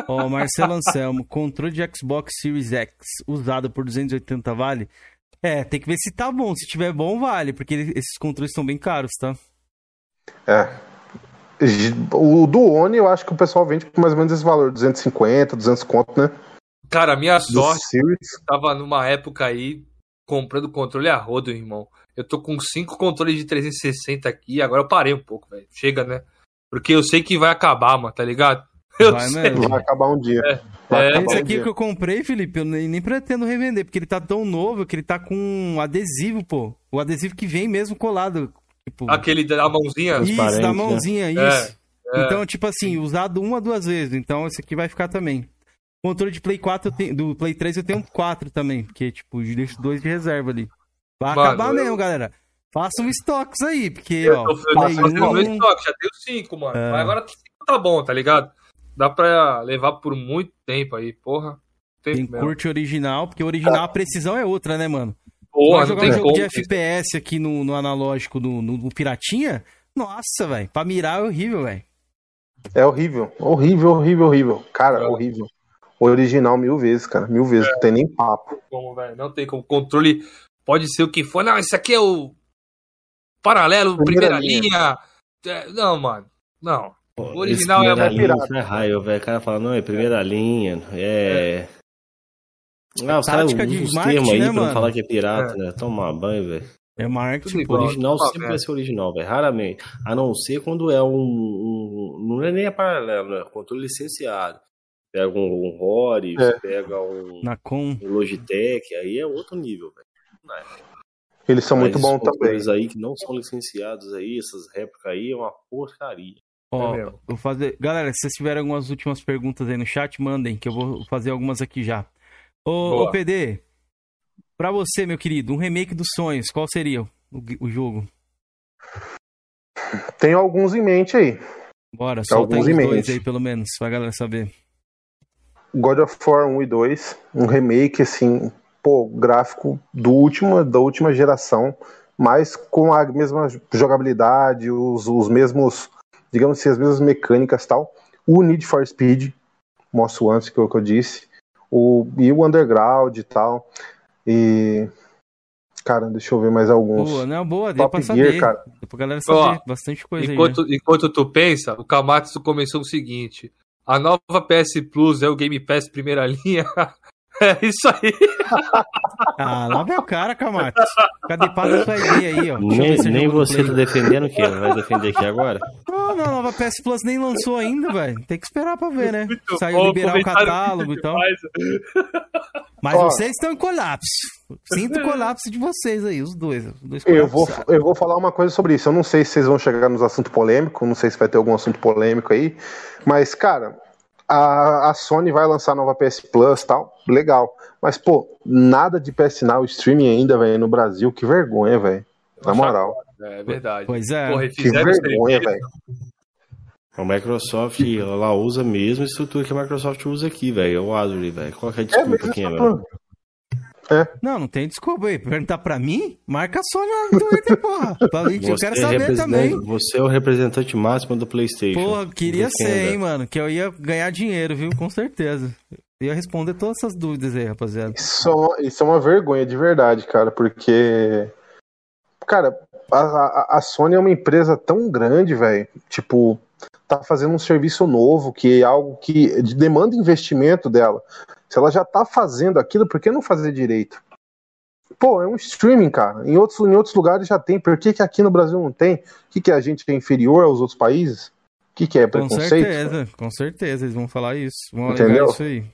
Ó, Marcelo Anselmo, controle de Xbox Series X usado por 280 vale? É, tem que ver se tá bom. Se tiver bom, vale, porque esses controles são bem caros, tá? É. O do One eu acho que o pessoal vende por mais ou menos esse valor, 250, 200 conto, né? Cara, minha sorte Series. tava numa época aí comprando controle a rodo, irmão. Eu tô com cinco controles de 360 aqui, agora eu parei um pouco, velho. Chega, né? Porque eu sei que vai acabar, mano, tá ligado? (laughs) Eu Vai sei. mesmo. Vai acabar um dia. É. Vai É, Esse um aqui dia. que eu comprei, Felipe, eu nem, nem pretendo revender, porque ele tá tão novo que ele tá com um adesivo, pô. O adesivo que vem mesmo colado. Tipo, Aquele da mãozinha. isso, da né? mãozinha, É, isso. é. Então, tipo assim, usado uma, duas vezes. Então, esse aqui vai ficar também. Controle de Play 4, eu tenho- do Play 3 eu tenho 4 também, porque, tipo, eu deixo dois de reserva ali. Vai Mano, acabar eu- mesmo, galera. Façam estoques aí, porque, Eu ó, tô, eu tô Play fazendo 1, meu estoque, já tenho cinco, mano. É. Mas agora cinco tá bom, tá ligado? Dá pra levar por muito tempo aí, porra. Tempo mesmo. curte original, porque original a precisão é outra, né, mano? Porra, jogar tem um jogo como. de FPS aqui no, no analógico, no, no, no Piratinha? Nossa, velho. Pra mirar é horrível, velho. É horrível. Horrível, horrível, horrível. Cara, É. horrível. Original mil vezes, cara. Mil vezes. Não tem nem papo. como, velho. Não tem como. Controle pode ser o que for. Não, esse aqui é o paralelo, primeira, Primeira linha. É, não, mano. Não. Pô, O original é linha, pirata. isso é raio, velho. O cara fala, não, é primeira linha, é... Ah, os caras usam termos aí né, pra não mano? falar que é pirata, né? Tomar banho, velho. É marketing, igual. Original Uma sempre merda. vai ser original, velho. Raramente. A não ser quando é um, um- Não é nem a paralelo, né? Controle licenciado. Pega um, um Rory, É. pega um, um Logitech, aí é outro nível, velho. Eles são muito bons os também. aí que não são licenciados aí, essas réplicas aí, é uma porcaria. Ó, É vou fazer. Galera, se vocês tiverem algumas últimas perguntas aí no chat, mandem, que eu vou fazer algumas aqui já. Ô, ô PD, pra você, meu querido, um remake dos sonhos, qual seria o, o jogo? Tem alguns em mente aí. Bora, solta aí alguns os em dois mente. aí, pelo menos, pra galera saber. God of War 1 e 2, um remake assim, pô, gráfico do último, da última geração, mas com a mesma jogabilidade, os, os mesmos, digamos assim, as mesmas mecânicas e tal. O Need for Speed, mostro antes que eu, que eu disse, o, e o Underground e tal. E. Cara, deixa eu ver mais alguns. Boa, não, boa, deu Top pra saber. Gear, cara. Deu pra galera saber Ó, bastante coisa aí. Enquanto, né? enquanto tu pensa, o Kamatsu começou o seguinte: a nova PS Plus é o Game Pass primeira (laughs) linha. é isso aí. (laughs) Ah, lá vem o cara, Camacho. Cadê passa sua ideia aí, ó? Nem, nem você tá defendendo o quê? Vai defender aqui agora? Não, não, a nova PS Plus nem lançou ainda, velho. Tem que esperar pra ver, né? Saiu liberar o catálogo e tal. Mas Ó. vocês estão em colapso. Sinto o colapso de vocês aí, os dois. Os dois Eu vou, eu vou falar uma coisa sobre isso. Eu não sei se vocês vão chegar nos assuntos polêmicos, não sei se vai ter algum assunto polêmico aí, mas, cara, a, a Sony vai lançar a nova PS Plus tal, legal. Mas, pô, nada de PS Now streaming ainda, velho, no Brasil, que vergonha, velho. Na moral, É verdade. Pois é. Porra, que vergonha, velho. A Microsoft, ela usa a mesma estrutura que a Microsoft usa aqui, velho. É o Azure, velho. Qual que é a desculpa mas aqui, isso velho? Não, não tem desculpa aí. Perguntar pra mim, marca a Sony lá no Twitter, porra. Mim, eu Você quero é saber representante- também. Você é o representante máximo do PlayStation. Porra, queria ser, hein, mano. Que eu ia ganhar dinheiro, viu? Com certeza. Eu ia responder todas essas dúvidas aí, rapaziada. Isso, é uma- isso é uma vergonha de verdade, cara, porque. Cara, a, a- a Sony é uma empresa tão grande, velho. Tipo, tá fazendo um serviço novo, que é algo que demanda investimento dela. Se ela já tá fazendo aquilo, por que não fazer direito? Pô, é um streaming, cara. Em outros, em outros lugares já tem. Por que, que aqui no Brasil não tem? O que, que a gente é inferior aos outros países? O que, que é Com preconceito? certeza, com certeza. Eles vão falar isso. Vão alegar Entendeu? isso aí.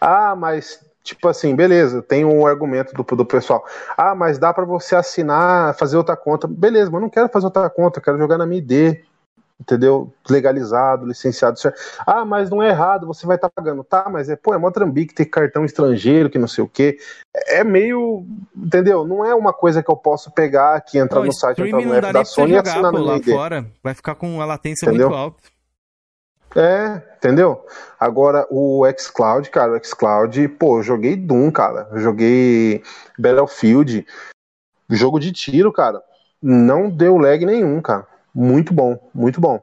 Ah, mas, tipo assim, beleza, tem um argumento do, do pessoal. Ah, mas dá pra você assinar, fazer outra conta. Beleza, mas eu não quero fazer outra conta, eu quero jogar na minha ID. Entendeu? Legalizado, licenciado. certo. Ah, mas não é errado, você vai estar pagando. Tá, mas é, pô, é mó trambique ter cartão estrangeiro, que não sei o quê. É meio. Entendeu? Não é uma coisa que eu posso pegar aqui, entrar no site, entrar no app da Sony e assinar pô, minha lá ID. fora. Vai ficar com uma latência Entendeu? muito alta. É, entendeu? Agora, o xCloud, cara, o xCloud, pô, eu joguei Doom, cara. Eu joguei Battlefield. Jogo de tiro, cara. Não deu lag nenhum, cara. Muito bom, muito bom.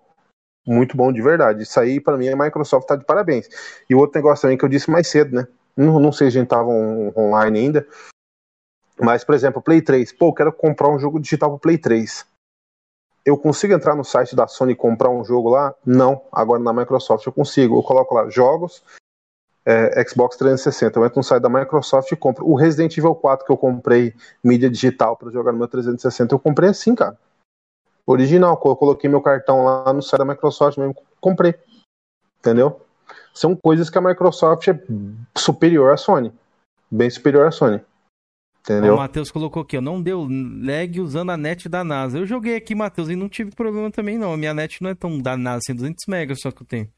Muito bom de verdade. Isso aí, pra mim, a Microsoft tá de parabéns. E o outro negócio também que eu disse mais cedo, né? Não, não sei se a gente tava on- online ainda. Mas, por exemplo, Play 3. Pô, eu quero comprar um jogo digital pro Play 3 eu consigo entrar no site da Sony e comprar um jogo lá? Não. Agora na Microsoft eu consigo. Eu coloco lá jogos, é, Xbox 360. Eu entro no site da Microsoft e compro. O Resident Evil 4 que eu comprei, mídia digital para jogar no meu 360, eu comprei assim, cara. Original. Eu coloquei meu cartão lá no site da Microsoft mesmo, comprei. Entendeu? São coisas que a Microsoft é superior à Sony. Bem superior à Sony. Entendeu? O Matheus colocou aqui, ó. Não deu lag usando a net da NASA. Eu joguei aqui, Matheus, e não tive problema também, não. A minha net não é tão da NASA, assim, 200 megas só que eu tenho.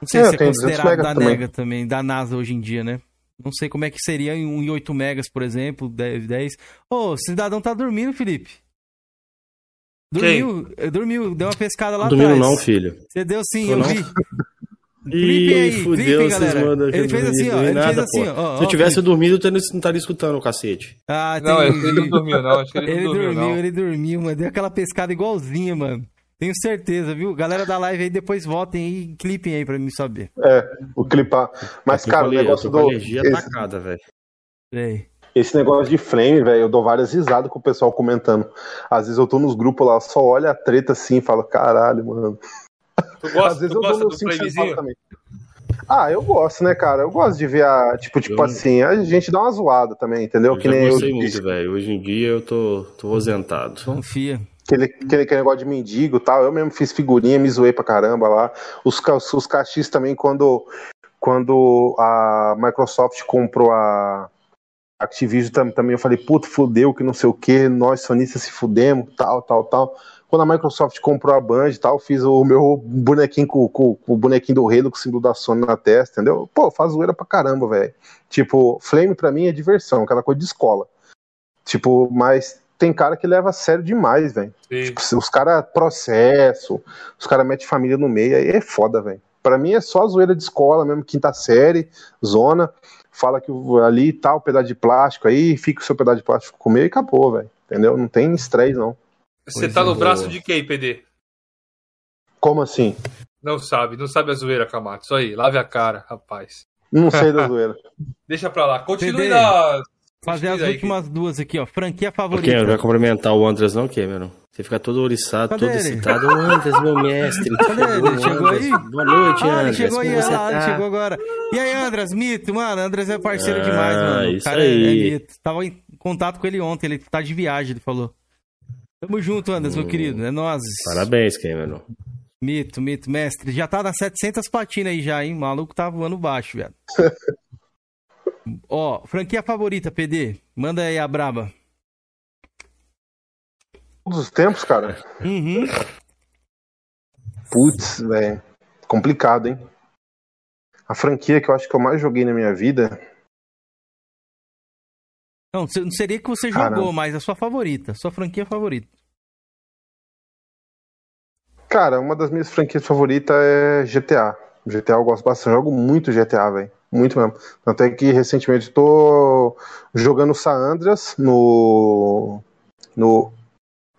Não sei É, se é tem 200 considerado da também. nega também, da NASA hoje em dia, né? Não sei como é que seria em um em 8 megas, por exemplo, 10. 10. Ô, o cidadão tá dormindo, Felipe. Dormiu, eh, dormiu, deu uma pescada lá Não domingo atrás. não, filho. Você deu sim, eu não. vi. (laughs) Clipem aí, fudeu, vocês galera. mandam que Ele eu fez assim, ó, ele nada, fez assim, ó, ó, Se eu tivesse ó, dormido, eu não estaria escutando o cacete. Ah, Não, ele não dormiu, não. Acho que ele, Ele não dormiu, dormiu, não. ele dormiu, mano. Deu aquela pescada igualzinha, mano. Tenho certeza, viu? Galera da live aí, depois votem aí e clipem aí pra mim saber. É, o clipar. Mas, Eu cara, o eu negócio do. alergia Esse, atacada, velho. Sei. Esse negócio de flame, velho, eu dou várias risadas com o pessoal comentando. Às vezes eu tô nos grupos lá, só olho a treta assim e falo, caralho, mano. Tu Às gosta, vezes tu eu gosta dou do centavos também. Ah, eu gosto, né, cara? Eu gosto de ver a. Tipo, tipo Eu- assim, a gente dá uma zoada também, entendeu? Eu que nem eu gostei disse, muito, velho. Hoje em dia eu tô, tô rosentado. Confia. aquele, aquele, aquele negócio de mendigo e tal. Eu mesmo fiz figurinha, me zoei pra caramba lá. Os, ca- os cachis também, quando, quando a Microsoft comprou a Activision tam- também, eu falei, puto, fudeu, que não sei o que, nós sonistas se fudemos, tal, tal, tal. Quando a Microsoft comprou a Band e tal, fiz o meu bonequinho com, com- com o bonequinho do Halo com o símbolo da Sony na testa, entendeu? Pô, faz zoeira pra caramba, velho. Tipo, Flame pra mim é diversão, aquela coisa de escola. Tipo, mas tem cara que leva a sério demais, velho. Tipo, os caras processo, os caras metem família no meio, aí é foda, velho. Pra mim é só zoeira de escola mesmo, quinta série, zona. Fala que ali tá o pedaço de plástico aí, fica o seu pedaço de plástico comer e acabou, velho. Entendeu? Não tem estresse, não. Você Pois tá no braço de quem, PD? Como assim? Não sabe, não sabe a zoeira, Camato. Isso aí, lave a cara, rapaz. Não sei da zoeira. (laughs) Deixa pra lá. Continue na. Fazer as aí, últimas duas aqui, ó. Franquia favorita. Cameron, vai cumprimentar o Andres não, Cameron? Você fica todo oriçado, Cadê todo ele? excitado. Andres, meu mestre. Cadê ele? Ô, Chegou Andres, aí? Boa noite, Ah, ele Andres. chegou aí, lá, ele tá? chegou agora. E aí, Andras, mito, mano, Andras é parceiro Ah, demais, mano. O isso cara é- aí. é mito. Tava em contato com ele ontem, ele tá de viagem, ele falou. Tamo junto, Andras, meu Hum. querido, é nós. Parabéns, Cameron. Mito, mito, mestre. Já tá nas 700 patinas aí já, hein? O maluco tá voando baixo, velho. (laughs) Ó, franquia favorita, PD. Manda aí a braba. Todos os tempos, cara. Uhum. Putz, velho. Complicado, hein? A franquia que eu acho que eu mais joguei na minha vida. Não, não seria que você Caramba. jogou, mas a sua favorita. Sua franquia favorita. Cara, uma das minhas franquias favoritas é GTA. GTA eu gosto bastante. Eu jogo muito GTA, velho. Muito mesmo. Tanto é que recentemente tô jogando San Andreas no, no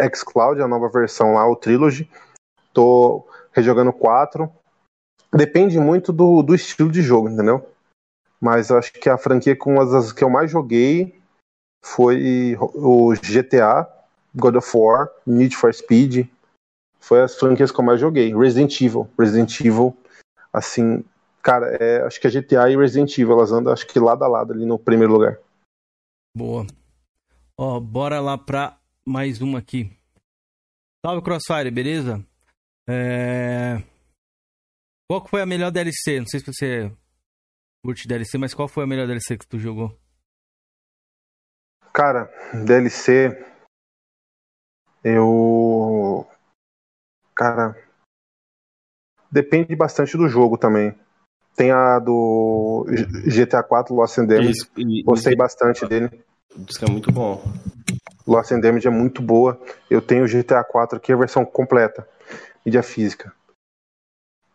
xCloud, a nova versão lá, o Trilogy. Tô rejogando 4. Depende muito do, do estilo de jogo, entendeu? Mas acho que a franquia com as que eu mais joguei foi o GTA, God of War, Need for Speed, foi as franquias que eu mais joguei. Resident Evil. Resident Evil, assim, cara, é, acho que a GTA e Resident Evil, elas andam, acho que lado a lado ali no primeiro lugar. Boa. Ó, bora lá pra mais uma aqui. Salve, Crossfire, beleza? É... Qual foi a melhor DLC? Não sei se você curte DLC, mas qual foi a melhor DLC que tu jogou? Cara, DLC, eu. Cara, depende bastante do jogo também. Tem a do GTA 4 Lost and Damage, gostei bastante dele. Diz que é muito bom. Lost and Damage é muito boa. Eu tenho o GTA 4 aqui, a versão completa, mídia física.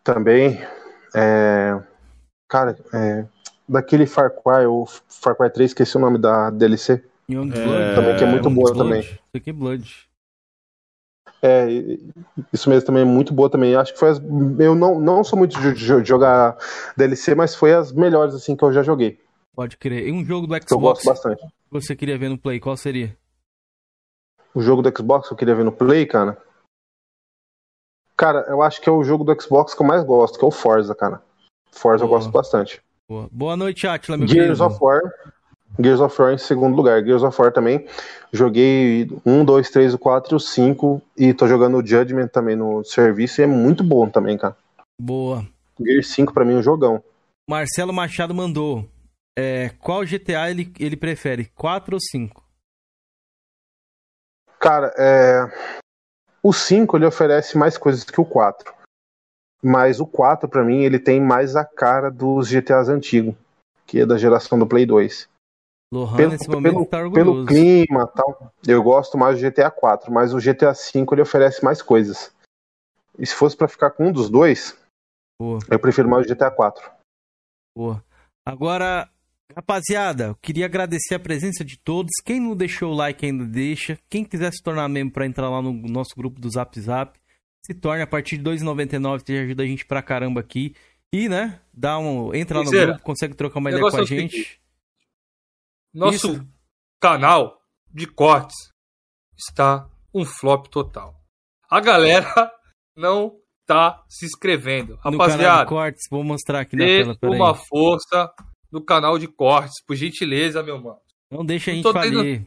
Também, é, cara, é, daquele Far Cry, o Far Cry 3, esqueci o nome da DLC. Young É, Blood? também, que é muito Young boa Blood? também. Isso aqui é Blood. É, isso mesmo também é muito boa também. Acho que foi as, eu não, não sou muito de jo- jogar DLC, mas foi as melhores assim que eu já joguei. Pode crer. E um jogo do Que eu Xbox gosto bastante. que você queria ver no Play, qual seria? O jogo do Xbox que eu queria ver no Play, cara. Cara, eu acho que é o jogo do Xbox que eu mais gosto, que é o Forza, cara. Forza eu Boa. gosto bastante. Boa, Boa noite, Atila, meu Gears querido. of War. Gears of War em segundo lugar. Gears of War também. Joguei um, dois, três, o quatro e o cinco. E tô jogando o Judgment também no serviço e é muito bom também, cara. Boa. Gears 5 pra mim é um jogão. Marcelo Machado mandou. É, qual GTA ele, ele prefere? 4 ou 5? Cara, é... o 5 ele oferece mais coisas que o 4. mas o 4 para mim ele tem mais a cara dos GTAs antigos, que é da geração do Play 2. Lohan, Pelo, nesse momento, pelo, tá pelo clima tal, eu gosto mais do GTA 4, mas o GTA 5 ele oferece mais coisas. E se fosse para ficar com um dos dois, Boa, eu prefiro mais o GTA 4. boa. Agora, rapaziada, eu queria agradecer a presença de todos. Quem não deixou o like ainda deixa. Quem quiser se tornar membro para entrar lá no nosso grupo do Zap Zap, se torne a partir de R$ 2,99, que ajuda a gente pra caramba aqui. E, né, dá um, entra lá no grupo, consegue trocar uma ideia com a é gente. Nosso Isso. canal de cortes está um flop total. A galera (laughs) não tá se inscrevendo. Rapaziada, cortes, vou mostrar aqui na tela, uma força no canal de cortes, por gentileza, meu mano. Não deixa a gente tô tendo- falir.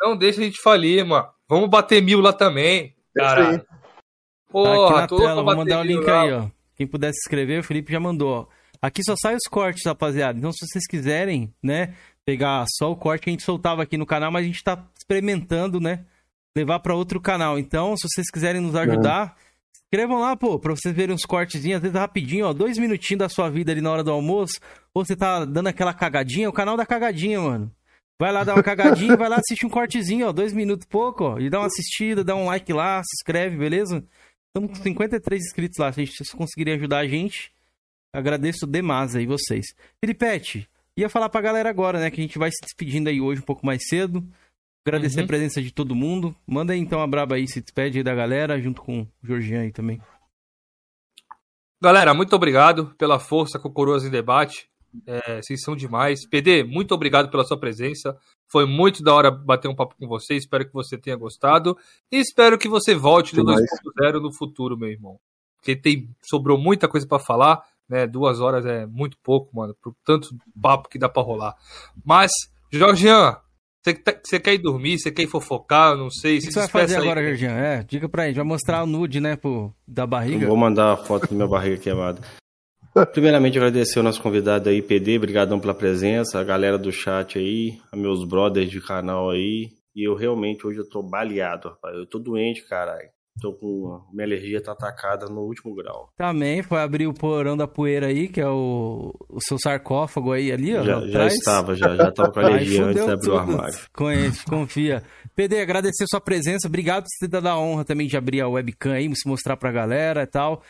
Não deixa a gente falir, mano. Vamos bater mil lá também. Caralho. Tá Porra, aqui na tô louco tela, vou mandar o mil link lá. aí, ó. Quem puder se inscrever, o Felipe já mandou, ó. Aqui só sai os cortes, rapaziada. Então, se vocês quiserem, né, pegar só o corte que a gente soltava aqui no canal, mas a gente tá experimentando, né, levar pra outro canal. Então, se vocês quiserem nos ajudar, inscrevam lá, pô, pra vocês verem uns cortezinhos, às vezes rapidinho, ó, dois minutinhos da sua vida ali na hora do almoço, ou você tá dando aquela cagadinha, o canal da cagadinha, mano. Vai lá dar uma cagadinha, (laughs) vai lá assistir um cortezinho, ó, dois minutos pouco, ó, e dá uma assistida, dá um like lá, se inscreve, beleza? Estamos com 53 inscritos lá. Se vocês conseguirem ajudar a gente, agradeço demais aí vocês. Filipete, ia falar pra galera agora, né? Que a gente vai se despedindo aí hoje um pouco mais cedo. Agradecer Uhum. a presença de todo mundo. Manda aí então a braba aí, se despede aí da galera, junto com o Georgian aí também. Galera, muito obrigado pela força com o Coroas em Debate. É, vocês são demais. PD, muito obrigado pela sua presença. Foi muito da hora bater um papo com você. Espero que você tenha gostado. E espero que você volte no Demais. 2.0 no futuro, meu irmão. Porque tem, sobrou muita coisa pra falar. Né? Duas horas é muito pouco, mano. Por tanto papo que dá pra rolar. Mas, Jorgian, você, tá- você quer ir dormir? Você quer ir fofocar? Eu não sei. O que você vai fazer aí. agora, Georgian? É, diga pra gente. Vai mostrar o nude, né, pô, da barriga. Eu vou mandar a foto da minha barriga queimada. (laughs) Primeiramente, agradecer ao nosso convidado aí, PD, obrigadão pela presença, a galera do chat aí, a meus brothers de canal aí. E eu realmente, hoje eu tô baleado, rapaz. Eu tô doente, caralho. Tô com. Minha alergia tá atacada no último grau. Também foi abrir o porão da poeira aí, que é o, o seu sarcófago aí ali, ó. Já, já estava, já, já tava com alergia antes de abrir o armário. Conhece, confia. PD, agradecer sua presença. Obrigado por você ter dado a honra também de abrir a webcam aí, se mostrar pra galera e tal.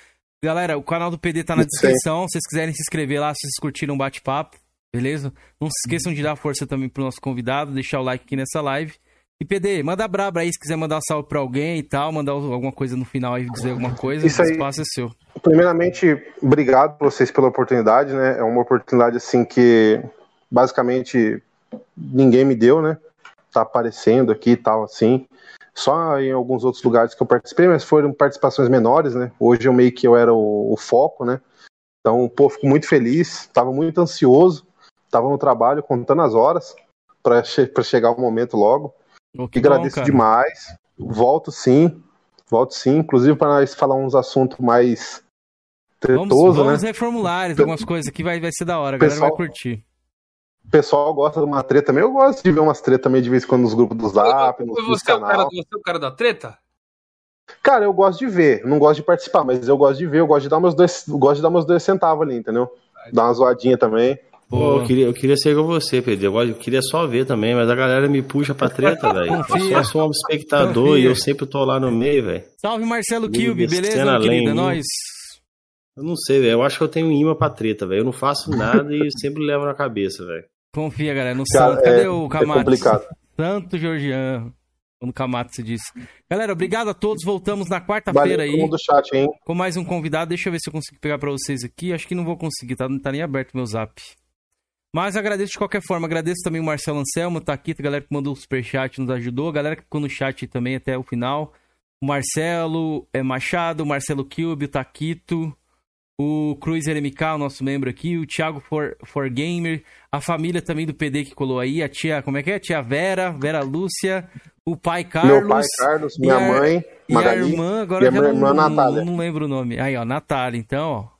Galera, o canal do PD tá na descrição. Se vocês quiserem se inscrever lá, se vocês curtiram o bate-papo, beleza? Não se esqueçam de dar força também pro nosso convidado, deixar o like aqui nessa live. E PD, manda braba aí se quiser mandar salve pra alguém e tal, mandar alguma coisa no final aí, dizer alguma coisa. Isso o espaço é seu. Primeiramente, obrigado a vocês pela oportunidade, né? É uma oportunidade assim que basicamente ninguém me deu, né? Tá aparecendo aqui e tal assim. Só em alguns outros lugares que eu participei, mas foram participações menores, né? Hoje eu meio que eu era o, o foco, né? Então, pô, fico muito feliz, tava muito ansioso, tava no trabalho contando as horas para che pra chegar o momento logo. E que bom, agradeço cara. demais. Volto sim. Volto sim. Inclusive para nós falar uns assuntos mais Vamos, tretoso, vamos né? ver formulários, algumas coisas aqui vai, vai ser da hora, a galera Pessoal- vai curtir. O pessoal gosta de uma treta também. Eu gosto de ver umas tretas também de vez em quando nos grupos do Zap, nos, nos Você é, o cara, você é o cara da treta? Cara, eu gosto de ver. Não gosto de participar, mas eu gosto de ver. Eu gosto de dar meus dois, eu gosto de dar meus dois centavos ali, entendeu? Dar uma zoadinha também. Pô, eu queria, eu queria ser com você, PD. Eu queria só ver também, mas a galera me puxa pra treta, velho. (laughs) Eu sou um espectador Confia. e eu sempre tô lá no meio, velho. Salve Marcelo Kilby, beleza, cena meu querido? É nóis. Eu não sei, velho. Eu acho que eu tenho um imã pra treta, velho. Eu não faço nada e sempre levo na cabeça, velho. Confia, galera. No Cara, santo. Cadê é- o É Camates? complicado. Santo Georgiano. Quando o Camates se diz. Galera, obrigado a todos. Voltamos na quarta-feira aí mundo do chat, hein? com mais um convidado. Deixa eu ver se eu consigo pegar pra vocês aqui. Acho que não vou conseguir, tá? Não tá nem aberto meu zap. Mas agradeço de qualquer forma. Agradeço também o Marcelo Anselmo, tá aqui, a galera que mandou o superchat, nos ajudou. A galera que ficou no chat também até o final. O Marcelo é, Machado, o Marcelo Kilby, o Taquito, o Cruiser MK, o nosso membro aqui, o Thiago For, For Gamer, a família também do PD que colou aí, a tia, como é que é? A tia Vera, Vera Lúcia, o pai Carlos. Meu pai, Carlos, minha a- mãe, E a Magali. irmã, agora e a minha não, irmã, não- Natália. não lembro o nome. Aí, ó, Natália, então, ó.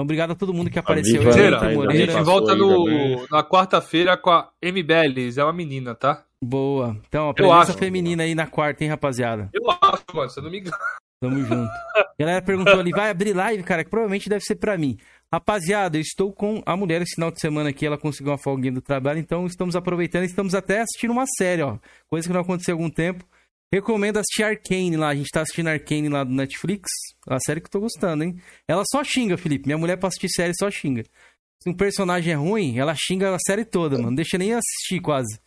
Então, obrigado a todo mundo que apareceu. Aí, Zera, Arthur Natália, a Moreira. gente passou volta no, também. na quarta-feira com a M. Bellis, é uma menina, tá? Boa. Então, Eu presença acho. feminina aí na quarta, hein, rapaziada. Eu acho, mano, se eu não me engano. Tamo junto. A galera perguntou ali, vai abrir live, cara? Que provavelmente deve ser pra mim. Rapaziada, eu estou com a mulher esse final de semana aqui, ela conseguiu uma folguinha do trabalho, então estamos aproveitando, estamos até assistindo uma série, ó. Coisa que não aconteceu há algum tempo. Recomendo assistir Arcane lá, a gente tá assistindo Arcane lá do Netflix, é uma série que eu tô gostando, hein? Ela só xinga, Felipe, minha mulher pra assistir série só xinga. Se um personagem é ruim, ela xinga a série toda, mano, não deixa nem assistir quase.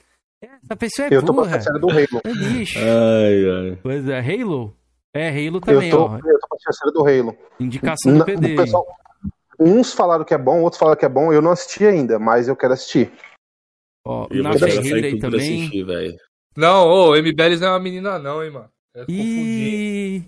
Essa pessoa é Eu tô com burra, a série do Halo. é lixo. Ai, ai. Pois é, Halo? É, Halo também, eu, tô, ó. eu tô com a série do Halo. Indicação do PD. o pessoal- uns falaram que é bom, outros falaram que é bom. Eu não assisti ainda, mas eu quero assistir. Ó, eu na Ferreira aí também. assistir, velho. Não, ô, MBLs não é uma menina, não, hein, mano. Eu confundi. Ih,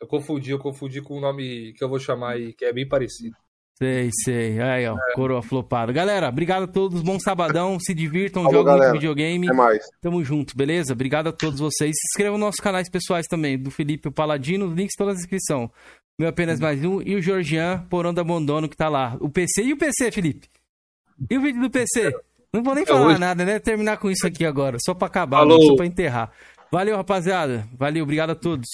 Eu confundi, eu confundi com o nome que eu vou chamar aí, que é bem parecido. sei, sei. Aí, ó, coroa flopado. Galera, obrigado a todos. Bom sabadão. Se divirtam, Falou, joguem muito galera. videogame. Até mais. Tamo junto, beleza? Obrigado a todos vocês. Se inscrevam nos nossos canais pessoais também, do Felipe o Paladino, links toda na descrição. Meu apenas mais um e o Georgian Porão da Abandono que tá lá. O PC e o PC, Felipe? E o vídeo do PC? Não vou nem É falar hoje. nada, né? Terminar com isso aqui agora, só pra acabar, Falou. só pra enterrar. Valeu, rapaziada. Valeu, obrigado a todos.